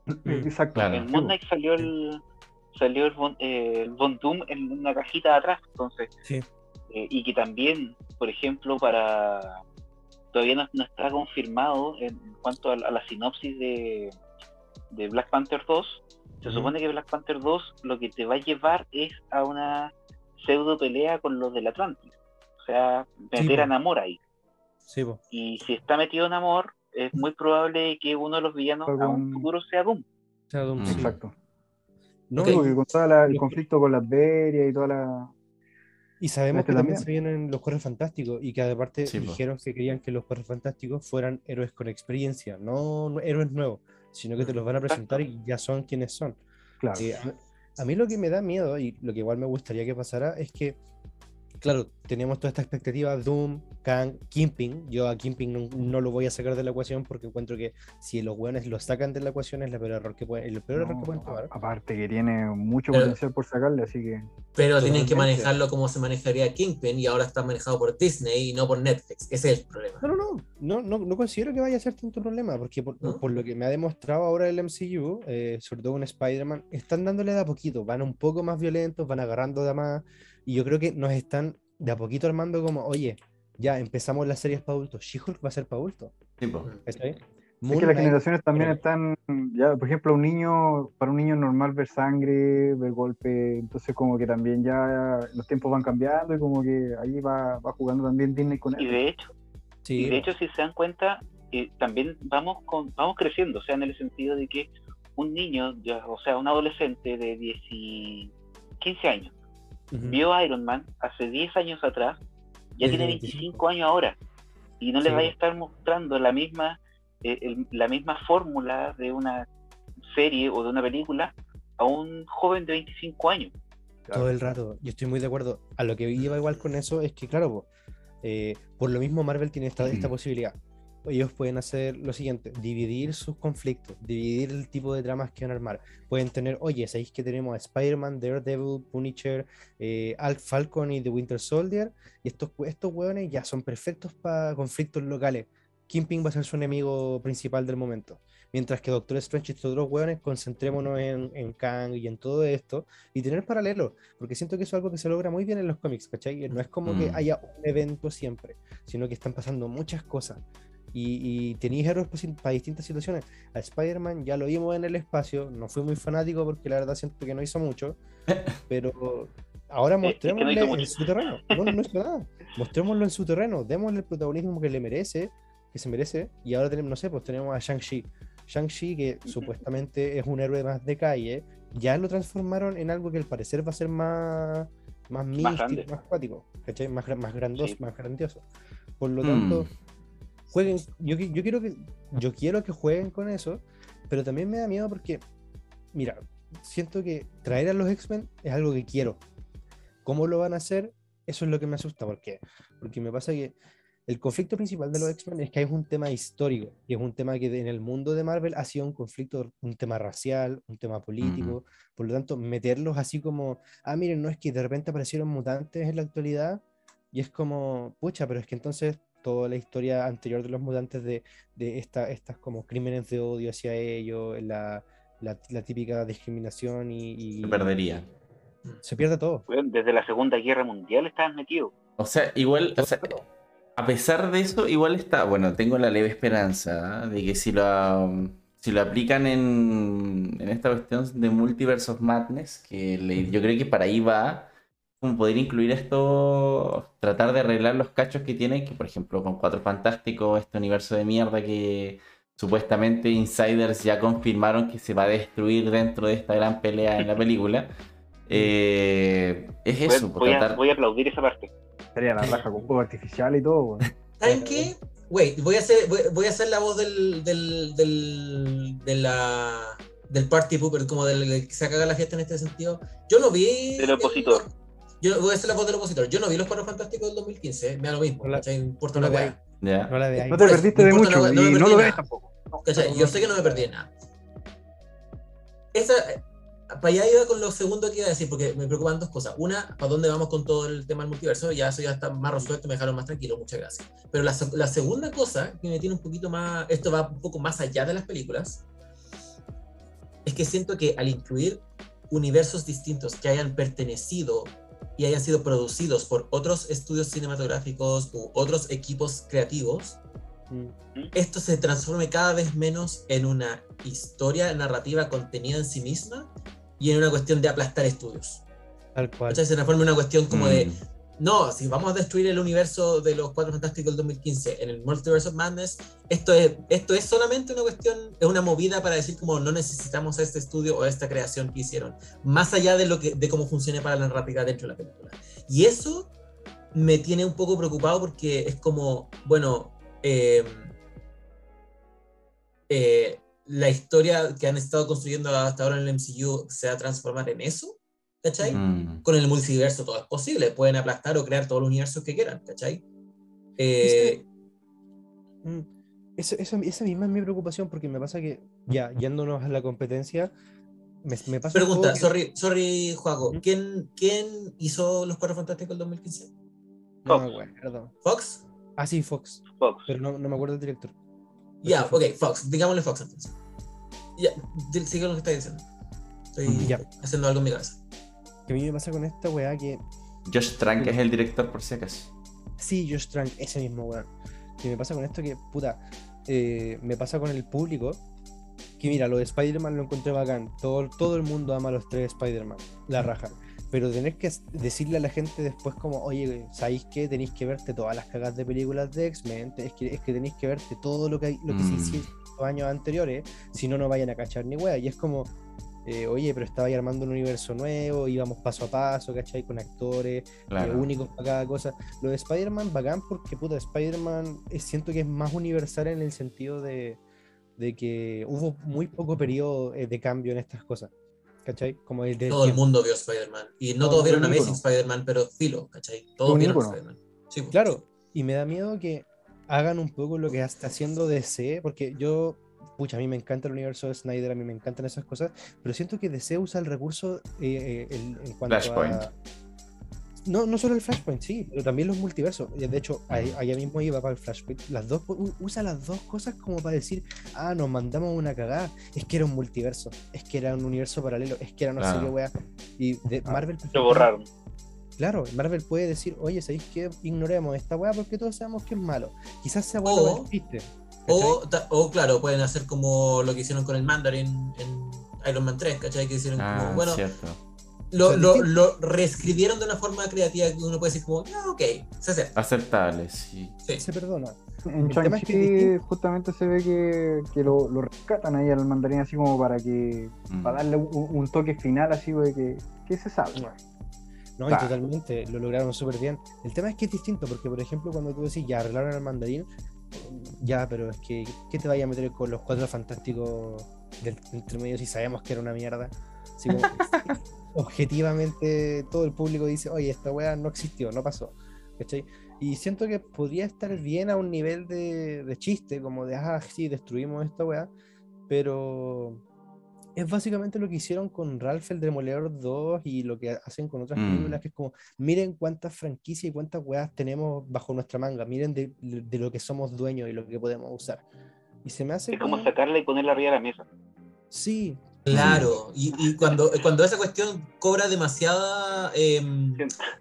(clears throat) exacto. Claro. En Moon Knight salió el salió el Von, eh, el Von Doom en una cajita de atrás, entonces Sí. eh, y que también, por ejemplo, para todavía no, no está confirmado en, en cuanto a, la- a la sinopsis de, de Black Panther 2. Se supone que Black Panther 2 lo que te va a llevar es a una pseudo pelea con los del Atlantis. O sea, meter po. a Namor ahí. Sí. Y si está metido Namor, es muy probable que uno de los villanos a un Algún- futuro sea Doom. Sea, Doom, Mm. sí. Exacto. No, Sí, y- porque con todo el conflicto con las Berias y toda la. Y sabemos Este que también también. se vienen los Cuervos Fantásticos y que aparte Sí, dijeron que querían que los Cuervos Fantásticos fueran héroes con experiencia, no no héroes nuevos, sino que te los van a presentar y ya son quienes son. Claro. Eh, a, a mí lo que me da miedo y lo que igual me gustaría que pasara es que, claro, tenemos toda esta expectativa, Doom, Kang, Kimping. Yo a Kimping no, no lo voy a sacar de la ecuación porque encuentro que si los hueones lo sacan de la ecuación es el peor error que pueden, el peor error que pueden tomar. aparte que tiene mucho Pero- potencial por sacarle, así que. Pero tienen que manejarlo como se manejaría Kingpin y ahora está manejado por Disney y no por Netflix. Ese es el problema. No, no, no, no, no, no considero que vaya a ser tanto problema, porque por, ¿No? por lo que me ha demostrado ahora el MCU, eh, sobre todo con Spider-Man, están dándole de a poquito, van un poco más violentos, van agarrando de a más, y yo creo que nos están de a poquito armando como, oye, ya empezamos las series para adultos, She-Hulk va a ser para adultos, Sí. Es que las generaciones también están, ya, por ejemplo, un niño, para un niño normal ver sangre, ver golpe, entonces como que también ya los tiempos van cambiando y como que ahí va, va jugando también Disney con Y él. de hecho, sí, y de hecho si se dan cuenta, eh, también vamos con, vamos creciendo, o sea, en el sentido de que un niño, ya, o sea, un adolescente de 10 y 15 años, ujú, vio a Iron Man hace 10 años atrás, ya tiene 25. 25 años ahora, y no le Sí. vaya a estar mostrando la misma, eh, el- la misma fórmula de una serie o de una película a un joven de 25 años. todo el rato, yo estoy muy de acuerdo. A lo que iba igual con eso es que, claro, po, eh, por lo mismo Marvel tiene esta, esta posibilidad. Ellos pueden hacer lo siguiente, dividir sus conflictos, dividir el tipo de dramas que van a armar. Pueden tener, oye, sabéis que tenemos a Spider-Man, Daredevil, Punisher, eh, Al Falcon y The Winter Soldier, y estos, estos hueones ya son perfectos para conflictos locales. Kingpin va a ser su enemigo principal del momento. Mientras que Doctor Strange y estos otros hueones, concentrémonos en, en Kang y en todo esto, y tener paralelos, porque siento que eso es algo que se logra muy bien en los cómics, ¿cachai? No es como que Mm. haya un evento siempre, sino que están pasando muchas cosas. Y, y tenéis héroes para distintas situaciones. A Spider-Man ya lo vimos en el espacio, no fui muy fanático porque la verdad siento que no hizo mucho, (laughs) pero ahora Eh, es que no mostrémosle hizo en su terreno. No, no hizo nada. Mostrémoslo en su terreno, démosle el protagonismo que le merece, que se merece, y ahora tenemos, no sé, pues tenemos a Shang-Chi. Shang-Chi, que supuestamente es un héroe más de calle, ya lo transformaron en algo que al parecer va a ser más, más místico, más acuático, ¿cachai? Más, más grandoso, Sí. más grandioso. Por lo Mm. tanto, jueguen, yo, yo quiero que yo quiero que jueguen con eso, pero también me da miedo porque, mira, siento que traer a los X-Men es algo que quiero. ¿Cómo lo van a hacer? Eso es lo que me asusta, ¿por qué? Porque me pasa que el conflicto principal de los X-Men es que hay un tema histórico y es un tema que en el mundo de Marvel ha sido un conflicto, un tema racial, un tema político. Por lo tanto, meterlos así como, ah, miren, no es que de repente aparecieron mutantes en la actualidad y es como, pucha, pero es que entonces toda la historia anterior de los mutantes de, de esta, estas como crímenes de odio hacia ellos, la, la, la típica discriminación y, y Se perdería. se pierde todo. Desde la Segunda Guerra Mundial estaban metidos. O sea, igual, o sea, a pesar de eso, igual está, bueno, tengo la leve esperanza ¿ah? de que si lo, si lo aplican en, en esta cuestión de Multiverse of Madness, que le- yo creo que para ahí va, como poder incluir esto, tratar de arreglar los cachos que tiene, que por ejemplo con Cuatro Fantásticos, este universo de mierda que supuestamente insiders ya confirmaron que se va a destruir dentro de esta gran pelea en la película. (laughs) Eh, es eso, por voy, a, tratar... voy a aplaudir esa parte. Sería la raja con fuego artificial y todo, weón. (laughs) ¿Saben qué? Wait, voy a hacer, voy, voy a hacer la voz del, del, del, de la, del party pooper, como del del que se caga la fiesta en este sentido. Yo no vi. Del opositor. Yo voy a hacer la voz del opositor. Yo no vi los cuatro fantásticos del 2015, me da lo mismo. No. Importa una weá. No te perdiste de mucho no no perdí lo nada. ves tampoco. ¿Cachai? Yo sé que no me perdí de nada. Esa, para allá iba con lo segundo que iba a decir, porque me preocupan dos cosas. Una, ¿para dónde vamos con todo el tema del multiverso? Ya eso ya está más resuelto, me dejaron más tranquilo, muchas gracias. Pero la, la segunda cosa que me tiene un poquito más, esto va un poco más allá de las películas, es que siento que al incluir universos distintos que hayan pertenecido y hayan sido producidos por otros estudios cinematográficos u otros equipos creativos, Mm. esto se transforme cada vez menos en una historia narrativa contenida en sí misma y en una cuestión de aplastar estudios. Tal cual. ¿Cachai? Se transforma en una cuestión como de, Mm. No, si vamos a destruir el universo de los Cuatro Fantásticos del 2015 en el Multiverse of Madness, esto es, esto es solamente una cuestión, es una movida para decir como no necesitamos a este estudio o a esta creación que hicieron, más allá de, lo que, de cómo funcione para la narrativa dentro de la película. Y eso me tiene un poco preocupado porque es como, bueno, eh, eh, la historia que han estado construyendo hasta ahora en el MCU se va a transformar en eso, ¿cachai? Mm. Con el multiverso todo es posible, pueden aplastar o crear todos los universos que quieran, ¿cachai? Eh, Mm, Eso, eso- esa misma es mi preocupación porque me pasa que, ya, yéndonos a la competencia, me, me pasa un pregunta, que- sorry, sorry, Juaco, Ujú. ¿quién, ¿quién hizo Los Cuatro Fantásticos del 2015? No Fox. me acuerdo. ¿Fox? Ah, sí, Fox, Fox. pero no, no me acuerdo del director. Ya, Fox. ok, Fox, digámosle Fox entonces. Ya, sigue lo que estás diciendo. Estoy haciendo algo en mi cabeza. Que a mí me pasa con esta weá que, Josh Trank es el director, por si acaso. sí, Josh Trank, ese mismo weón. Que me pasa con esto que, puta, eh, me pasa con el público. Que mira, lo de Spider-Man lo encontré bacán. Todo, todo el mundo ama a los tres Spider-Man, la raja. Pero tener que decirle a la gente después como, oye, ¿sabéis qué? Tenéis que verte todas las cagas de películas de X-Men. Es que, es que tenéis que verte todo lo que, hay- lo que se Mm. hicieron los años anteriores. Si no, no vayan a cachar ni wea. Y es como, eh, oye, pero estaba ahí armando un universo nuevo, íbamos paso a paso, ¿cachai? Con actores, eh, Claro. únicos para cada cosa. Lo de Spider-Man, bacán, porque puta, Spider-Man eh, siento que es más universal en el sentido de, de que hubo muy poco periodo eh, de cambio en estas cosas. ¿Cachai? Como el de. Todo el mundo vio Spider-Man. Y no Todo todos vieron Amazing. Spider-Man, pero filo, ¿cachai? Todos vieron. Spider-Man. Sí, pues. Claro, y me da miedo que hagan un poco lo que está haciendo DC, porque yo, pucha, a mí me encanta el universo de Snyder, a mí me encantan esas cosas, pero siento que DC usa el recurso eh, eh, el- en cuanto Flashpoint. a... No, no solo el Flashpoint, sí, pero también los multiversos. Y De hecho, ahí- allá mismo iba para el Flashpoint. Las dos, usa las dos cosas como para decir, ah, nos mandamos una cagada. Es que era un multiverso, es que era un universo paralelo, es que era no sé Claro. qué wea. Y de Ah, Marvel... Lo borraron. Claro, Marvel puede decir, oye, ¿sabéis qué? Ignoremos esta weá porque todos sabemos que es malo. Quizás sea bueno O- chiste. O, o, claro, pueden hacer como lo que hicieron con el Mandarin en Iron Man 3, ¿cachai? Que hicieron Ah, como, bueno, cierto. lo, lo, lo reescribieron de una forma creativa que uno puede decir como, ah, ok, se acepta. Aceptable, sí. Sí. Se perdona. En El tema es que es Shang-Chi justamente se ve que, que lo, lo rescatan ahí al mandarín así como para que Mm. para darle un, un toque final así de que, que se sabe. No, y totalmente, lo lograron súper bien. El tema es que es distinto, porque por ejemplo, cuando tú decís, ya arreglaron al mandarín, ya, pero es que, ¿qué te vaya a meter con los cuatro fantásticos del entre medio si sabemos que era una mierda? Como, (laughs) objetivamente, todo el público dice, oye, esta weá no existió, no pasó. ¿Cachai? Y siento que podría estar bien a un nivel de, de chiste, como de, ah, sí, destruimos esta weá, pero es básicamente lo que hicieron con Ralph el Demoledor 2 y lo que hacen con otras Mm. películas, que es como, miren cuántas franquicias y cuántas weas tenemos bajo nuestra manga, miren de, de lo que somos dueños y lo que podemos usar. Y se me hace Es como como- sacarla y ponerla arriba de la mesa. Sí, Claro, y, y cuando, cuando esa cuestión cobra demasiada em,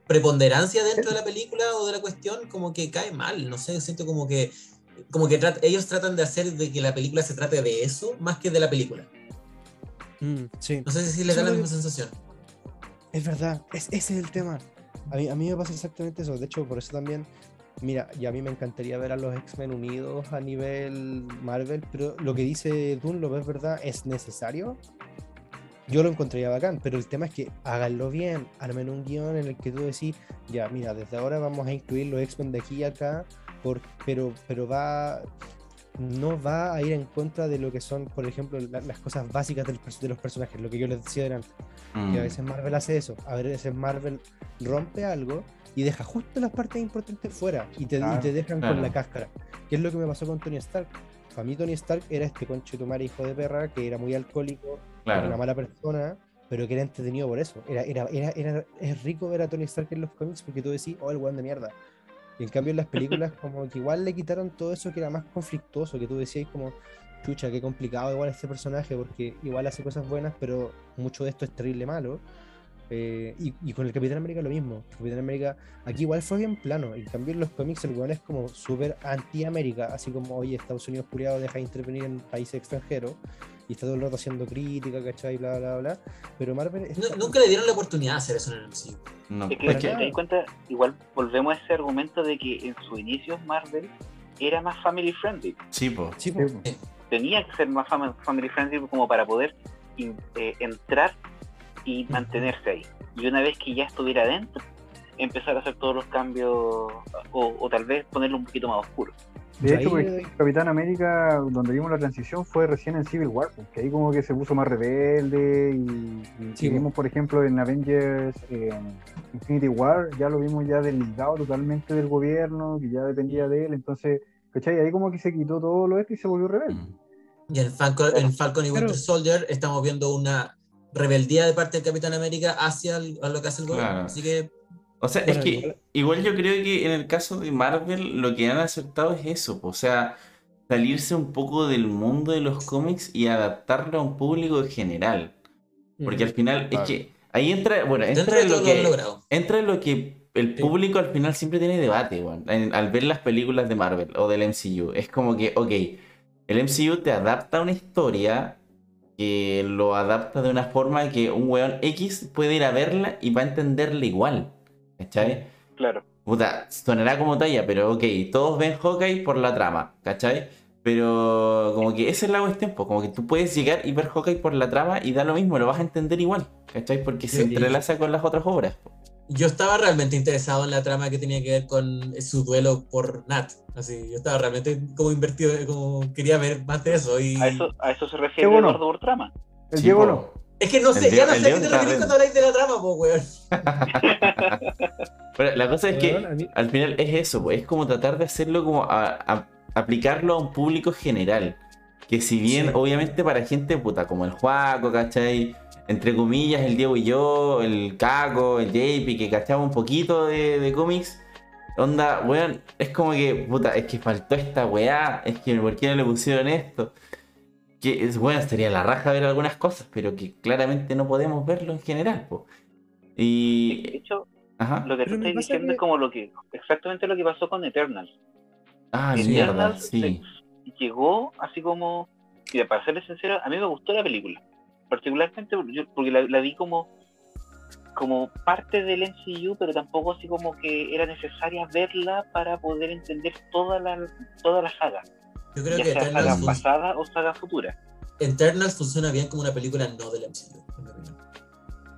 preponderancia dentro de la película o de la cuestión, como que cae mal, no sé, siento como que, como que trat- ellos tratan de hacer de que la película se trate de eso más que de la película. Mm, sí. No sé si les da la misma sensación. Es verdad, es, ese es el tema. A mí, a mí me pasa exactamente eso. De hecho, por eso también, mira, y a mí me encantaría ver a los X-Men unidos a nivel Marvel, pero lo que dice Dunlop es verdad, es necesario. Yo lo encontraría bacán, pero el tema es que háganlo bien, armen un guion en el que tú decís, ya, mira, desde ahora vamos a incluir los X-Men de aquí y acá, por, pero, pero va, no va a ir en contra de lo que son, por ejemplo, la- las cosas básicas del de los personajes, lo que yo les decía delante. Mm. Y a veces Marvel hace eso. A veces Marvel rompe algo y deja justo las partes importantes fuera y te, y te dejan claro. con la cáscara. ¿Qué es lo que me pasó con Tony Stark? Para mí Tony Stark era este conche tu madre hijo de perra que era muy alcohólico, era una mala persona, pero que era entretenido por eso. Era, era, era, era- es rico ver a Tony Stark en los cómics porque tú decís, oh, el weón de mierda. Y en cambio en las películas como que igual le quitaron todo eso que era más conflictuoso, que tú decías como, chucha, qué complicado igual este personaje porque igual hace cosas buenas, pero mucho de esto es terrible malo. Eh, y, y con el Capitán América lo mismo. Capitán América aquí igual fue bien plano. En cambio en los cómics el weón es como súper anti-América, así como, oye, Estados Unidos curiado deja de intervenir en países extranjeros y está todo el rato haciendo crítica, ¿cachai? Bla, bla, bla. Pero Marvel... Nunca le dieron la oportunidad de hacer eso en el MCU. No, Es que, Para si te das cuenta, igual volvemos a ese argumento de que en sus inicios Marvel era más family friendly. sí, po. Sí, po. Tenía que ser más fam- family friendly como para poder in- eh, entrar y mantenerse ahí. Y una vez que ya estuviera adentro, empezar a hacer todos los cambios o, o tal vez ponerlo un poquito más oscuro. De hecho, por ejemplo, Capitán América, donde vimos la transición, fue recién en Civil War, porque ahí como que se puso más rebelde y, y Sí, vimos, por ejemplo, en Avengers eh, Infinity War, ya lo vimos ya desligado totalmente del gobierno, que ya dependía de él, entonces, ¿cachai? Ahí como que se quitó todo lo esto y se volvió rebelde. Mm. Y en Falcon, en Falcon y Winter Claro. Soldier estamos viendo una rebeldía de parte del Capitán América hacia el- a lo que hace el gobierno. Claro. Así que O sea, Bueno, es que igual- igual yo creo que en el caso de Marvel lo que han aceptado es eso, o sea, salirse un poco del mundo de los cómics y adaptarlo a un público general. Porque al final Claro. es que ahí entra, bueno, entra de en lo que entra en lo que el Sí. público al final siempre tiene debate, en- al ver las películas de Marvel o del MCU. Es como que, ok, el MCU te adapta una historia que lo adapta de una forma que un weón X puede ir a verla y va a entenderla igual. ¿Cachai? Claro. Puta, sonará como talla, pero ok, todos ven Hawkeye por la trama, ¿cachai? Pero como que esa es la cuestión, pues, como que tú puedes llegar y ver Hawkeye por la trama y da lo mismo, lo vas a entender igual, ¿cachai? Porque se Sí. entrelaza con las otras obras. po. Yo estaba realmente interesado en la trama que tenía que ver con su duelo por Nat. Así, yo estaba realmente como invertido, como quería ver más de eso. Y... A eso, a eso se refiere bueno. Eduardo por trama. El Sí, Diego no. Es que no sé, ya no sé a qué te referís re- cuando habláis de la trama, po, weón. (laughs) Pero la cosa es que mí- al final es eso, pues, es como tratar de hacerlo como a, a- aplicarlo a un público general. Que si bien, Sí. obviamente para gente puta, como el Juaco, ¿cachai? Entre comillas, el Diego y yo, el Caco, el JP, que cachaba un poquito de, de cómics. Onda, weón, es como que, puta, es que faltó esta weá, es que ¿por qué no le pusieron esto? Que es bueno, sería la raja ver algunas cosas, pero que claramente no podemos verlo en general, po. De Y. hecho, Ajá. lo que tú estás diciendo que- es como lo que exactamente lo que pasó con Eternals. Ah, mierda, sí. llegó así como. Mira, para serles sincero, a mí me gustó la película. Particularmente porque yo- porque la, la vi como como parte del MCU, pero tampoco así como que era necesaria verla para poder entender toda la, toda la saga, Yo creo ya que sea saga Eternals, fun- pasada o saga futura. Eternals funciona bien como una película no del MCU, en mi opinión.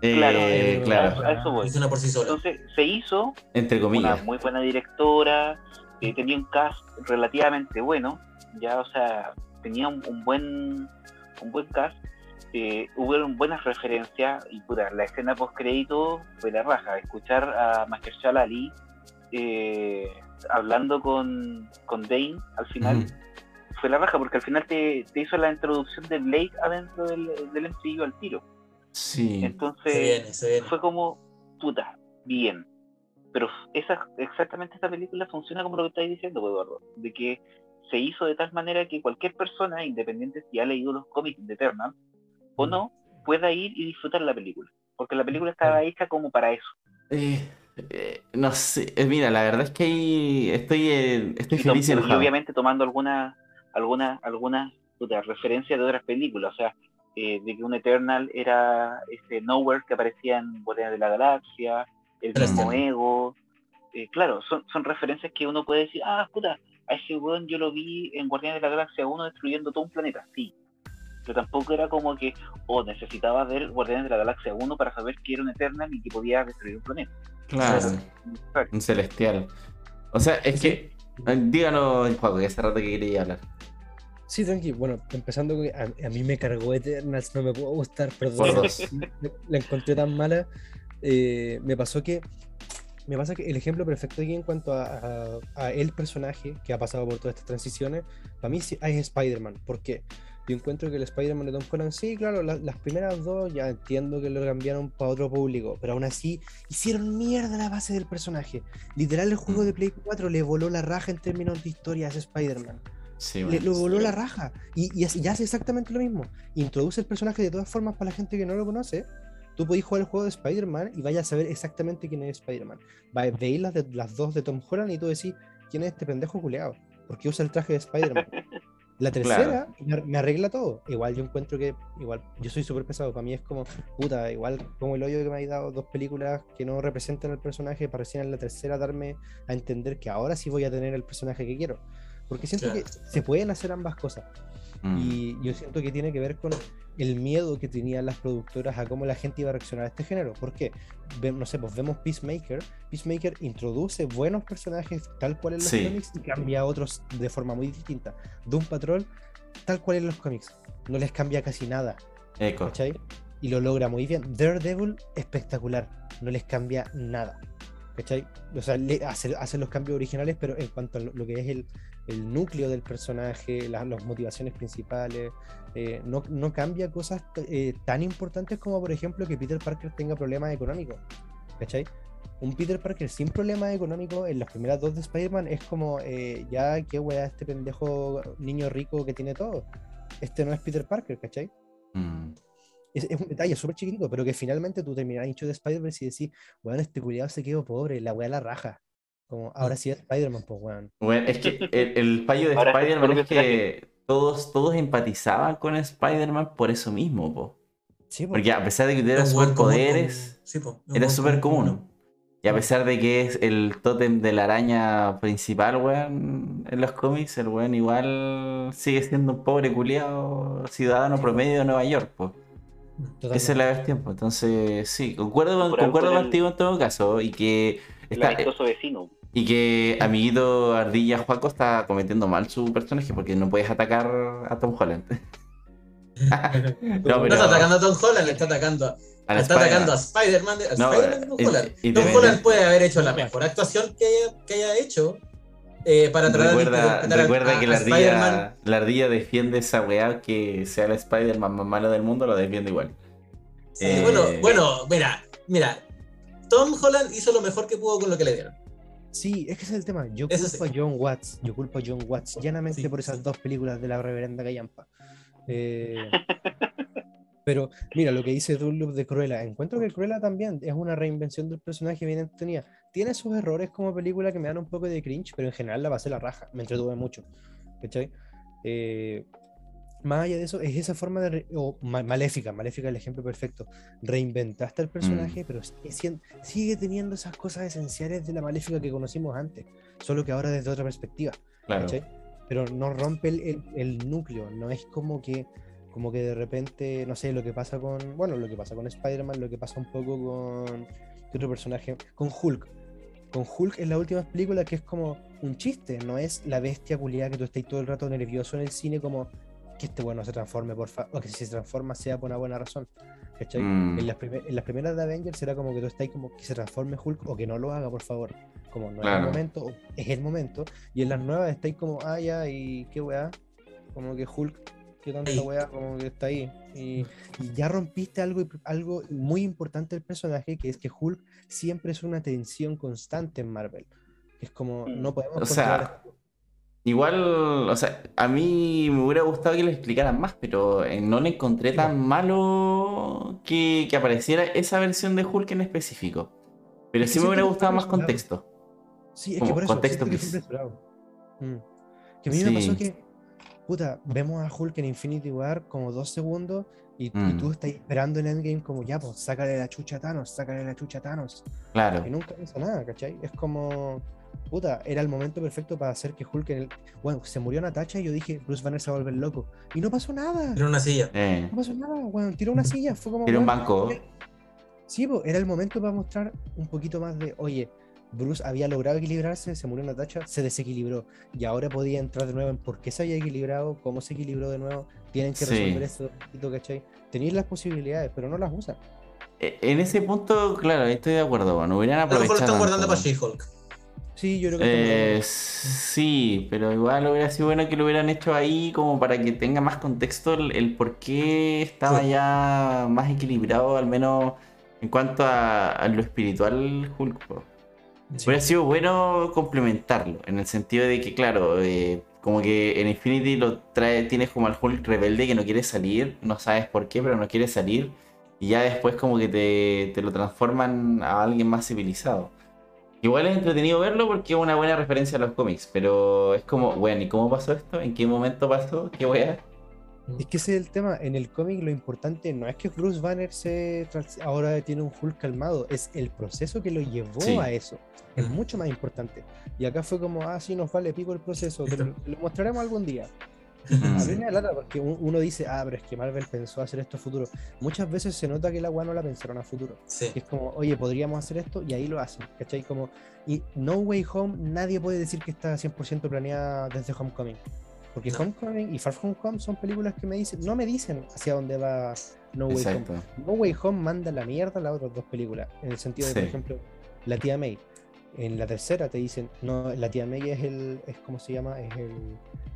Claro, Eh, eh, claro. A eso voy. Funciona por sí sola. Entonces se hizo Entre una comillas. muy buena directora, eh, tenía un cast relativamente bueno, ya, o sea, tenía un, un buen un buen cast, eh, hubo buenas referencias y puta, la escena post crédito fue la raja, escuchar a Mahershala Ali eh, hablando con, con Dane al final, fue la raja, porque al final te, te hizo la introducción de Blade adentro del, del MCU al tiro. Sí. Entonces Se viene, se viene. fue como, puta, bien. Pero esa, exactamente esta película funciona como lo que estáis diciendo, pues, Eduardo, de que se hizo de tal manera que cualquier persona, independiente si ha leído los cómics de Eternal o no, pueda ir y disfrutar la película. Porque la película estaba hecha como para eso. Eh, eh, no sé, eh, mira, la verdad es que ahí estoy, eh, estoy Y, feliz y y obviamente tomando alguna, alguna, alguna puta, referencia de otras películas, o sea, eh, de que un Eternal era ese Nowhere que aparecía en Guardianes de la Galaxia, el mismo. Ego, eh, claro, son, son referencias que uno puede decir, ah, puta, a ese weón yo lo vi en Guardianes de la Galaxia 1 destruyendo todo un planeta, sí. Pero tampoco era como que, oh, necesitaba ver Guardianes de la Galaxia 1 para saber que era un Eternal y que podía destruir un planeta. Claro, un celestial. O sea, es que, eh, díganos, Juaco, que hace rato que quería hablar. Sí, tranqui. Bueno, empezando a, a mí me cargó Eternals, no me puedo gustar, perdón. Por dos. (laughs) La encontré tan mala. Eh, me pasó que. Me pasa que el ejemplo perfecto aquí en cuanto a, a- a el personaje que ha pasado por todas estas transiciones, para mí sí es Spider-Man. ¿Por qué? Yo encuentro que el Spider-Man de Tom Holland, sí, claro, la- las primeras dos ya entiendo que lo cambiaron para otro público, pero aún así hicieron mierda la base del personaje. Literal, el juego de Play 4 le voló la raja en términos de historia a ese Spider-Man. Sí, Le, lo voló la raja. Y, y hace- y hace exactamente lo mismo. Introduce el personaje de todas formas para la gente que no lo conoce. Tú podés jugar el juego de Spider-Man y vayas a saber exactamente quién es Spider-Man. Veis las, de- las dos de Tom Holland y tú decís, ¿quién es este pendejo culeado? Porque usa el traje de Spider-Man. (laughs) La tercera me, ar- me arregla todo. Igual yo encuentro que, igual, yo soy súper pesado. Para mí es como, puta, igual como el hoyo que me ha dado dos películas que no representan al personaje para recién en la tercera darme a entender que ahora sí voy a tener el personaje que quiero. Porque siento Claro. que se pueden hacer ambas cosas. Mm. Y yo siento que tiene que ver con el miedo que tenían las productoras a cómo la gente iba a reaccionar a este género. Porque, no sé, pues vemos Peacemaker. Peacemaker introduce buenos personajes tal cual en los Sí. cómics y cambia a otros de forma muy distinta. Doom Patrol, tal cual en los cómics. No les cambia casi nada. Eco. ¿cachai? Y lo logra muy bien. Daredevil, espectacular. No les cambia nada. ¿cachai? O sea, le hace, hace los cambios originales, pero en cuanto a lo, lo que es el, el núcleo del personaje, la- las motivaciones principales, eh, no, no cambia cosas eh, tan importantes como, por ejemplo, que Peter Parker tenga problemas económicos. ¿Cachai? Un Peter Parker sin problemas económicos en las primeras dos de Spider-Man es como, eh, ya, qué wea, este pendejo niño rico que tiene todo. Este no es Peter Parker, ¿cachai? Mm. Es, es un detalle súper chiquitito, pero que finalmente tú terminas hincho de Spider-Verse y decís, weón, este culiado se quedó pobre, la weá la raja. Como, ahora sí es Spider-Man, pues weón. Bueno, es que el, el fallo de es Spider-Man es que todos, todos empatizaban con Spider-Man por eso mismo, po. Sí, po. Porque a pesar de que tuviera superpoderes, sí, po, era súper común, común. Y a pesar de que es el tótem de la araña principal, weón, en los cómics, el weón igual sigue siendo un pobre culiado ciudadano promedio de Nueva York, pues. Totalmente. Esa es la vez tiempo. Entonces, sí, concuerdo, concuerdo el- contigo en todo caso. Y que El está, amistoso vecino. y que amiguito Ardilla Juaco está cometiendo mal su personaje porque no puedes atacar a Tom Holland. (laughs) (laughs) no, está atacando a Tom Holland, le está atacando, a la está Spider-Man. atacando a Spider-Man de, a No, Spider-Man de Tom Holland. y Tom Holland puede haber hecho la mejor actuación que haya, que haya hecho eh, para tratar de Recuerda, a- recuerda a- que la ardilla, la ardilla defiende esa weá que sea el Spider-Man más malo del mundo, lo defiende igual. Sí, Eh, bueno, bueno, mira, mira. Tom Holland hizo lo mejor que pudo con lo que le dieron. Sí, es que ese es el tema. Yo Eso culpo sí. a John Watts. Yo culpo a John Watts llanamente Sí, por esas sí. dos películas de la reverenda Callampa. Eh, (laughs) pero mira, lo que dice Dunlop de Cruella. Encuentro que Cruella también es una reinvención del personaje bien entretenida. Tiene sus errores como película que me dan un poco de cringe, pero en general la pasé la raja. Me entretuve mucho. ¿Cachai? Eh, más allá de eso, es esa forma de. o ma- maléfica, maléfica es el ejemplo perfecto. Reinventaste al personaje, pero sigue, sigue teniendo esas cosas esenciales de la maléfica que conocimos antes, solo que ahora desde otra perspectiva. Claro. Pero no rompe el, el- el núcleo, no es como que, como que de repente, no sé, lo que pasa con, bueno, lo que pasa con Spider-Man, lo que pasa un poco con, ¿qué otro personaje? Con Hulk. Con Hulk en la última película que es como un chiste, no es la bestia culiada que tú estés todo el rato nervioso en el cine como que este bueno se transforme, por favor, o que si se transforma sea por una buena razón. ¿cachai? Mm. En, las en las primeras de Avengers era como que tú estás como que se transforme Hulk o que no lo haga, por favor. Como no es Claro. el momento, o es el momento. Y en las nuevas estáis como, ah, ya, y qué weá. Como que Hulk, qué tanta weá, como que está ahí. Y, y ya rompiste algo, algo muy importante del personaje, que es que Hulk siempre es una tensión constante en Marvel. Es como, Mm. no podemos O sea. Igual, o sea, a mí me hubiera gustado que le explicaran más, pero eh, no le encontré Sí, tan malo que, que apareciera esa versión de Hulk en específico. Pero Es sí me hubiera gustado más contexto. Sí, es que por eso, contexto, que. Mm. Que a mí me pasó que, puta, vemos a Hulk en Infinity War como dos segundos y, y Mm. tú estás esperando en Endgame como, ya, pues, sácale la chucha a Thanos, sácale la chucha a Thanos. Claro. Y nunca pasa nada, ¿cachai? Es como, puta, era el momento perfecto para hacer que Hulk en el... Bueno, se murió Natacha y yo dije, Bruce Banner se va a volver loco. Y no pasó nada. Era una silla. Eh, No pasó nada, bueno, tiró una silla, fue como... Tiene un banco. Sí, po, era el momento para mostrar un poquito más de, oye, Bruce había logrado equilibrarse, se murió en la tacha, se desequilibró y ahora podía entrar de nuevo en por qué se había equilibrado, cómo se equilibró de nuevo, tienen que Sí. resolver eso, poquito, ¿cachai? Tenéis las posibilidades, pero no las usan. Eh, En ese punto, claro, estoy de acuerdo. Bueno, hubieran A lo mejor lo aprovechado. están guardando para. She-Hulk. Sí, yo creo que... Eh, sí, pero igual hubiera sido bueno que lo hubieran hecho ahí como para que tenga más contexto el, el por qué estaba Sí. ya más equilibrado, al menos en cuanto a, a lo espiritual Hulk. Sí. Hubiera sido bueno complementarlo, en el sentido de que, claro, eh, como que en Infinity lo trae, tienes como al Hulk rebelde que no quiere salir, no sabes por qué, pero no quiere salir, y ya después como que te, te lo transforman a alguien más civilizado. Igual es entretenido verlo porque es una buena referencia a los cómics, pero es como, bueno, ¿y cómo pasó esto? ¿En qué momento pasó? ¿Qué wea? Es que ese es el tema, en el cómic lo importante no es que Bruce Banner se ahora tiene un Hulk calmado, es el proceso que lo llevó Sí. a eso, es Mm. mucho más importante. Y acá fue como, ah, sí, nos vale pico el proceso, te lo mostraremos algún día. A mí me lata porque un- uno dice, ah, pero es que Marvel pensó hacer esto a futuro. Muchas veces se nota que la weá no la pensaron a futuro. Sí. Es como, oye, podríamos hacer esto y ahí lo hacen, ¿cachai? Como, y No Way Home, nadie puede decir que está 100% planeada desde Homecoming. Porque No. Homecoming y Far From Home son películas que me dicen, no me dicen hacia dónde va No Way Exacto. Home. No Way Home manda la mierda a las otras dos películas. En el sentido de, por Sí. ejemplo, la tía May. En la tercera te dicen, no, la tía May es el, es como se llama, es el,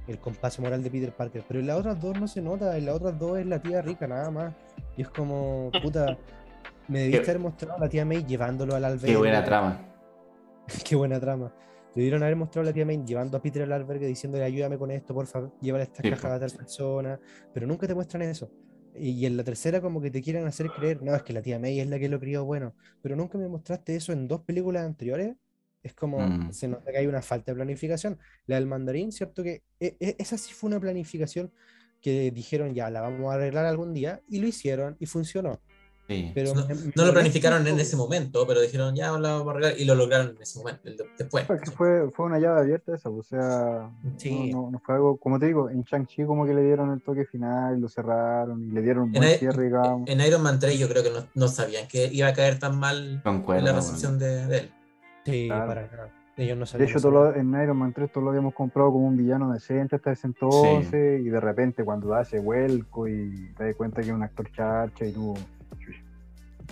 el compás moral de Peter Parker. Pero en las otras dos no se nota, en las otras dos es la tía rica nada más. Y es como, puta, (laughs) me debiste haber mostrado a la tía May llevándolo al albergue. Qué buena (laughs) trama. Qué buena trama. Debieron haber mostrado a la tía May llevando a Peter al albergue diciéndole ayúdame con esto, por favor, llévale estas Sí, cajas a tal persona. Pero nunca te muestran eso. Y, y en la tercera como que te quieren hacer creer, no, es que la tía May es la que lo crió bueno. Pero nunca me mostraste eso en dos películas anteriores. Es como, Mm. se nota que hay una falta de planificación. La del mandarín, ¿cierto? Que e- e- esa sí fue una planificación que dijeron ya, la vamos a arreglar algún día. Y lo hicieron y funcionó. Sí. Pero No, me- me no lo planificaron en ese momento, pero dijeron, ya lo vamos a arreglar, y lo lograron en ese momento, después. Porque fue, fue una llave abierta esa, o sea, Sí. no, no- no fue algo, como te digo, en Shang-Chi como que le dieron el toque final, lo cerraron y le dieron un En, buen I- cierre, digamos. en Iron Man 3 yo creo que no, no sabían que iba a caer tan mal Concuerdo. en la recepción de, de él. Sí, Claro. para nada. Ellos no De hecho, lo- en Iron Man 3 todos lo habíamos comprado como un villano decente hasta ese entonces, y de repente cuando da ese vuelco y te das cuenta que es un actor charcha y tú...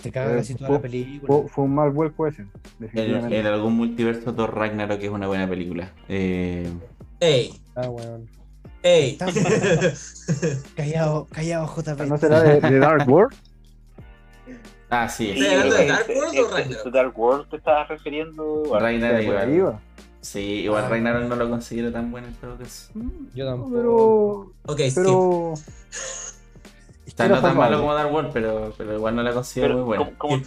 Te caga Eh, casi toda fue- la película. Fue, fue un mal vuelco ese, En, definitivamente. en algún multiverso Thor Ragnarok es una buena película. Eh, ¡Ey! Ah, weón. ¡Ey! (laughs) Callado, callado, JP. ¿No será de, de Dark World? (laughs) ah, sí. ¿Estás hablando de Dark World o Ragnarok? Dark World te estabas refiriendo. Ragnarok. Sí, igual Ah. Ragnarok no lo considero tan bueno en todo caso. Yo tampoco. Pero, ok, skip. pero Era no tan malo como Dark World, pero, pero igual no la considero pero muy buena. como- como-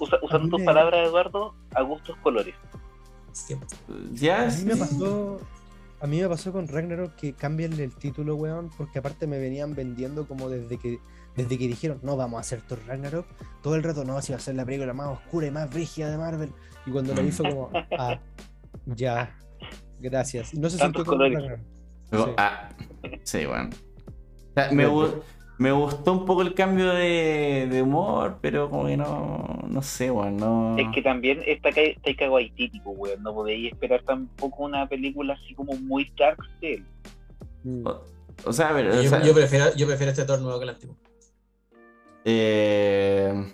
usa- usando tus me- palabras, Eduardo, a gustos colores. Ya, A mí sí. me pasó. A mí me pasó con Ragnarok que cambian el título, weón, porque aparte me venían vendiendo como desde que desde que dijeron, no, vamos a hacer Thor Ragnarok, todo el rato, no, si va a ser la película más oscura y más brígida de Marvel. Y cuando vi fue como, (laughs) ah, ya, gracias. Y no se sintió como. Ragnarok. Sí. ah, sí, bueno. O sea, me, me gustó un poco el cambio de, de humor, pero como que no, no sé, weón, no... Es que también está Taika Waititi, weón. No podéis esperar tampoco una película así como muy dark de él. Mm. O, o sea, a ver, o Yo, sea, yo prefiero, yo prefiero este Thor nuevo que el antiguo. eh,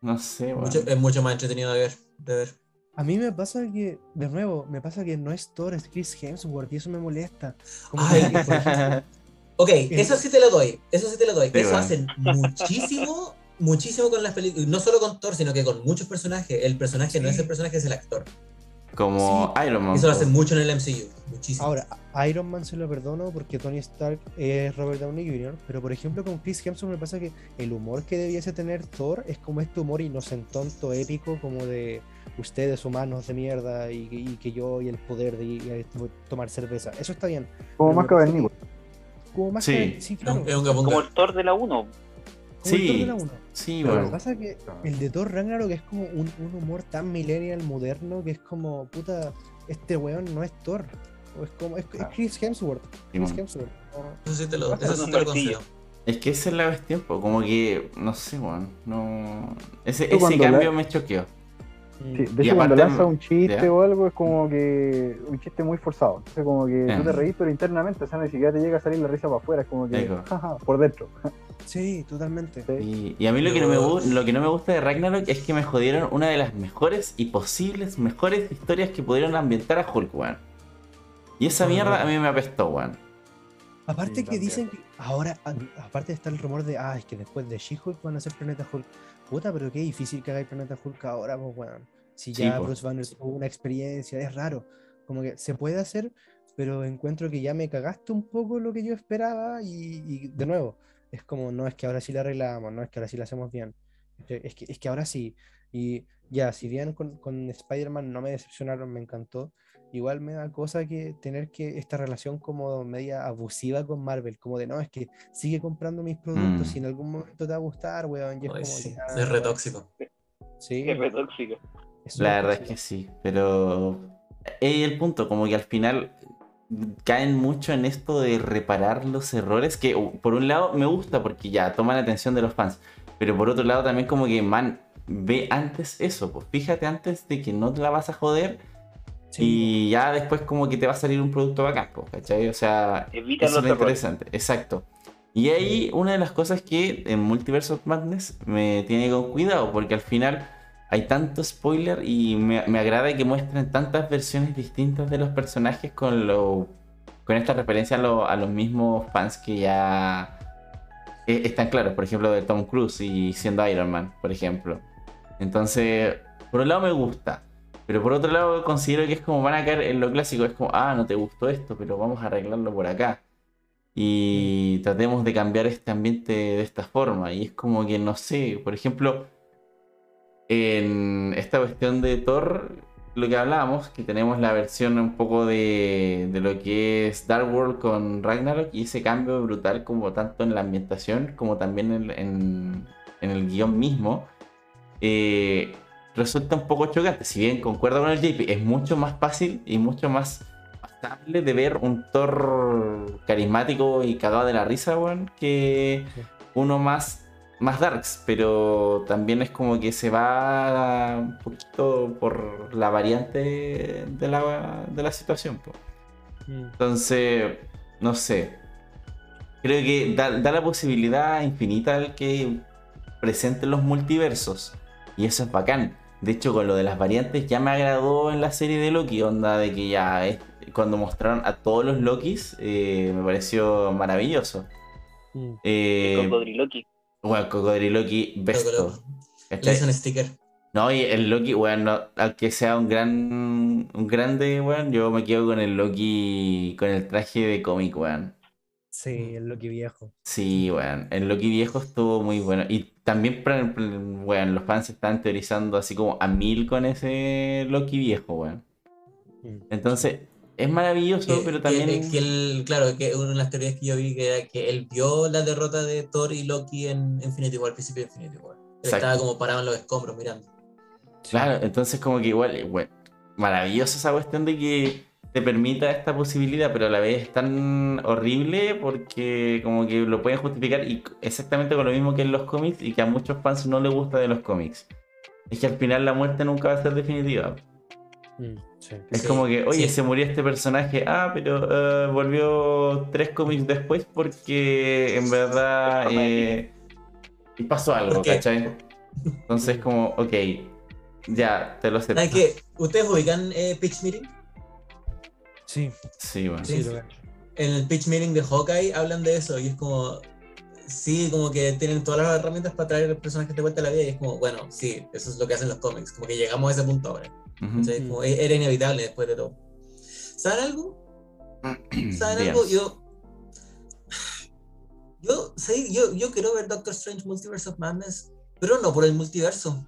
No sé, weón. Mucho- es mucho más entretenido de ver. De ver. A mí me pasa que, de nuevo, me pasa que no es Thor, es Chris Hemsworth y eso me molesta. Como Ay. que, por ejemplo, (laughs) Ok, eso sí te lo doy. Eso sí te lo doy. Sí, eso bueno. hacen (laughs) muchísimo, muchísimo con las películas. No solo con Thor, sino que con muchos personajes. El personaje no es el personaje, es el actor. Como Iron Man. Eso lo hacen mucho en el MCU. Muchísimo. Ahora, a Iron Man se lo perdono porque Tony Stark es Robert Downey Jr., pero por ejemplo con Chris Hemsworth me pasa que el humor que debiese tener Thor es como este humor inocentonto, épico, como de ustedes humanos de mierda y, y que yo y el poder de, y- y tomar cerveza. Eso está bien. Como más cavernícola. que- Como más Sí. que- sí, Es claro. un- es un Como el Thor de la 1. como el Thor de Sí, la uno. sí, Pero weón. me pasa que el de Thor Ragnarok es como un, un humor tan millennial moderno que es como, puta, este weón no es Thor. O es como, es, es. Chris Hemsworth. Chris. Hemsworth. Eso sí te lo, Eso eso es sí te lo. Es que esa es la vez tiempo, como que, no sé, weón. No... Ese, ese cambio la- me choqueó. Sí, de Y hecho, cuando lanza un chiste o algo, es como que un chiste muy forzado. Entonces, como que tú Eh. te reís, pero internamente, o sea, ni siquiera te llega a salir la risa para afuera, es como que, jaja, por dentro. Sí, totalmente. Sí. Y, y a mí lo que, no me, lo que no me gusta de Ragnarok es que me jodieron una de las mejores y posibles mejores historias que pudieron ambientar a Hulk, weón. Y esa mierda a mí me apestó, weón. Aparte Sí, que también. dicen que ahora, aparte está el rumor de, ah, es que después de She-Hulk van a hacer Planeta Hulk. Puta, pero qué difícil que hagáis Planeta Hulk ahora, pues, weón. Si Sí, ya po. Bruce Banner tuvo una experiencia, es raro. Como que se puede hacer, pero encuentro que ya me cagaste un poco lo que yo esperaba y, y de nuevo, es como, no es que ahora sí la arreglamos, no es que ahora sí la hacemos bien. Es que, es que, es que ahora sí. Y ya, si bien con, con Spider-Man no me decepcionaron, me encantó. Igual me da cosa que tener que esta relación como media abusiva con Marvel, como de no, es que sigue comprando mis productos Mm. y en algún momento te va a gustar, weón. Y es Ay, como, sí, ya, es re tóxico. Sí, Es re La verdad es que sí, pero es el punto, como que al final caen mucho en esto de reparar los errores, que por un lado me gusta porque ya toman la atención de los fans, pero por otro lado también como que, man, ve antes eso, pues fíjate antes de que no te la vas a joder Sí, y ya después como que te va a salir un producto bacán, pues, ¿cachai? O sea, Evita eso es interesante, exacto. Y ahí una de las cosas que en Multiverse of Madness me tiene con cuidado, porque al final hay tanto spoiler y me, agrada que muestren tantas versiones distintas de los personajes con lo con esta referencia a, lo- a los mismos fans que ya eh, están claros, por ejemplo, de Tom Cruise y siendo Iron Man, por ejemplo. Entonces, por un lado me gusta, pero por otro lado considero que es como van a caer en lo clásico, es como, ah, no te gustó esto, pero vamos a arreglarlo por acá. Y tratemos de cambiar este ambiente de esta forma. Y es como que, no sé, por ejemplo, en esta cuestión de Thor, lo que hablábamos, que tenemos la versión un poco de, de lo que es Dark World con Ragnarok y ese cambio brutal como tanto en la ambientación como también en, en- en el guion mismo, eh, resulta un poco chocante. Si bien concuerdo con el JP, es mucho más fácil y mucho más pasable de ver un Thor carismático y cagado de la risa, weón, que uno más, más darks, pero también es como que se va un poquito por la variante de la, de la situación. po. Mm. Entonces, no sé. Creo que da, da la posibilidad infinita al que presenten los multiversos. Y eso es bacán. De hecho, con lo de las variantes ya me agradó en la serie de Loki. Onda de que ya es- cuando mostraron a todos los Lokis, eh, me pareció maravilloso. Mm. Eh, Cocodriloqui. Bueno, Cocodriloqui, besto. Creo que ¿cachai? Le hice un sticker. No, y el Loki, weón, no, aunque sea un gran un grande, weón, yo me quedo con el Loki, con el traje de cómic, weón. Sí, el Loki viejo. Sí, weón, el Loki viejo estuvo muy bueno. Y también, weón, los fans están teorizando así como a mil con ese Loki viejo, weón. Mm. Entonces, es maravilloso, Que- pero que- también... que él- claro, que una de las teorías que yo vi que era que él vio la derrota de Thor y Loki en Infinity War, al principio de Infinity War. Él estaba como parado en los escombros mirando. Claro, entonces como que igual, eh, bueno, maravillosa esa cuestión de que te permita esta posibilidad, pero a la vez es tan horrible porque como que lo pueden justificar y exactamente con lo mismo que en los cómics y que a muchos fans no les gusta de los cómics. Es que al final la muerte nunca va a ser definitiva. Mm, sí. Es Sí, como que, oye, sí. se murió este personaje, ah, pero eh, volvió tres cómics después porque en verdad eh, y pasó algo. ¿cachai? Entonces, como, ok, ya, te lo acepto. ¿Saben qué? ¿Ustedes ubican eh, Pitch Meeting? Sí, Sí, bueno. sí, Sí. lo En el Pitch Meeting de Hawkeye hablan de eso y es como, sí, como que tienen todas las herramientas para traer personajes de vuelta a la vida y es como, bueno, sí, eso es lo que hacen los cómics, como que llegamos a ese punto ahora. Ujú. ¿cachai? Como, e- era inevitable después de todo. ¿Saben algo? (clears throat) ¿Saben algo? Yo. (sighs) Yo, sí, yo, yo quiero ver Doctor Strange Multiverse of Madness, pero no por el multiverso.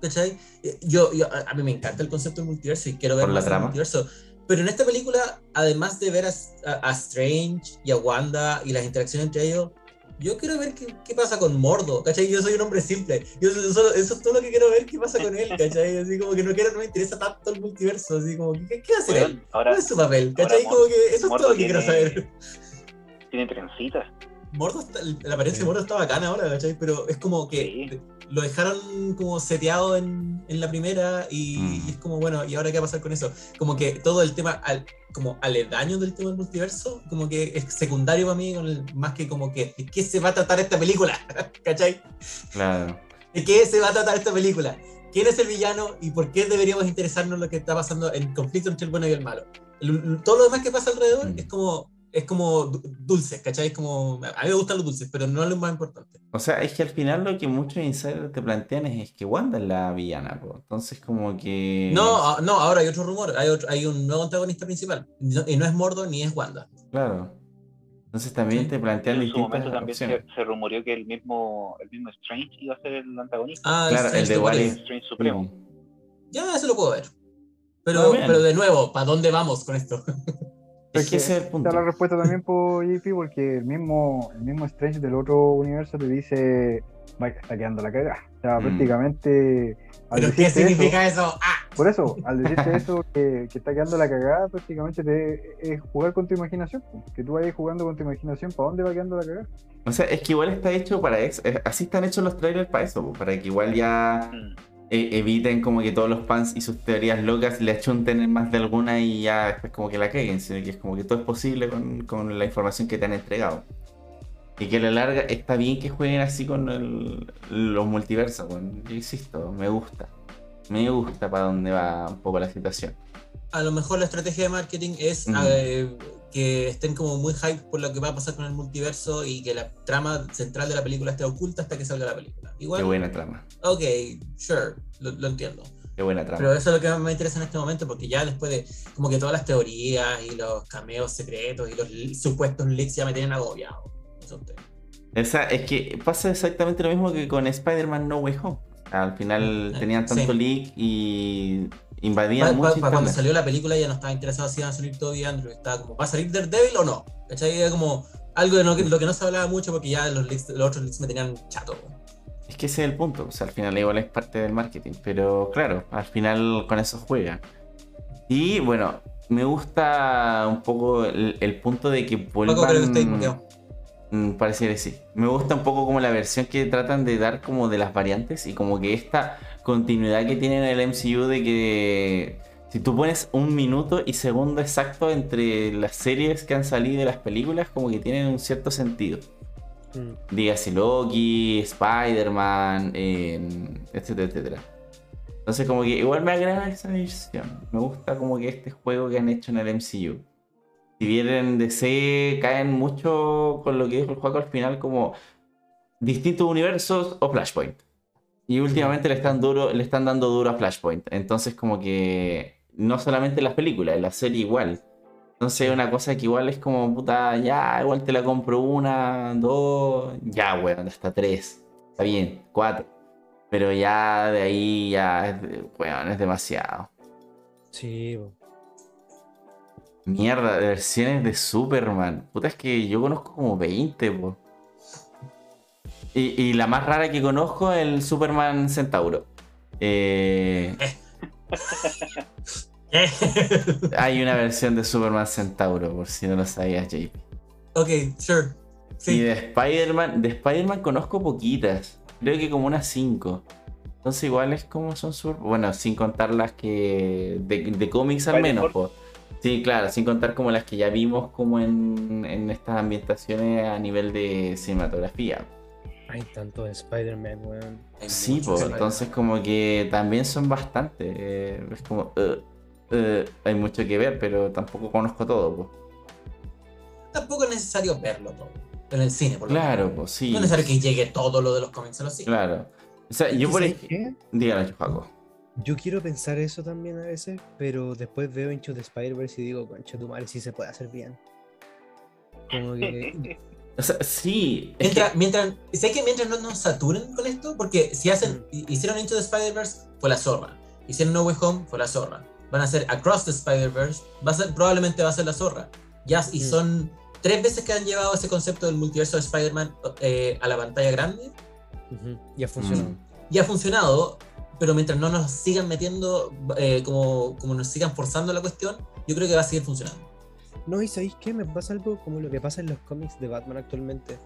¿Cachai? Eh, Yo, yo- a, mí me encanta el concepto del multiverso y quiero ver ¿Por la más del trama? multiverso. Pero en esta película, además de ver a, a- a Strange y a Wanda y las interacciones entre ellos, yo quiero ver qué, qué pasa con Mordo, ¿cachai? Yo soy un hombre simple. Yo so- solo- eso es todo lo que quiero ver qué pasa con él, (laughs) ¿cachai? Así como que no quiero, no me interesa tanto el multiverso, así como, ¿qué, qué va a hacer él? Ahora ¿Cuál es su papel? ¿Cachai? Como que eso es todo lo que quiero saber. tiene trencitas. Mordo está- la apariencia Sí. de Mordo está bacana ahora, ¿cachai? Pero es como que Sí. lo dejaron como seteado en, en la primera y, Mm. y es como, bueno, ¿y ahora qué va a pasar con eso? Como que todo el tema, al- como aledaño del tema del multiverso, como que es secundario para mí, con el- más que como que, ¿de qué se va a tratar esta película? (laughs) ¿Cachai? Claro. ¿De qué se va a tratar esta película? ¿Quién es el villano y por qué deberíamos interesarnos en lo que está pasando en el conflicto entre el bueno y el malo? El- todo lo demás que pasa alrededor Mm. es como es como du- dulce, ¿cachai? Es como, a mí me gustan los dulces, pero no es lo más importante. O sea, es que al final lo que muchos insiders te plantean es, es que Wanda es la villana, po. Entonces, como que. No, no, ahora hay otro rumor, hay, otro- hay un nuevo antagonista principal, No- y no es Mordo ni es Wanda. Claro. Entonces también Sí. te plantean En su distintas momento también se, rumoreó que el mismo, el mismo Strange iba a ser el antagonista. Ah, Claro, el de. If. Strange Supremo. Ya, eso lo puedo ver. Pero, pero de nuevo, ¿para dónde vamos con esto? (laughs) Es que ese es el punto. Está la respuesta también por JP, porque el mismo, el mismo Strange del otro universo te dice, vaya, está quedando la cagada. O sea, Mm. prácticamente. al ¿Pero qué eso- significa eso? Ah, por eso, al decirte eso, que, que está quedando la cagada, prácticamente te, es jugar con tu imaginación. Que tú vayas jugando con tu imaginación, ¿para dónde va quedando la cagada? O sea, es que igual está hecho para eso. eh, Así están hechos los trailers para eso, para que igual ya Mm. Eviten como que todos los fans y sus teorías locas le achunten en más de alguna y ya después como que la caguen, sino que es como que todo es posible con, con la información que te han entregado. Y que a la larga está bien que jueguen así con el- los multiversos, weón. yo insisto, me gusta. Me gusta para dónde va un poco la situación. a lo mejor la estrategia de marketing es Mm. eh, que estén como muy hype por lo que va a pasar con el multiverso y que la trama central de la película esté oculta hasta que salga la película. Igual, Qué buena trama. ok, sure, lo, lo entiendo. Qué buena trama. Pero eso es lo que más me interesa en este momento, porque ya después de como que todas las teorías y los cameos secretos y los supuestos leaks ya me tienen agobiado. Es que pasa exactamente lo mismo que con Spider-Man No Way Home. Al final Eh, tenían tanto sí. leak y invadían pa- mucho pa- cuando internet. salió la película ya no estaba interesado si iban a salir Toby y Andrew, estaba como, ¿va a salir Daredevil o no? ¿Cachai? Era como algo de lo que, lo que no se hablaba mucho porque ya los, leaks- los otros leaks me tenían chato. Es que ese es el punto. O sea, al final igual es parte del marketing. Pero claro, al final con eso juega. Y bueno, me gusta un poco el, el punto de que vuelvan... Paco, creo que. Mm, Pareciera que sí. Me gusta un poco como la versión que tratan de dar como de las variantes y como que esta continuidad que tienen en el MCU de que si tú pones un minuto y segundo exacto entre las series que han salido de las películas, como que tienen un cierto sentido. Mm. Dígase Loki, Spider-Man, eh, etcétera, etcétera. Entonces como que igual me agrada esa versión. Me gusta como que este juego que han hecho en el MCU. Si bien en DC caen mucho con lo que dijo el juego al final como distintos universos o Flashpoint. Y últimamente le están duro, le están dando duro a Flashpoint. Entonces como que no solamente en las películas, en la serie igual. Entonces una cosa que igual es como, puta, ya, igual te la compro una, dos, ya, weón, hasta tres. Está bien, cuatro. Pero ya de ahí ya, es weón, es demasiado. Sí, po. Mierda, de versiones de Superman. Puta, es que yo conozco como 20, po. Y, y la más rara que conozco es el Superman Centauro. Eh, (laughs) hay una versión de Superman Centauro, por si no lo sabías, JP. ok, sure. Y Sí. de Spider-Man, de Spider-Man conozco poquitas. Creo que como unas 5. Entonces igual es como son sur... Bueno, sin contar las que... De, de cómics al menos. Po. Sí, claro, sin contar como las que ya vimos como en, en estas ambientaciones a nivel de cinematografía. Hay tantos Spider-Man, weón. Sí, pues entonces como que también son bastantes. eh, es como, eh, eh, hay mucho que ver, pero tampoco conozco todo. pues. Tampoco es necesario verlo todo. En el cine, por lo Claro, pues sí. No es necesario que llegue todo lo de los cómics a los cines. Claro. O sea, yo por ¿Sabes ej- qué? Dígalo, Chupaco. Yo quiero pensar eso también a veces, pero después veo Into the Spider-Verse y digo, concha tu madre, sí se puede hacer bien. Como que. (laughs) O sea, sí. que- Mientras, mientras, sé que mientras no nos saturen con esto, porque si hacen, hi- hicieron Into the Spider-Verse, fue la zorra. Hicieron No Way Home, fue la zorra. Van a hacer Across the Spider-Verse, va a ser, probablemente va a ser la zorra. Ya, y Mm. son tres veces que han llevado ese concepto del multiverso de Spider-Man eh, a la pantalla grande. Ujú, Ya funcionó. Mm. Y ha funcionado, pero mientras no nos sigan metiendo, eh, como, como nos sigan forzando la cuestión, yo creo que va a seguir funcionando. No, y ¿sabéis qué? Me pasa algo como lo que pasa en los cómics de Batman actualmente.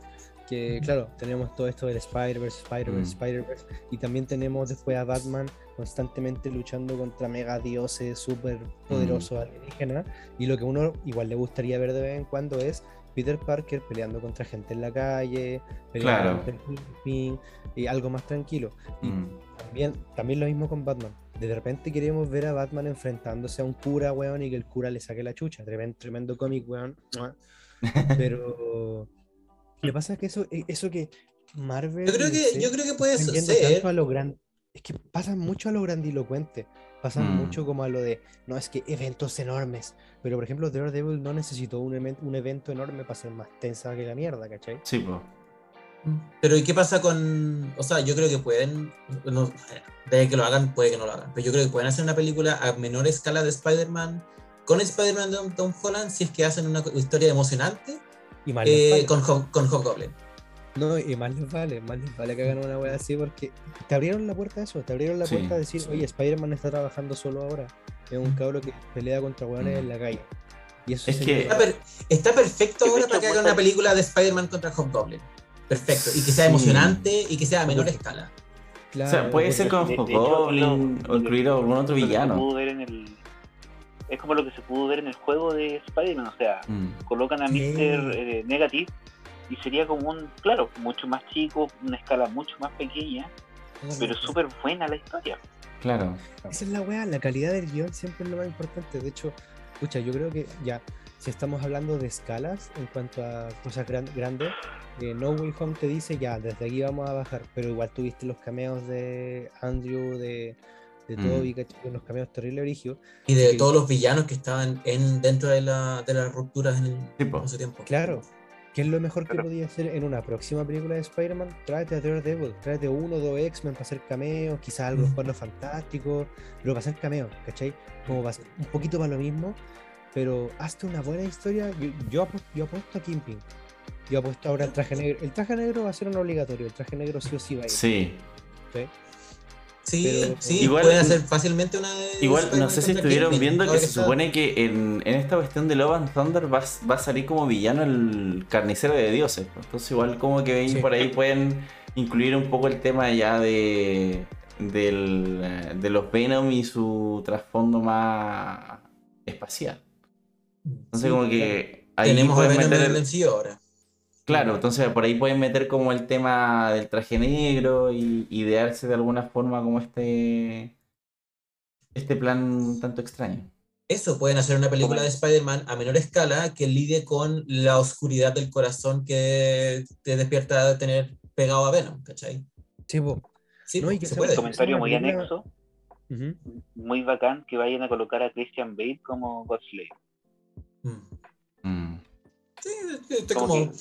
Que, claro, tenemos todo esto del Spider-Verse, Spider-Verse, Mm. Spider-Verse. Y también tenemos después a Batman constantemente luchando contra mega dioses súper poderosos alienígenas. Y lo que uno igual le gustaría ver de vez en cuando es Peter Parker peleando contra gente en la calle, peleando Claro. contra el Kingpin, y algo más tranquilo. Y Mm. también, también lo mismo con Batman. De repente queremos ver a Batman enfrentándose a un cura, weón, y que el cura le saque la chucha. Tremendo, tremendo cómic, weón. (laughs) Pero me pasa que eso, e- eso que Marvel. Yo creo que, yo creo que puede ser. a lo gran- Es que pasan mucho a lo grandilocuente. Pasan Mm. mucho como a lo de, no, es que eventos enormes. Pero por ejemplo, Daredevil no necesitó un, emen- un evento enorme para ser más tensa que la mierda, ¿cachai? Sí, pues. Pero ¿y qué pasa con...? O sea, yo creo que pueden... No, de que lo hagan, puede que no lo hagan. Pero yo creo que pueden hacer una película a menor escala de Spider-Man con Spider-Man de Tom- Holland si es que hacen una historia emocionante Y les eh, vale. con, Ho- con Hobgoblin. No, y más les vale, más les vale que hagan una wea así porque te abrieron la puerta a eso, te abrieron la Sí. puerta a decir, oye, Spider-Man está trabajando solo ahora. Es un cabro que pelea contra weones Mm. en la calle. Y eso Es que- Está, per- está perfecto (laughs) ahora para que hagan una película de Spider-Man contra Hobgoblin. Perfecto. Y que sea Sí. emocionante y que sea a menor escala. O Claro, sea, puede ser con Hobgoblin o incluir a algún otro villano. en el- es como lo que se pudo ver en el juego de Spider-Man, o sea, Mm. colocan a. Mr. eh, Negative y sería como un, claro, mucho más chico, una escala mucho más pequeña, pero súper buena la historia. Claro. Esa es la weá, la calidad del guion siempre es lo más importante. De hecho, escucha, yo creo que ya, si estamos hablando de escalas en cuanto a cosas gran- grandes, eh, No Way Home te dice ya, desde aquí vamos a bajar, pero igual tuviste los cameos de Andrew, de, de Mm. Toby, ¿cachai? Unos cameos terribles origios. Y de todos los villanos que estaban en, dentro de, la, de las rupturas en, el, Sí, po. en ese tiempo. Claro. ¿Qué es lo mejor que Claro. podía hacer en una próxima película de Spider-Man? Tráete a Daredevil, tráete uno o dos X-Men para hacer cameos, quizás algo Mm. de los fantásticos, pero para hacer cameos, ¿cachai? Como para hacer un poquito para lo mismo, pero hazte una buena historia. Yo, yo, apuesto, yo apuesto a Kingpin. Yo apuesto ahora el traje negro. El traje negro va a ser un obligatorio, el traje negro sí o sí va a ir. Sí. ¿sí? Sí, Pero- sí, Igual- pueden hacer fácilmente una de Igual, no sé si estuvieron Kingpin, viendo que se está- supone que en, en esta cuestión de Love and Thunder va, va a salir como villano el carnicero de dioses. pues. Entonces igual como que ven Sí. por ahí pueden incluir un poco el tema ya de, del, de los Venom y su trasfondo más espacial. Entonces Sí, como que ahí Tenemos a Venom en meter... el MCU ahora. Claro, entonces por ahí pueden meter como el tema del traje negro y idearse de alguna forma como este este plan tanto extraño. Eso, pueden hacer una película de Spider-Man a menor escala que lidie con la oscuridad del corazón que te despierta de tener pegado a Venom, ¿cachai? Sí, po. Sí, No, y que se puede. Comentario muy anexo, muy bacán que vayan a colocar a Christian Bale como Godslayer. Mm. Mm. Sí, estoy Como como...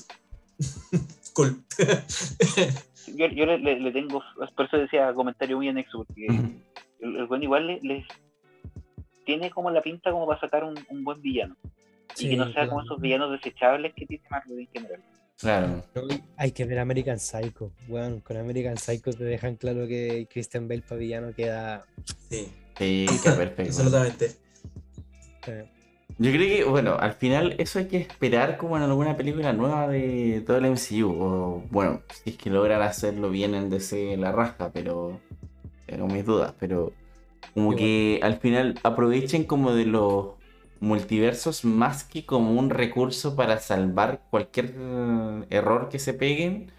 (laughs) cool. (laughs) Yo, yo le, le- le tengo, por eso decía comentario muy anexo, porque el, el buen igual le, le- tiene como la pinta como para sacar un, un buen villano. y que no sea como claro. esos villanos desechables que tiene Marvel en general. Claro. Hay que ver American Psycho. Weón, con American Psycho te dejan claro que Christian Bale para villano queda. Sí, Sí, (laughs) perfecto. absolutamente. eh, Yo creo que, bueno, al final eso hay que esperar como en alguna película nueva de todo el MCU. O, bueno, si es que logran hacerlo bien en DC la rasca, pero tengo mis dudas. Pero como que al final aprovechen como de los multiversos más que como un recurso para salvar cualquier error que se peguen.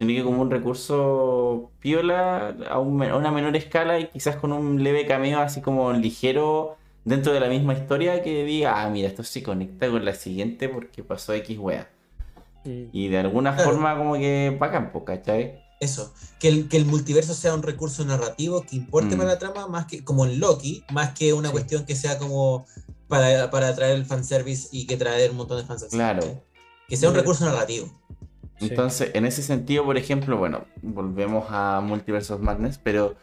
sino que como un recurso piola a, un a una menor escala y quizás con un leve cameo así como ligero dentro de la misma historia que diga, ah, mira, esto se conecta con la siguiente porque pasó X wea. Y de alguna Claro. forma como que bacán, pues, ¿cachai? Eso, que el, que el multiverso sea un recurso narrativo que importe Mm. para la trama, más que como en Loki, más que una Sí. cuestión que sea como para, para atraer el fanservice y que traer un montón de fans. Claro. Que sea un recurso narrativo. Sí. Entonces, en ese sentido, por ejemplo, bueno, volvemos a Multiverse of Madness, pero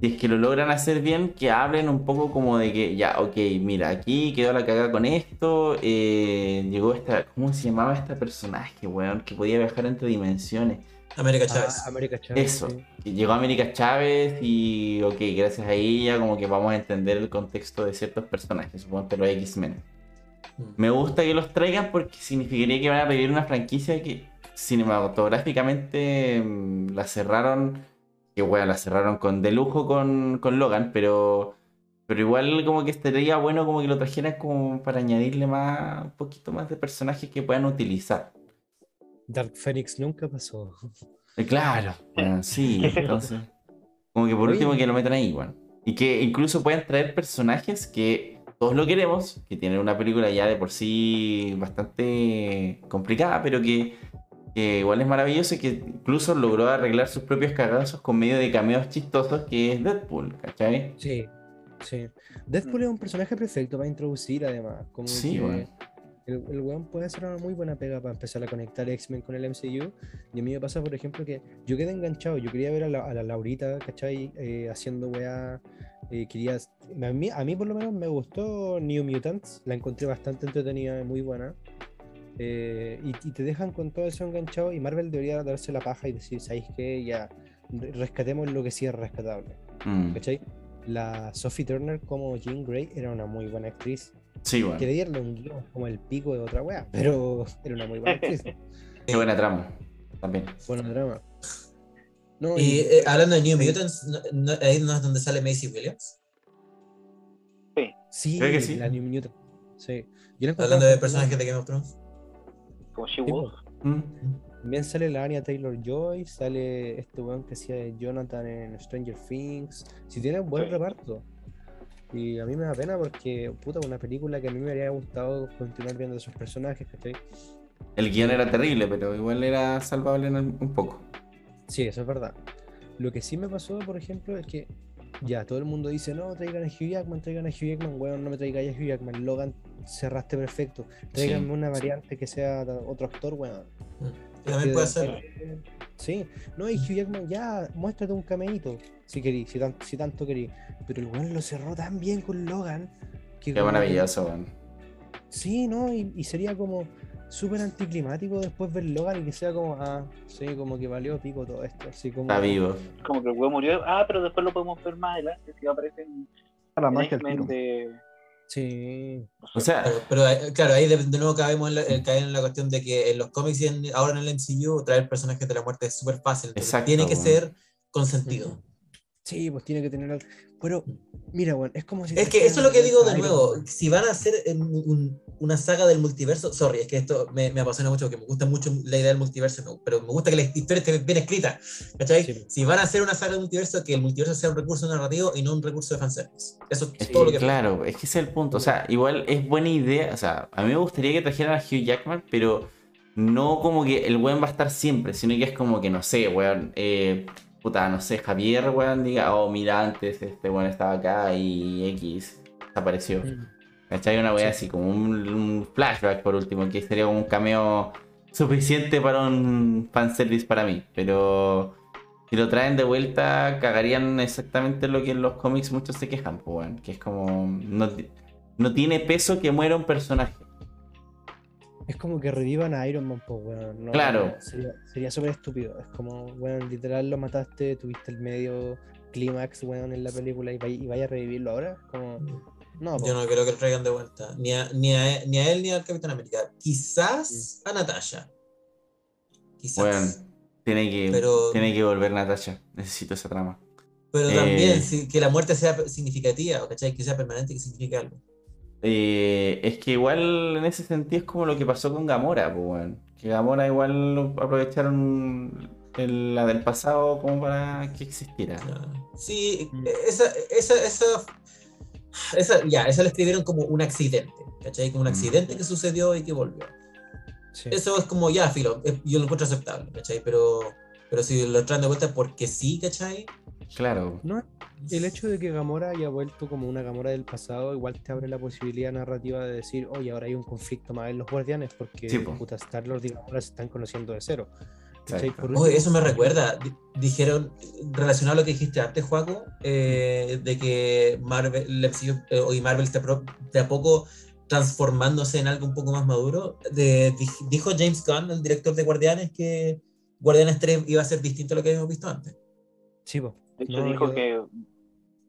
si es que lo logran hacer bien, que hablen un poco como de que, ya, ok, mira, aquí quedó la cagada con esto, eh, llegó esta, ¿cómo se llamaba este personaje, weón? Que podía viajar entre dimensiones. América Ah, Chávez. América Chávez. Eso. sí. Llegó América Chávez y, ok, gracias a ella como que vamos a entender el contexto de ciertos personajes, supongo que los X-Men. Mm. Me gusta que los traigan porque significaría que van a revivir una franquicia que cinematográficamente mm, la cerraron. Que bueno, la cerraron con de lujo con, con Logan, pero. Pero igual como que estaría bueno como que lo trajeran como para añadirle más, un poquito más de personajes que puedan utilizar. Dark Phoenix nunca pasó. Eh, Claro, bueno, sí, (laughs) entonces. Como que por Oye. último que lo metan ahí, bueno. Y que incluso puedan traer personajes que todos lo queremos, que tienen una película ya de por sí bastante complicada, pero que, que igual es maravilloso y que incluso logró arreglar sus propios cagazos con medio de cameos chistosos, que es Deadpool, ¿cachai? Sí, sí. Deadpool es un personaje perfecto para introducir, además. Como Sí, que bueno. el, el weón puede hacer una muy buena pega para empezar a conectar X-Men con el MCU. Y a mí me pasa, por ejemplo, que yo quedé enganchado. Yo quería ver a la, a la Laurita, ¿cachai? Eh, haciendo weá. eh, quería, a, mí, a mí, por lo menos, me gustó New Mutants. La encontré bastante entretenida y muy buena. Eh, y, y te dejan con todo eso enganchado. Y Marvel debería darse la paja y decir, ¿sabéis qué? Ya re- rescatemos lo que sí es rescatable. Mm, ¿Cachai? La Sophie Turner como Jean Grey era una muy buena actriz. Sí, bueno. Quería darle un guion como el pico de otra wea, pero (laughs) era una muy buena actriz. (laughs) Qué buena trama. También. Buena drama. No, Y eh, hablando de New sí. Mutants, ¿no- no- ahí no es donde sale Macy Williams. Sí, Creo que sí. la New Mutant. Sí. Yo Hablando de personajes de Game of Thrones. Como Wolf. Mm. También sale la Anya Taylor Joy, sale este weón que hacía de Jonathan en Stranger Things. Si tiene un buen Sí. reparto. Y a mí me da pena porque, puta, una película que a mí me habría gustado continuar viendo esos personajes, ¿cachai? El guion era terrible, pero igual era salvable un poco. Sí, eso es verdad. Lo que sí me pasó, por ejemplo, es que ya todo el mundo dice, no, traigan a Hugh Jackman, traigan a Hugh Jackman, weón, no me traigáis a Hugh Jackman, Logan, cerraste perfecto, tráiganme Sí. una variante que sea otro actor, weón. También puede ser. Sí, no, y Hugh Jackman, ya, muéstrate un cameíto, si querís, si, tan- si tanto querís. Pero el weón lo cerró tan bien con Logan. Que Qué maravilloso, weón. Sí, ¿no? Y, y sería como súper anticlimático después ver Logan y que sea como, ah, sí, como que valió pico todo esto. Así como, Está vivo. Como que el huevo murió. Ah, pero después lo podemos ver más adelante. Si aparece en, A la magia de. Sí, O sea, Pero, pero, eh, claro, ahí de, de nuevo caemos en la, eh, caer en la cuestión de que en los cómics y en- ahora en el MCU traer personajes de la muerte es súper fácil. Exacto, tiene que ser con sentido. sí, pues tiene que tener algo. Pero, mira, weón, es como si. Es que eso es lo que digo de nuevo. Man. Si van a hacer un- una saga del multiverso, sorry, es que esto me, me apasiona mucho, porque me gusta mucho la idea del multiverso, pero me gusta que la historia esté bien escrita. ¿Cachai? Sí. Si van a hacer una saga del multiverso, que el multiverso sea un recurso narrativo y no un recurso de fanservice. Eso es Sí, todo lo que claro, es que ese es el punto. O sea, igual es buena idea. O sea, a mí me gustaría que trajeran a Hugh Jackman, pero no como que el weón va a estar siempre, sino que es como que, no sé, weón. eh, puta, no sé, Javier, weón, diga, oh, mira, antes este weón estaba acá y X desapareció. Mm. ¿Cachai? Una Sí. así, como un, un flashback por último, que sería como un cameo suficiente para un fanservice para mí. Pero si lo traen de vuelta, cagarían exactamente lo que en los cómics muchos se quejan, pues, weón, que es como. No, no tiene peso que muera un personaje. Es como que revivan a Iron Man, pues, weón. no, Claro. Sería, sería súper estúpido. Es como, weón, literal lo mataste, tuviste el medio clímax, weón, en la película y vaya, y vaya a revivirlo ahora. Como, no, po. Yo no creo que lo traigan de vuelta. Ni a, ni a, ni a él ni al Capitán América. Quizás a Natasha. Quizás. Weón, tiene que, Pero- tiene que volver Natasha. Necesito esa trama. Pero Eh. también si- que la muerte sea significativa, ¿cachai? Que sea permanente, que signifique algo. Eh, es que igual en ese sentido es como lo que pasó con Gamora, pues, weón. Que Gamora igual aprovecharon el- la del pasado como para que existiera. Sí, Mm. esa, esa, esa, esa, ya, esa la escribieron como un accidente, ¿cachai? Como un Mm. accidente que sucedió y que volvió. Sí. Eso es como, ya, filo, eh, yo lo encuentro aceptable, ¿cachai? Pero, pero si lo traen de vuelta porque sí, ¿cachai? Claro. No, el hecho de que Gamora haya vuelto como una Gamora del pasado, igual te abre la posibilidad narrativa de decir, oye, ahora hay un conflicto más en los guardianes, porque Sí, po. puta, Star-Lord y Gamora se están conociendo de cero. eso me recuerda, di- dijeron, relacionado a lo que dijiste antes, Juaco, eh, de que Marvel, el MCU, eh, y Marvel está pro- de a poco transformándose en algo un poco más maduro. De- dijo James Gunn, el director de Guardianes, que Guardianes 3 iba a ser distinto a lo que habíamos visto antes. Sí, po. De hecho, No, dijo yo- que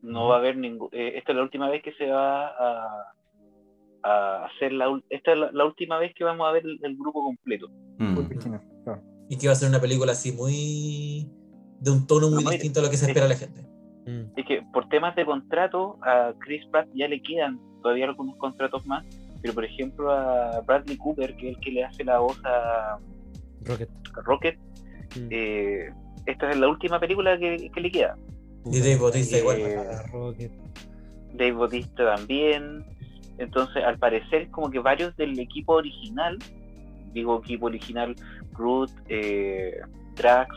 no va a haber ningún. eh, esta es la última vez que se va a, a hacer la. Esta es la, la última vez que vamos a ver el, el grupo completo. Mm. Y que iba a ser una película así muy... de un tono muy No, distinto a lo que se espera la gente. Mm. Es que por temas de contrato, a Chris Pratt ya le quedan todavía algunos contratos más. Pero por ejemplo, a Bradley Cooper, que es el que le hace la voz a Rocket. a Rocket, Mm. eh, esta es la última película que, que le queda. Y Dave Bautista Eh, igual. Rocket. Dave Bautista también. Entonces, al parecer, como que varios del equipo original, digo equipo original, Groot, eh, Drax,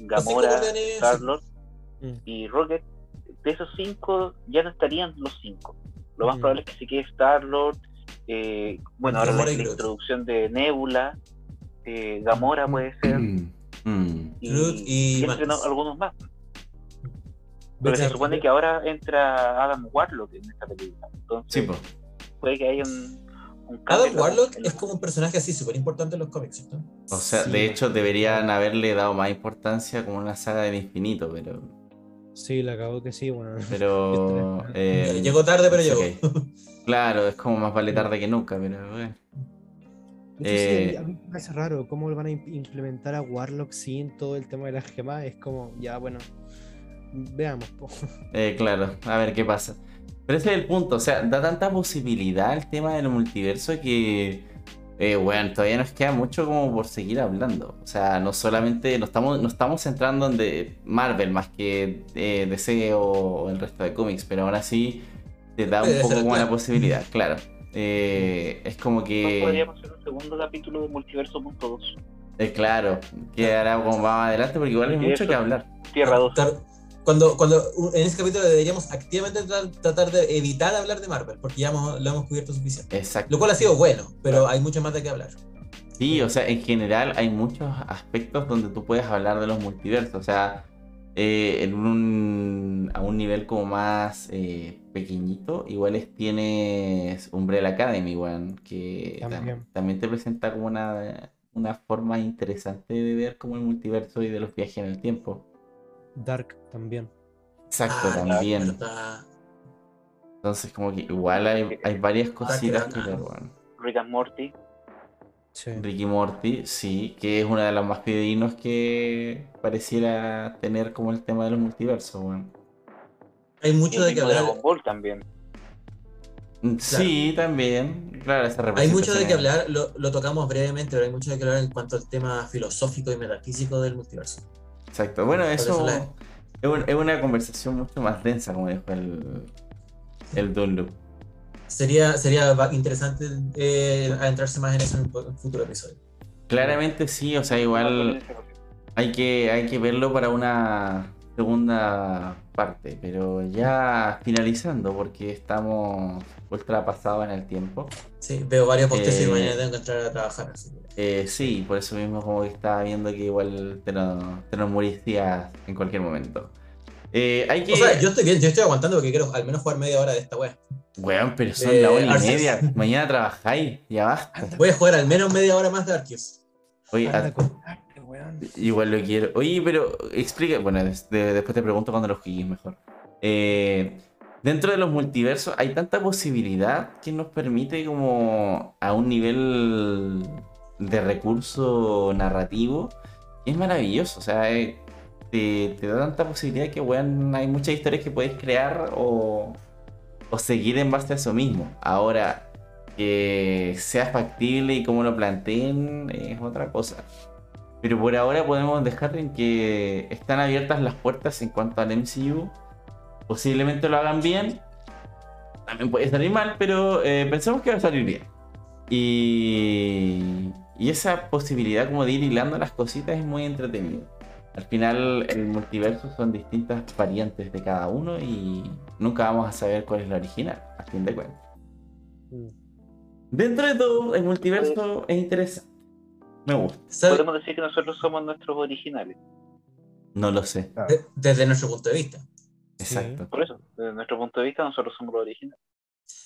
Gamora, Star-Lord Mm. y Rocket, de esos cinco ya no estarían los cinco. Lo más Mm. probable es que se quede Star-Lord, eh, bueno, ahora la, introducción de Nebula, eh, Gamora puede ser, Mm. Y, Groot y y algunos más. Pero se supone que ahora entra Adam Warlock en esta película. Entonces, Sí, po. puede que haya un, Adam Warlock es como un personaje así súper importante en los cómics, ¿no? O sea, Sí. de hecho deberían haberle dado más importancia como una saga del infinito, pero. Sí, la acabó que sí, bueno. Pero. (laughs) eh, Llegó tarde, pero llegó. Claro, es como más vale tarde que nunca, pero bueno. De hecho, sí, Eh, a mí me parece raro cómo van a im- implementar a Warlock sin todo el tema de las gemas. Es como, ya, bueno, veamos. po. (laughs) Eh, claro, a ver qué pasa. Pero ese es el punto, o sea, da tanta posibilidad el tema del multiverso que, eh, bueno, todavía nos queda mucho como por seguir hablando. O sea, no solamente nos estamos, nos estamos centrando en de Marvel más que eh, DC o, el resto de cómics, pero aún así te da un (laughs) poco como la posibilidad, claro. Eh, es como que, podríamos hacer un segundo capítulo de Multiverso.2. eh, claro, quedará como más adelante porque igual hay mucho que hablar. Tierra 2. Claro, Cuando, cuando uh, en ese capítulo deberíamos activamente tra- tratar de evitar hablar de Marvel, porque ya hemos- lo hemos cubierto suficiente. Exacto. Lo cual ha sido bueno, pero hay mucho más de qué hablar. Sí, o sea, en general hay muchos aspectos donde tú puedes hablar de los multiversos. O sea, eh, en un, a un nivel como más eh, pequeñito, igual es- tienes Umbrella Academy, weón, que tam- También. también te presenta como una, una forma interesante de ver como el multiverso y de los viajes en el tiempo. Dark también. Exacto, Ah, también. Entonces, como que igual hay, hay varias cositas que ver, weón. Rick and Morty. Sí. Ricky Morty, sí, que es una de las más fidedignos que pareciera tener como el tema de los multiversos, weón. Hay mucho de qué hablar. Dragon Ball también. Mm, Sí, también, claro, esa Hay mucho de qué hablar, lo, lo tocamos brevemente, pero hay mucho de qué hablar en cuanto al tema filosófico y metafísico del multiverso. Exacto, bueno, Por eso eso la- es, un- es una conversación mucho más densa, como dijo el, el Dunloop. Sería, sería interesante eh, adentrarse más en eso en un, futuro episodio. Claramente sí, o sea, igual hay que, hay que verlo para una segunda parte, pero ya finalizando, porque estamos ultra pasados en el tiempo. Sí, veo varios posteos y Eh, mañana tengo que entrar a trabajar. así que- Eh, sí, por eso mismo como que estaba viendo que igual te nos, morías en cualquier momento. Eh, hay que... O sea, yo estoy bien, yo estoy aguantando porque quiero al menos jugar media hora de esta wea. Weón, pero son Eh, la hora y Arceus. media. Mañana trabajáis, ya basta. (laughs) Voy a jugar al menos media hora más de Arceus. Oye, a- weón. igual lo quiero. Oye, pero explica... Bueno, des- de- después te pregunto cuando lo juegues mejor. Eh, dentro de los multiversos hay tanta posibilidad que nos permite como a un nivel de recurso narrativo que es maravilloso. O sea, eh, te, te da tanta posibilidad que, weón, hay muchas historias que puedes crear o, o seguir en base a eso mismo. Ahora, que sea factible y cómo lo planteen es otra cosa. Pero por ahora podemos dejar en que están abiertas las puertas en cuanto al MCU. Posiblemente lo hagan bien. También puede salir mal, pero eh, pensamos que va a salir bien. Y, y esa posibilidad como de ir hilando las cositas es muy entretenido. Al final el multiverso son distintas variantes de cada uno y nunca vamos a saber cuál es la original, a fin de cuentas. Mm. Dentro de todo, el multiverso es interesante. Me gusta. ¿Sabe? Podemos decir que nosotros somos nuestros originales. No lo sé. Claro. De- Desde nuestro punto de vista. Exacto. Por eso, desde nuestro punto de vista, nosotros somos los originales.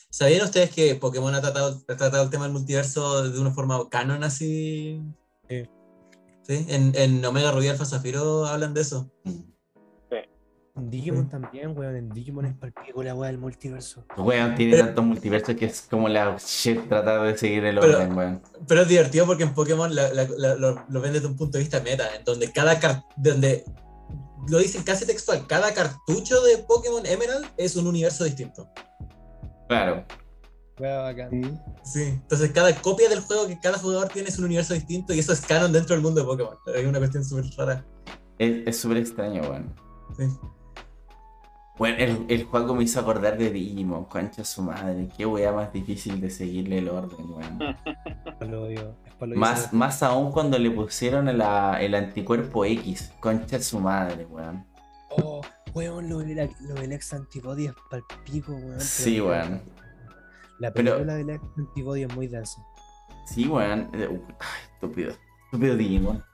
¿Sabían ustedes que Pokémon ha tratado, ha tratado el tema del multiverso de una forma canon así? Sí. ¿Sí? En, en Omega Rubí Alfa Zafiro hablan de eso. En Digimon también, weón. En Digimon es palpico la weá del multiverso. Weón, tiene Pero- tantos multiversos que es como la shit tratar de seguir el Pero- orden, weón. Pero es divertido porque en Pokémon la- la- la- lo, lo ven desde un punto de vista meta, en donde cada donde lo dicen casi textual, cada cartucho de Pokémon Emerald es un universo distinto. Claro. Weá bacán. Sí. Sí. Entonces cada copia del juego que cada jugador tiene es un universo distinto y eso es canon dentro del mundo de Pokémon. Es una cuestión súper rara. Es súper extraño, weón. Sí. Bueno, el, el juego me hizo acordar de Digimon, concha su madre. Qué wea más difícil de seguirle el orden, weón. (laughs) Más, más aún cuando le pusieron la- el anticuerpo X, concha su madre, weón. Oh, weón, lo del, lo del ex antibody es palpico, weón. Sí, weón. La película del ex antibody es muy densa. Sí, weón. Eh, Ay, estúpido. Estúpido Digimon.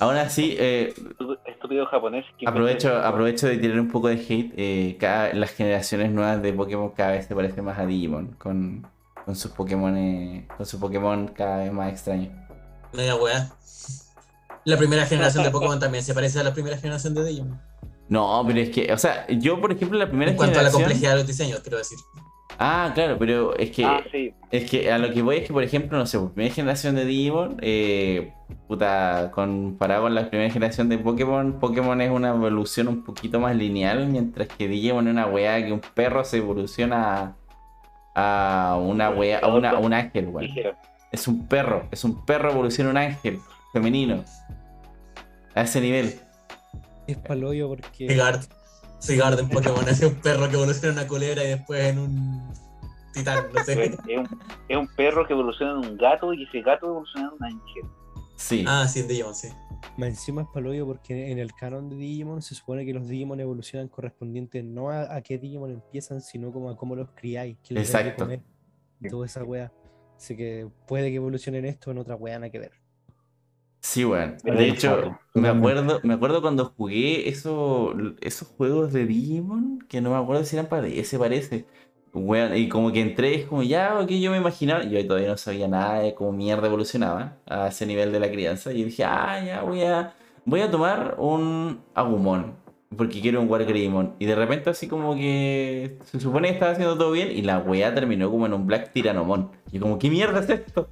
Aún así, eh, Estúpido japonés. aprovecho, aprovecho de tirar un poco de hate. eh, cada, las generaciones nuevas de Pokémon cada vez se parecen más a Digimon. Con, con sus Pokémon eh, con sus Pokémon cada vez más extraños. Media weá. La primera generación de Pokémon también se parece a la primera generación de Digimon. No, pero es que, o sea, yo por ejemplo la primera En cuanto a la generación- complejidad de los diseños, quiero decir. Ah, claro, pero es que Ah, sí. Es que a lo que voy es que, por ejemplo, no sé, por primera generación de Digimon, eh, puta, comparado con la primera generación de Pokémon, Pokémon es una evolución un poquito más lineal, mientras que Digimon es una weá que un perro se evoluciona a, a una weá, a, una, a un ángel, weón. Es un perro, es un perro evoluciona a un ángel femenino. A ese nivel. Es palo obvio porque. Sigard en Pokémon (laughs) es un perro que evoluciona en una culebra y después en un titán, no sé. Es un, es un perro que evoluciona en un gato y ese gato evoluciona en un ángel. Sí. Ah, sí, en Digimon, sí. Más encima es palo obvio porque en el canon de Digimon se supone que los Digimon evolucionan correspondientes no a, a qué Digimon empiezan, sino como a cómo los criáis. qué les Exacto. comer, toda esa wea. Así que puede que evolucionen esto en otra wea nada que ver. Sí, weón. De hecho, me acuerdo, me acuerdo cuando jugué eso, esos juegos de Digimon, que no me acuerdo si eran para DS, parece. Weón, y como que entré, es como ya, ok, yo me imaginaba, yo todavía no sabía nada de cómo mierda evolucionaba a ese nivel de la crianza. Y dije, ah, ya voy a, voy a tomar un Agumon, porque quiero un Wargreymon. Y de repente así como que se supone que estaba haciendo todo bien y la weá terminó como en un Black Tiranomon. Y como, ¿qué mierda es esto?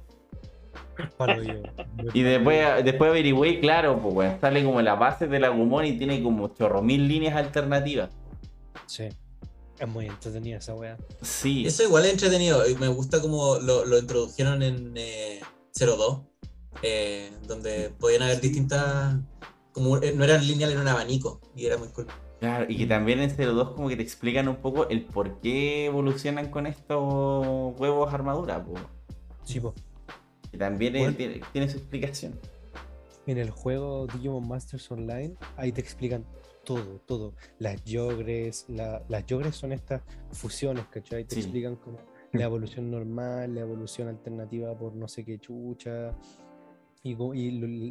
Y después, después averigüé, claro, pues weón, sale como la base del Agumon y tiene como chorro mil líneas alternativas. Sí. Es muy entretenida esa wea. Sí, Eso igual es entretenido. y Me gusta como lo, lo introdujeron en eh, 02, eh, donde podían haber distintas. Como, eh, no eran lineales, era un abanico. Y era muy cool. claro, y que también en 02 como que te explican un poco el por qué evolucionan con estos huevos armadura, pues. Sí, po. Que también es- tiene, tiene su explicación. En el juego Digimon Masters Online, ahí te explican todo, todo. Las yogres, la- las yogres son estas fusiones, ¿cachai? Te Sí. explican como (laughs) la evolución normal, la evolución alternativa por no sé qué chucha, y,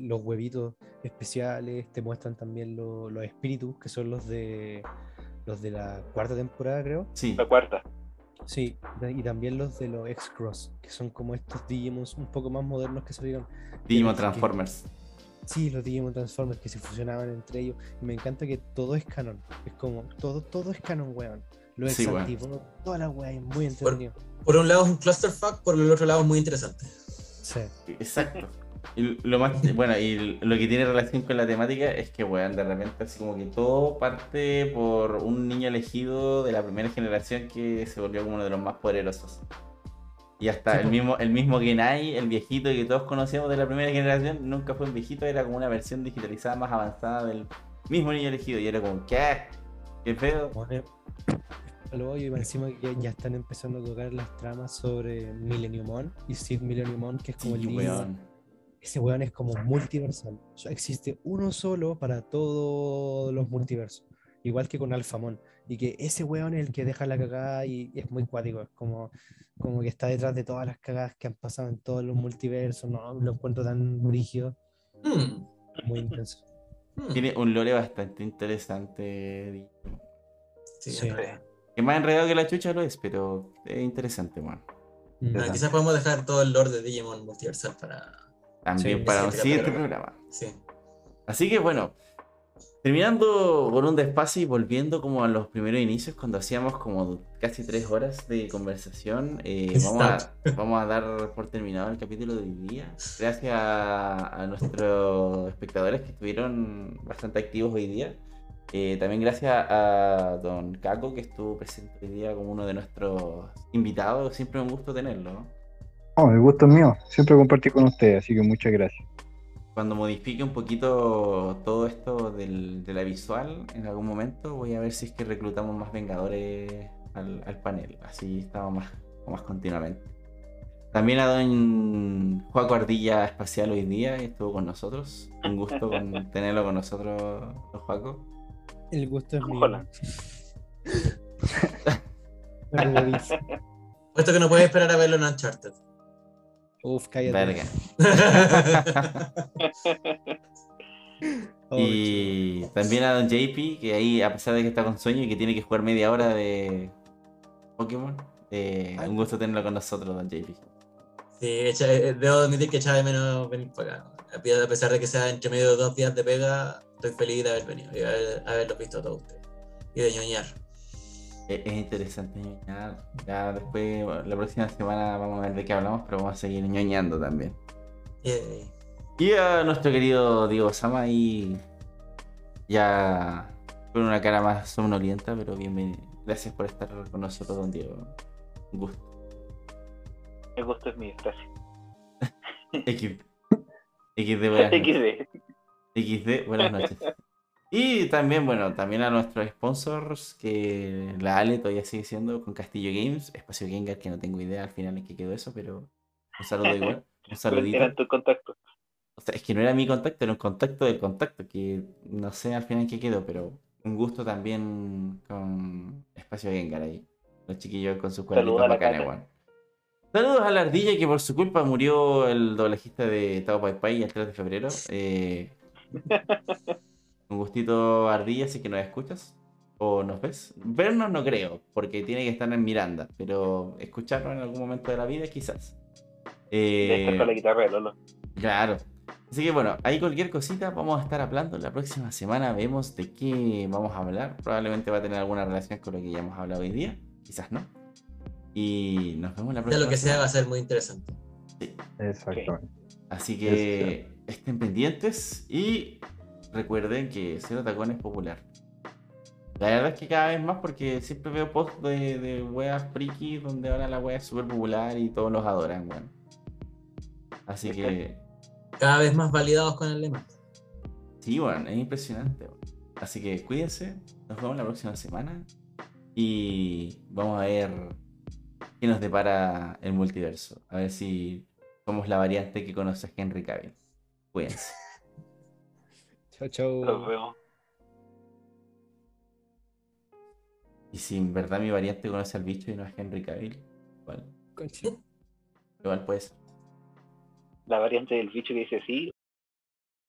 los huevitos especiales, te muestran también lo- los espíritus, que son los de los de la cuarta temporada, creo. Sí, La cuarta. Sí, y también los de los X-Cross, que son como estos Digimons un poco más modernos que salieron Digimon que- Transformers. Sí, los Digimon Transformers que se fusionaban entre ellos. Y me encanta que todo es canon. Es como, todo, todo es canon, weón. Los Sí, weón. Exantivonos, toda la weá es muy entretenido. Por un lado es un clusterfuck, por el otro lado es muy interesante. Sí. Exacto. Y lo más, bueno, y lo que tiene relación con la temática es que, weón, de repente así como que todo parte por un niño elegido de la primera generación que se volvió como uno de los más poderosos. Y hasta Sí, el mismo, el mismo Genai, el viejito que todos conocíamos de la primera generación, nunca fue un viejito, era como una versión digitalizada más avanzada del mismo niño elegido. Y era como, ¿qué? ¿Qué pedo? Bueno, Luego y encima que ya están empezando a tocar las tramas sobre Millenniumon y Sid Millenniumon, que es como el Sí, niño. Ese weón es como multiversal. O sea, existe uno solo para todos los multiversos. Igual que con Alphamon. Y que ese weón es el que deja la cagada y, y es muy cuático. Es como, como que está detrás de todas las cagadas que han pasado en todos los multiversos. No, lo encuentro tan brígido, Hmm, muy intenso. hmm. Tiene un lore bastante interesante. Digimon. Sí, Sí. Que más enredado que la chucha lo es, pero es interesante, weón. Mm. Ah, quizás podemos dejar todo el lore de Digimon Multiversal para. También Sí, para un siguiente programa. Sí. Así que bueno, terminando con un despacio y volviendo como a los primeros inicios, cuando hacíamos como casi tres horas de conversación, eh, vamos, a, vamos a dar por terminado el capítulo de hoy día. Gracias a, a nuestros espectadores que estuvieron bastante activos hoy día. Eh, también gracias a don Caco que estuvo presente hoy día como uno de nuestros invitados. Siempre un gusto tenerlo. ¿No? El gusto es mío. Siempre compartí con ustedes, así que muchas gracias. cuando modifique un poquito todo esto del- de la visual, en algún momento voy a ver si es que reclutamos más Vengadores al, al panel. Así estamos más, más continuamente. También a don Juaco Ardilla Espacial hoy día, que estuvo con nosotros. Un gusto con (laughs) tenerlo con nosotros, don Juaco. El gusto es mío. Hola. (laughs) Puesto que no puedes esperar a verlo en Uncharted. Uf, cállate. Verga. (laughs) Y también a Don JP, que ahí, a pesar de que está con sueño y que tiene que jugar media hora de Pokémon, eh, un gusto tenerlo con nosotros, Don JP. Sí, echa- eh, debo admitir que echaba de menos venir para acá. A pe- a pesar de que sea entre medio de dos días de pega, estoy feliz de haber venido y haber, haberlos visto a todos ustedes. Y de ñoñar. Es, es interesante ñoñar. Ya después, la próxima semana vamos a ver de qué hablamos, pero vamos a seguir ñoñando también. Y a nuestro querido Diego Sama ahí ya con una cara más somnolienta, pero bienvenido. Gracias por estar con nosotros, don Diego. Un gusto. El gusto es mío, gracias. (laughs) X. XD, (laughs) buenas noches. XD. XD, buenas noches. Y también, bueno, también a nuestros sponsors, que la Ale todavía sigue siendo con Castillo Games, Espacio Gengar, que no tengo idea al final en qué quedó eso, pero un saludo igual. (laughs) Un saludito. Eran tus contactos. O sea, es que no era mi contacto, era un contacto del contacto, que no sé al final en qué quedó, pero un gusto también con Espacio Gengar ahí. Los chiquillos con sus cuadritos bacanes, weón. Saludos a la ardilla que por su culpa murió el doblajista de Tao Pai Pai el 3 de febrero. Eh, (laughs) un gustito ardilla, si que nos escuchas o nos ves. Vernos no creo, porque tiene que estar en Miranda, pero escucharnos en algún momento de la vida quizás. De Eh, con la guitarra de Lolo. Claro. Así que bueno, ahí cualquier cosita vamos a estar hablando. La próxima semana vemos de qué vamos a hablar. Probablemente va a tener alguna relación con lo que ya hemos hablado hoy día. Quizás no. Y nos vemos la próxima lo que sea va a semana. ser muy interesante. Exactamente. Así que estén pendientes y recuerden que Cero Tacón es popular. La verdad es que cada vez más porque siempre veo posts de, de weas friki donde ahora la wea es súper popular y todos los adoran, weón. Así que Cada vez más validados con el lema. Sí, bueno, es impresionante. weón. Así que cuídense, nos vemos la próxima semana y vamos a ver qué nos depara el multiverso. A ver si somos la variante que conoce Henry Cavill. Cuídense. Chao, chao. Nos vemos. Y si en verdad mi variante conoce al bicho y no es Henry Cavill, igual, Concha. igual puede ser. La variante del bicho que dice sí,